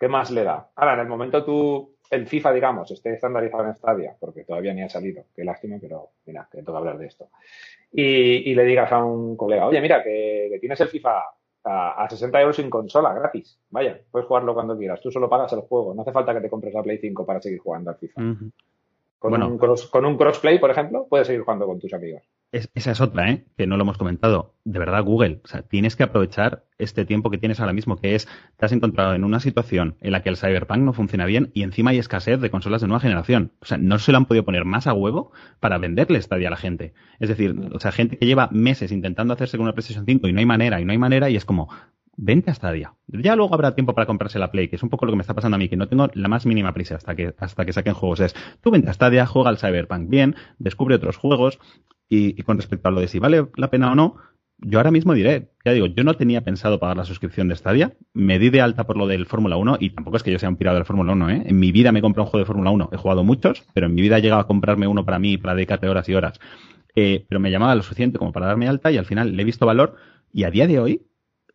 ¿qué más le da? Ahora, en el momento tú, el FIFA, digamos, esté estandarizado en Stadia, porque todavía ni ha salido, qué lástima, pero mira, que toca hablar de esto. Y, le digas a un colega, oye, mira, que, tienes el FIFA a, a 60 euros sin consola, gratis. Vaya, puedes jugarlo cuando quieras. Tú solo pagas el juego. No hace falta que te compres la Play 5 para seguir jugando al FIFA. Con, Bueno. un cross, con un crossplay, por ejemplo, puedes seguir jugando con tus amigos. Es- esa es otra, ¿eh? Que no lo hemos comentado. De verdad, Google, o sea, tienes que aprovechar este tiempo que tienes ahora mismo, que es, te has encontrado en una situación en la que el Cyberpunk no funciona bien y encima hay escasez de consolas de nueva generación. O sea, no se lo han podido poner más a huevo para venderle Stadia a la gente. Es decir, o sea, gente que lleva meses intentando hacerse con una PlayStation 5 y no hay manera, y no hay manera, y es como, vente a Stadia. Ya luego habrá tiempo para comprarse la Play, que es un poco lo que me está pasando a mí, que no tengo la más mínima prisa hasta que, hasta que saquen juegos. Es, tú vente a Stadia, juega al Cyberpunk bien, descubre otros juegos, y, y con respecto a lo de si vale la pena o no, yo ahora mismo diré, ya digo, yo no tenía pensado pagar la suscripción de Stadia, me di de alta por lo del Fórmula 1 y tampoco es que yo sea un pirado del Fórmula 1, ¿eh? En mi vida me he comprado un juego de Fórmula 1, he jugado muchos, pero en mi vida he llegado a comprarme uno para mí, para dedicarle horas y horas. Eh, pero me llamaba lo suficiente como para darme alta y al final le he visto valor y a día de hoy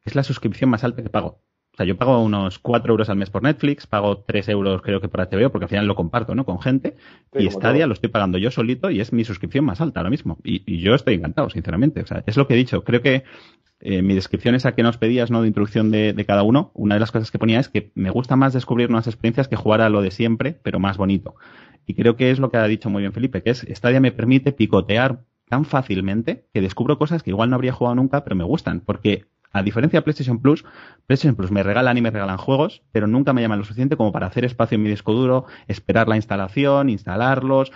es la suscripción más alta que pago. O sea, yo pago unos 4 euros al mes por Netflix, pago 3 euros creo que por HBO, porque al final lo comparto, ¿no? Con gente. Sí, y Stadia todo. lo estoy pagando yo solito y es mi suscripción más alta ahora mismo. Y, y yo estoy encantado, sinceramente. O sea, es lo que he dicho. Creo que eh, mi descripción esa que nos pedías, ¿no? De introducción de, de cada uno, una de las cosas que ponía es que me gusta más descubrir nuevas experiencias que jugar a lo de siempre, pero más bonito. Y creo que es lo que ha dicho muy bien Felipe, que es Stadia me permite picotear tan fácilmente que descubro cosas que igual no habría jugado nunca, pero me gustan. Porque A diferencia de PlayStation Plus, PlayStation Plus me regalan y me regalan juegos, pero nunca me llaman lo suficiente como para hacer espacio en mi disco duro, esperar la instalación, instalarlos,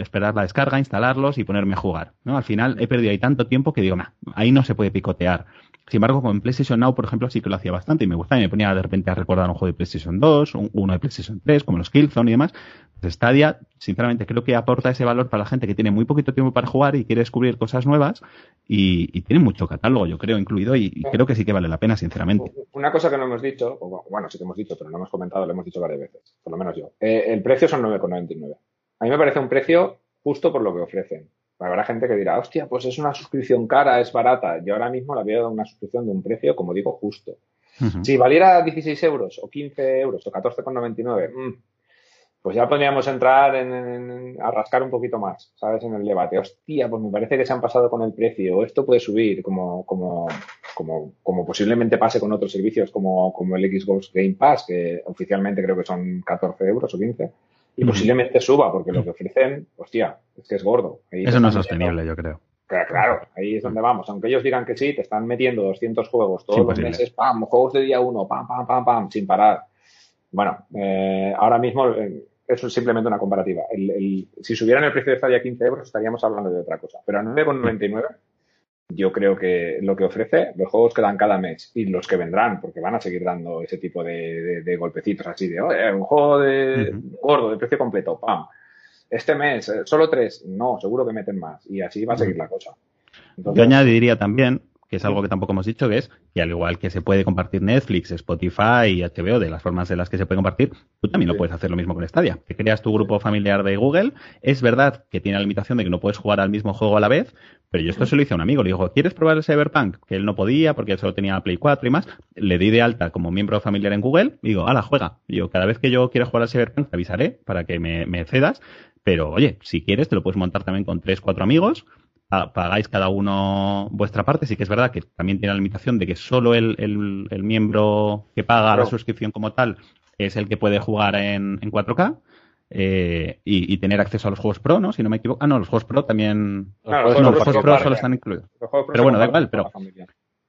esperar la descarga, instalarlos y ponerme a jugar. ¿no? Al final he perdido ahí tanto tiempo que digo, ahí no se puede picotear. Sin embargo, con PlayStation Now, por ejemplo, sí que lo hacía bastante y me gustaba y me ponía de repente a recordar un juego de PlayStation 2, uno de PlayStation 3, como los Killzone y demás. Pues Stadia, sinceramente, creo que aporta ese valor para la gente que tiene muy poquito tiempo para jugar y quiere descubrir cosas nuevas y, tiene mucho catálogo, yo creo, incluido y, creo que sí que vale la pena, sinceramente. Una cosa que no hemos dicho, bueno, sí que hemos dicho, pero no hemos comentado, lo hemos dicho varias veces, por lo menos yo. Eh, el precio son 9,99. A mí me parece un precio justo por lo que ofrecen. Habrá gente que dirá, hostia, pues es una suscripción cara, es barata. Yo ahora mismo la veo una suscripción de un precio, como digo, justo. Si valiera 16 euros o 15 euros o 14,99, mmm, pues ya podríamos entrar en, a rascar un poquito más, ¿sabes? En el debate. Hostia, pues me parece que se han pasado con el precio. Esto puede subir, como, como, como, como posiblemente pase con otros servicios como, como el Xbox Game Pass, que oficialmente creo que son 14 euros o 15 y posiblemente suba, porque lo que ofrecen, hostia, es que es gordo. Eso no es sostenible, yo creo. Claro, ahí es donde vamos. Aunque ellos digan que sí, te están metiendo 200 juegos todos los meses, pam, juegos de día uno, pam, pam, pam, pam, sin parar. Bueno, eh, ahora mismo eh, eso es simplemente una comparativa. El, el, si subieran el precio de Stadia a 15 euros, estaríamos hablando de otra cosa. Pero a 9,99 yo creo que lo que ofrece, los juegos que dan cada mes y los que vendrán, porque van a seguir dando ese tipo de, golpecitos así de, un juego de gordo, de precio completo, pam. Este mes, eh, solo tres, no, seguro que meten más. Y así va a seguir la cosa. yo añadiría también que es algo que tampoco hemos dicho, que es que al igual que se puede compartir Netflix, Spotify y HBO de las formas en las que se puede compartir, tú también lo puedes hacer lo mismo con Stadia. Que creas tu grupo familiar de Google. Es verdad que tiene la limitación de que no puedes jugar al mismo juego a la vez, pero yo esto se lo hice a un amigo. Le digo, ¿quieres probar el Cyberpunk? Que él no podía porque él solo tenía Play 4 y más. Le di de alta como miembro familiar en Google. Y digo, ala, juega. Y yo, cada vez que yo quiera jugar al Cyberpunk, te avisaré para que me, me cedas. Pero oye, si quieres, te lo puedes montar también con tres, cuatro amigos pagáis cada uno vuestra parte. Sí que es verdad que también tiene la limitación de que solo el, el, miembro que paga la suscripción como tal es el que puede jugar en, en 4K. Eh, y, tener acceso a los juegos Pro, ¿no? Si no me equivoco. Ah, no, los juegos Pro también. no, los juegos Pro solo están incluidos. Pero bueno, da igual, pero.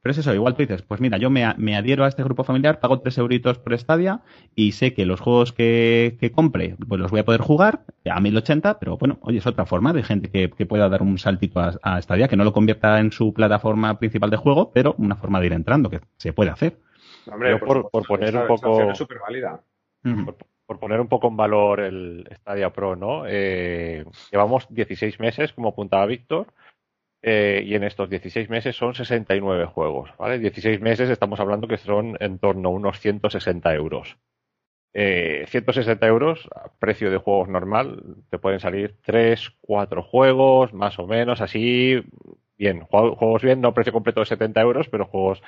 Pero es eso, igual tú dices, pues mira, yo me, adhiero a este grupo familiar, pago 3 euritos por Stadia y sé que los juegos que, compre, pues los voy a poder jugar a 1080, pero bueno, oye, es otra forma de gente que, pueda dar un saltito a, a, Stadia, que no lo convierta en su plataforma principal de juego, pero una forma de ir entrando, que se puede hacer. Hombre, por, poner un poco... por, poner un poco en valor el Stadia Pro, ¿no? Eh, llevamos 16 meses, como apuntaba Víctor, eh, y en estos 16 meses son 69 juegos, ¿vale? 16 meses estamos hablando que son en torno a unos 160 euros. Eh, 160 euros, a precio de juegos normal, te pueden salir 3, 4 juegos, más o menos, así, bien, juegos bien, no precio completo de 70 euros, pero juegos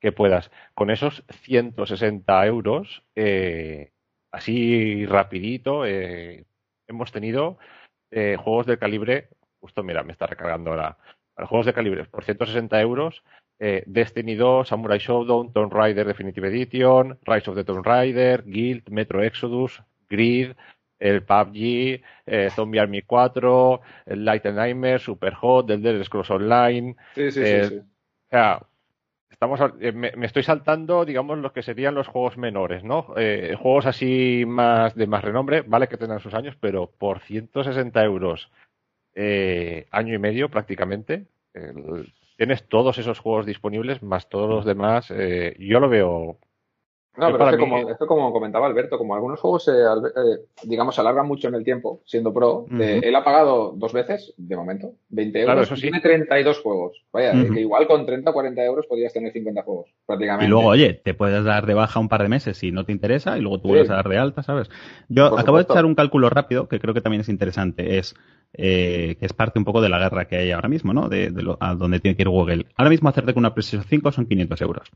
que puedas. Con esos 160 euros, eh, así rapidito, eh, hemos tenido juegos de calibre, justo mira, me está recargando ahora juegos de calibre por 160 euros, eh, Destiny 2, Samurai Showdown, Tomb Raider Definitive Edition, Rise of the Tomb Raider, Guild, Metro Exodus, Grid, el PUBG, eh, Zombie Army 4, el Light and Nightmare, Superhot, el Dead Scrolls Online. Sí, sí, sí, eh, O sea, estamos, me, estoy saltando, digamos, los que serían los juegos menores, ¿no? juegos así más de más renombre, vale que tengan sus años, pero por 160 euros eh, año y medio prácticamente. tienes todos esos juegos disponibles, más todos los demás. Eh, yo lo veo no, pero es que como, esto como comentaba Alberto, como algunos juegos, eh, eh, digamos, se alargan mucho en el tiempo, siendo pro, él ha pagado dos veces, de momento, 20 euros, claro, tiene 32 juegos. Vaya, que igual con 30 o 40 euros podrías tener 50 juegos, prácticamente. Y luego, oye, te puedes dar de baja un par de meses si no te interesa y luego tú vuelves a dar de alta, ¿sabes? Yo acabo de echar un cálculo rápido que creo que también es interesante, es eh, que es parte un poco de la guerra que hay ahora mismo, ¿no? De, a donde tiene que ir Google. Ahora mismo hacerte con una PlayStation 5 son 500 euros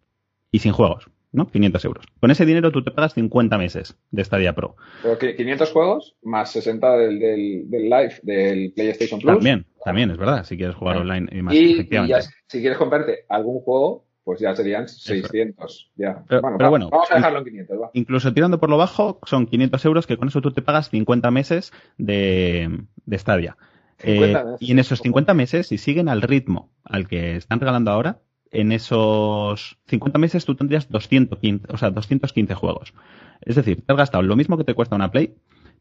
y sin juegos, ¿no? 500 euros. Con ese dinero tú te pagas 50 meses de Stadia Pro. Pero 500 juegos más 60 del, del, live del PlayStation Plus. También, también es verdad, si quieres jugar online y más. Y, ya, si quieres comprarte algún juego, pues ya serían 600. Ya. Pero, bueno, vamos a dejarlo en 500. Va. Incluso tirando por lo bajo, son 500 euros que con eso tú te pagas 50 meses de, de Stadia. Eh, y en esos 50 meses, si siguen al ritmo al que están regalando ahora, en esos 50 meses tú tendrías 215, o sea, 215 juegos. Es decir, te has gastado lo mismo que te cuesta una Play,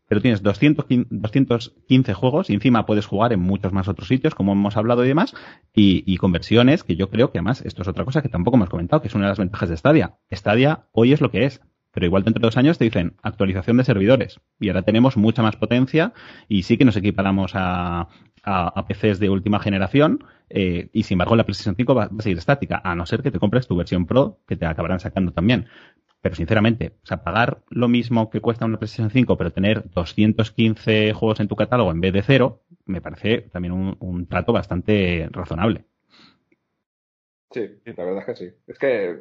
pero tienes 215, juegos y encima puedes jugar en muchos más otros sitios, como hemos hablado y demás, y, conversiones, que yo creo que además esto es otra cosa que tampoco hemos comentado, que es una de las ventajas de Stadia. Stadia hoy es lo que es, pero igual dentro de dos años te dicen actualización de servidores y ahora tenemos mucha más potencia y sí que nos equiparamos a, a, PCs de última generación eh, y sin embargo la PlayStation 5 va, a seguir estática, a no ser que te compres tu versión Pro que te acabarán sacando también. Pero sinceramente, o sea, pagar lo mismo que cuesta una PlayStation 5, pero tener 215 juegos en tu catálogo en vez de cero, me parece también un, trato bastante razonable. Sí, la verdad es que sí. Es que eh,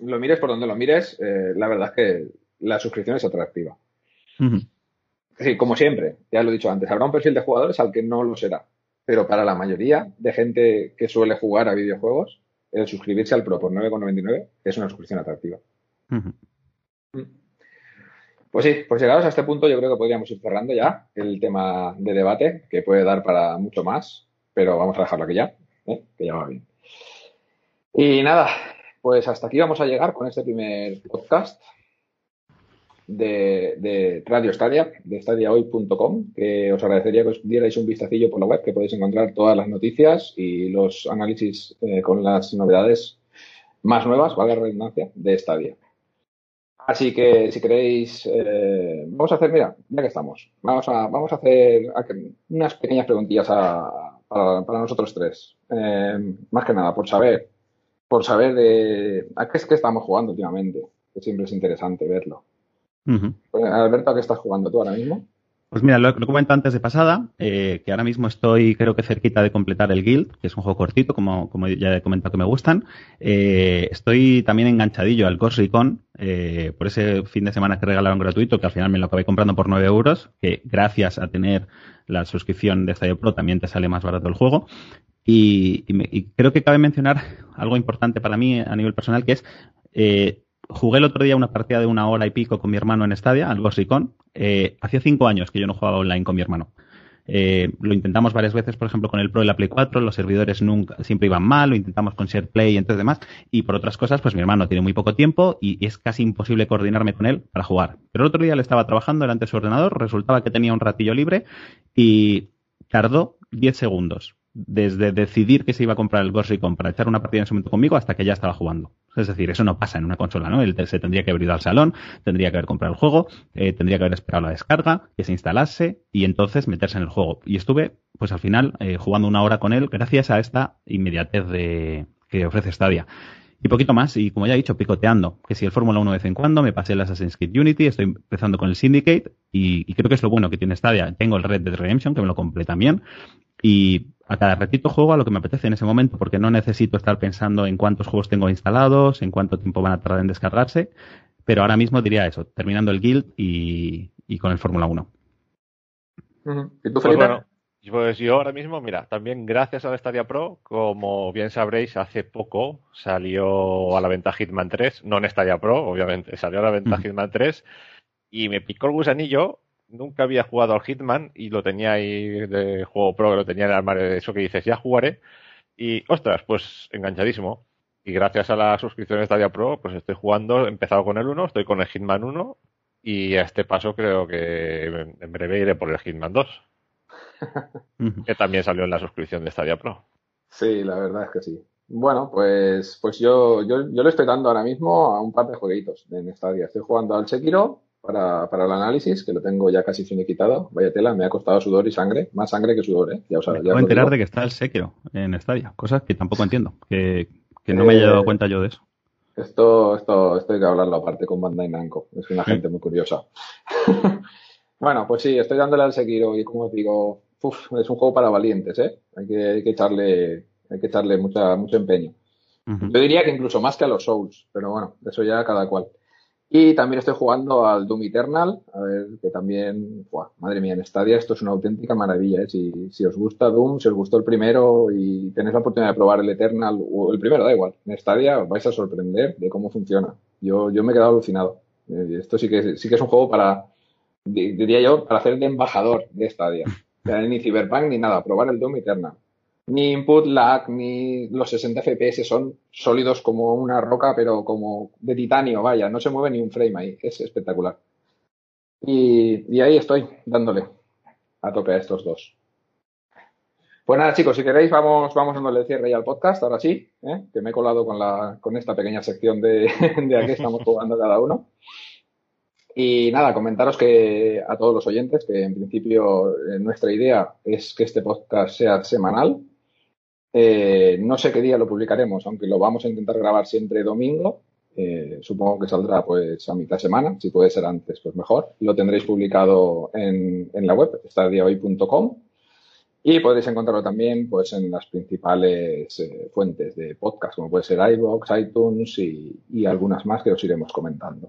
lo mires por donde lo mires, eh, la verdad es que la suscripción es atractiva. Sí, como siempre, ya lo he dicho antes, habrá un perfil de jugadores al que no lo será. Pero para la mayoría de gente que suele jugar a videojuegos, el suscribirse al Pro por 9,99 es una suscripción atractiva. Pues sí, pues llegados a este punto yo creo que podríamos ir cerrando ya el tema de debate, que puede dar para mucho más, pero vamos a dejarlo aquí ya, ¿eh? que ya va bien. Y nada, pues hasta aquí vamos a llegar con este primer podcast de, Radio Stadia, de stadiahoy.com, que os agradecería que os dierais un vistacillo por la web, que podéis encontrar todas las noticias y los análisis eh, con las novedades más nuevas, valga la redundancia, de Stadia. Así que si queréis, eh, vamos a hacer, mira, ya que estamos, vamos a, vamos a hacer unas pequeñas preguntillas para, nosotros tres. Eh, más que nada, por saber, por saber de a qué es que estamos jugando últimamente, que siempre es interesante verlo. Alberto, ¿a qué estás jugando tú ahora mismo? Pues mira, lo, he comentado antes de pasada, eh, que ahora mismo estoy creo que cerquita de completar el Guild, que es un juego cortito, como, como ya he comentado que me gustan. Eh, estoy también enganchadillo al Ghost Recon, eh, por ese fin de semana que regalaron gratuito, que al final me lo acabé comprando por 9 euros, que gracias a tener la suscripción de Stadio Pro también te sale más barato el juego. Y, creo que cabe mencionar algo importante para mí a nivel personal, que es jugué el otro día una partida de una hora y pico con mi hermano en Stadia, al Recon. Eh, hacía cinco años que yo no jugaba online con mi hermano. Eh, lo intentamos varias veces, por ejemplo, con el Pro y la Play 4, los servidores nunca, siempre iban mal, lo intentamos con SharePlay y entonces demás, y por otras cosas, pues mi hermano tiene muy poco tiempo y, es casi imposible coordinarme con él para jugar. Pero el otro día le estaba trabajando delante de su ordenador, resultaba que tenía un ratillo libre y tardó 10 segundos desde decidir que se iba a comprar el Ghost Recon para echar una partida en ese momento conmigo hasta que ya estaba jugando. Es decir, eso no pasa en una consola, ¿no? Él se tendría que haber ido al salón, tendría que haber comprado el juego, eh, tendría que haber esperado la descarga, que se instalase y entonces meterse en el juego. Y estuve, pues al final, eh, jugando una hora con él gracias a esta inmediatez de, que ofrece Stadia. Y poquito más, y como ya he dicho, picoteando. Que si el Fórmula 1 de vez en cuando, me pasé el Assassin's Creed Unity, estoy empezando con el Syndicate, y, y, creo que es lo bueno que tiene Stadia. Tengo el Red Dead Redemption, que me lo compré también, y a cada ratito juego a lo que me apetece en ese momento, porque no necesito estar pensando en cuántos juegos tengo instalados, en cuánto tiempo van a tardar en descargarse, pero ahora mismo diría eso, terminando el guild y, con el Fórmula 1. ¿Y tú, pues, bueno, pues yo ahora mismo, mira, también gracias a la Stadia Pro, como bien sabréis, hace poco salió a la venta Hitman 3, no en Stadia Pro, obviamente, salió a la venta Hitman 3 y me picó el gusanillo nunca había jugado al Hitman y lo tenía ahí de juego pro, lo tenía en el armario de eso que dices, ya jugaré. Y ostras, pues enganchadísimo. Y gracias a la suscripción de Stadia Pro, pues estoy jugando, he empezado con el 1, estoy con el Hitman 1 y a este paso creo que en breve iré por el Hitman 2. que también salió en la suscripción de Stadia Pro. Sí, la verdad es que sí. Bueno, pues, pues yo, yo, yo le estoy dando ahora mismo a un par de jueguitos en Stadia. Estoy jugando al Sekiro para, para, el análisis, que lo tengo ya casi finiquitado. Vaya tela, me ha costado sudor y sangre. Más sangre que sudor, ¿eh? Ya os, me enterar de que está el Sekiro en Stadia, cosas que tampoco entiendo, que, que no me he dado eh, cuenta yo de eso. Esto, esto, esto hay que hablarlo aparte con Bandai Namco. Es una gente muy curiosa. bueno, pues sí, estoy dándole al Sekiro y como os digo, es un juego para valientes, ¿eh? Hay que, hay que echarle, hay que echarle mucha, mucho empeño. Yo diría que incluso más que a los Souls, pero bueno, eso ya cada cual. Y también estoy jugando al Doom Eternal, a ver, que también, madre mía, en Stadia esto es una auténtica maravilla. ¿eh? Si, si, os gusta Doom, si os gustó el primero y tenéis la oportunidad de probar el Eternal, o el primero, da igual, en Stadia os vais a sorprender de cómo funciona. Yo, yo me he quedado alucinado. Eh, esto sí que, sí que es un juego para, diría yo, para hacer de embajador de Stadia. Ni Cyberpunk ni nada, probar el Doom Eternal. Ni input lag, ni los 60 FPS son sólidos como una roca, pero como de titanio, vaya, no se mueve ni un frame ahí, es espectacular. Y, ahí estoy, dándole a tope a estos dos. Pues nada, chicos, si queréis, vamos, vamos dándole cierre ya al podcast, ahora sí, ¿eh? que me he colado con, la, con esta pequeña sección de, de a qué estamos jugando cada uno. Y nada, comentaros que a todos los oyentes que en principio eh, nuestra idea es que este podcast sea semanal. Eh, no sé qué día lo publicaremos, aunque lo vamos a intentar grabar siempre domingo. Eh, supongo que saldrá pues a mitad de semana, si puede ser antes, pues mejor. Lo tendréis publicado en, en la web, estadiahoy.com. Y podréis encontrarlo también pues en las principales fuentes de podcast, como puede ser iVoox, iTunes y, y algunas más que os iremos comentando.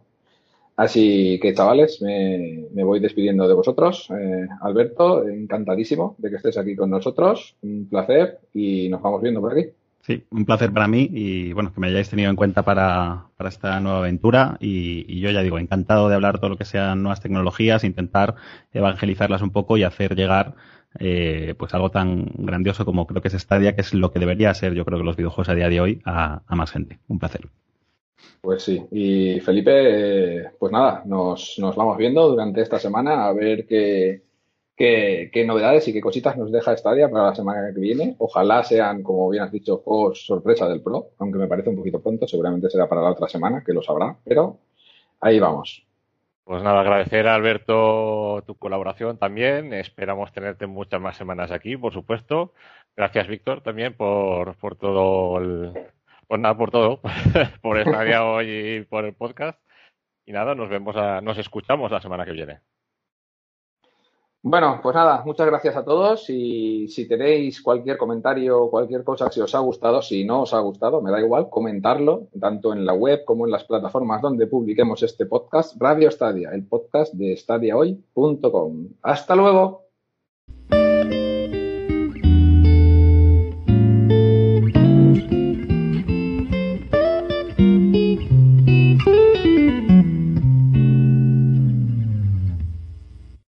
Así que, chavales, me, voy despidiendo de vosotros. Eh, Alberto, encantadísimo de que estés aquí con nosotros. Un placer y nos vamos viendo por aquí. Sí, un placer para mí y bueno, que me hayáis tenido en cuenta para, para esta nueva aventura y, yo ya digo, encantado de hablar todo lo que sean nuevas tecnologías, intentar evangelizarlas un poco y hacer llegar eh, pues algo tan grandioso como creo que es Stadia, que es lo que debería ser yo creo que los videojuegos a día de hoy a más gente. Un placer. Pues sí, y Felipe, pues nada, nos, nos vamos viendo durante esta semana a ver qué, qué, novedades y qué cositas nos deja Stadia para la semana que viene. Ojalá sean, como bien has dicho, juegos sorpresa del Pro, aunque me parece un poquito pronto, seguramente será para la otra semana, que lo sabrá, pero ahí vamos. Pues nada, agradecer a Alberto tu colaboración también. Esperamos tenerte muchas más semanas aquí, por supuesto. Gracias, Víctor, también por, por todo el, pues nada, por todo, por estar día hoy y por el podcast. Y nada, nos vemos, a, nos escuchamos la semana que viene. Bueno, pues nada, muchas gracias a todos y si tenéis cualquier comentario, cualquier cosa, si os ha gustado, si no os ha gustado, me da igual, comentarlo, tanto en la web como en las plataformas donde publiquemos este podcast, Radio Stadia, el podcast de stadiahoy.com. Hasta luego.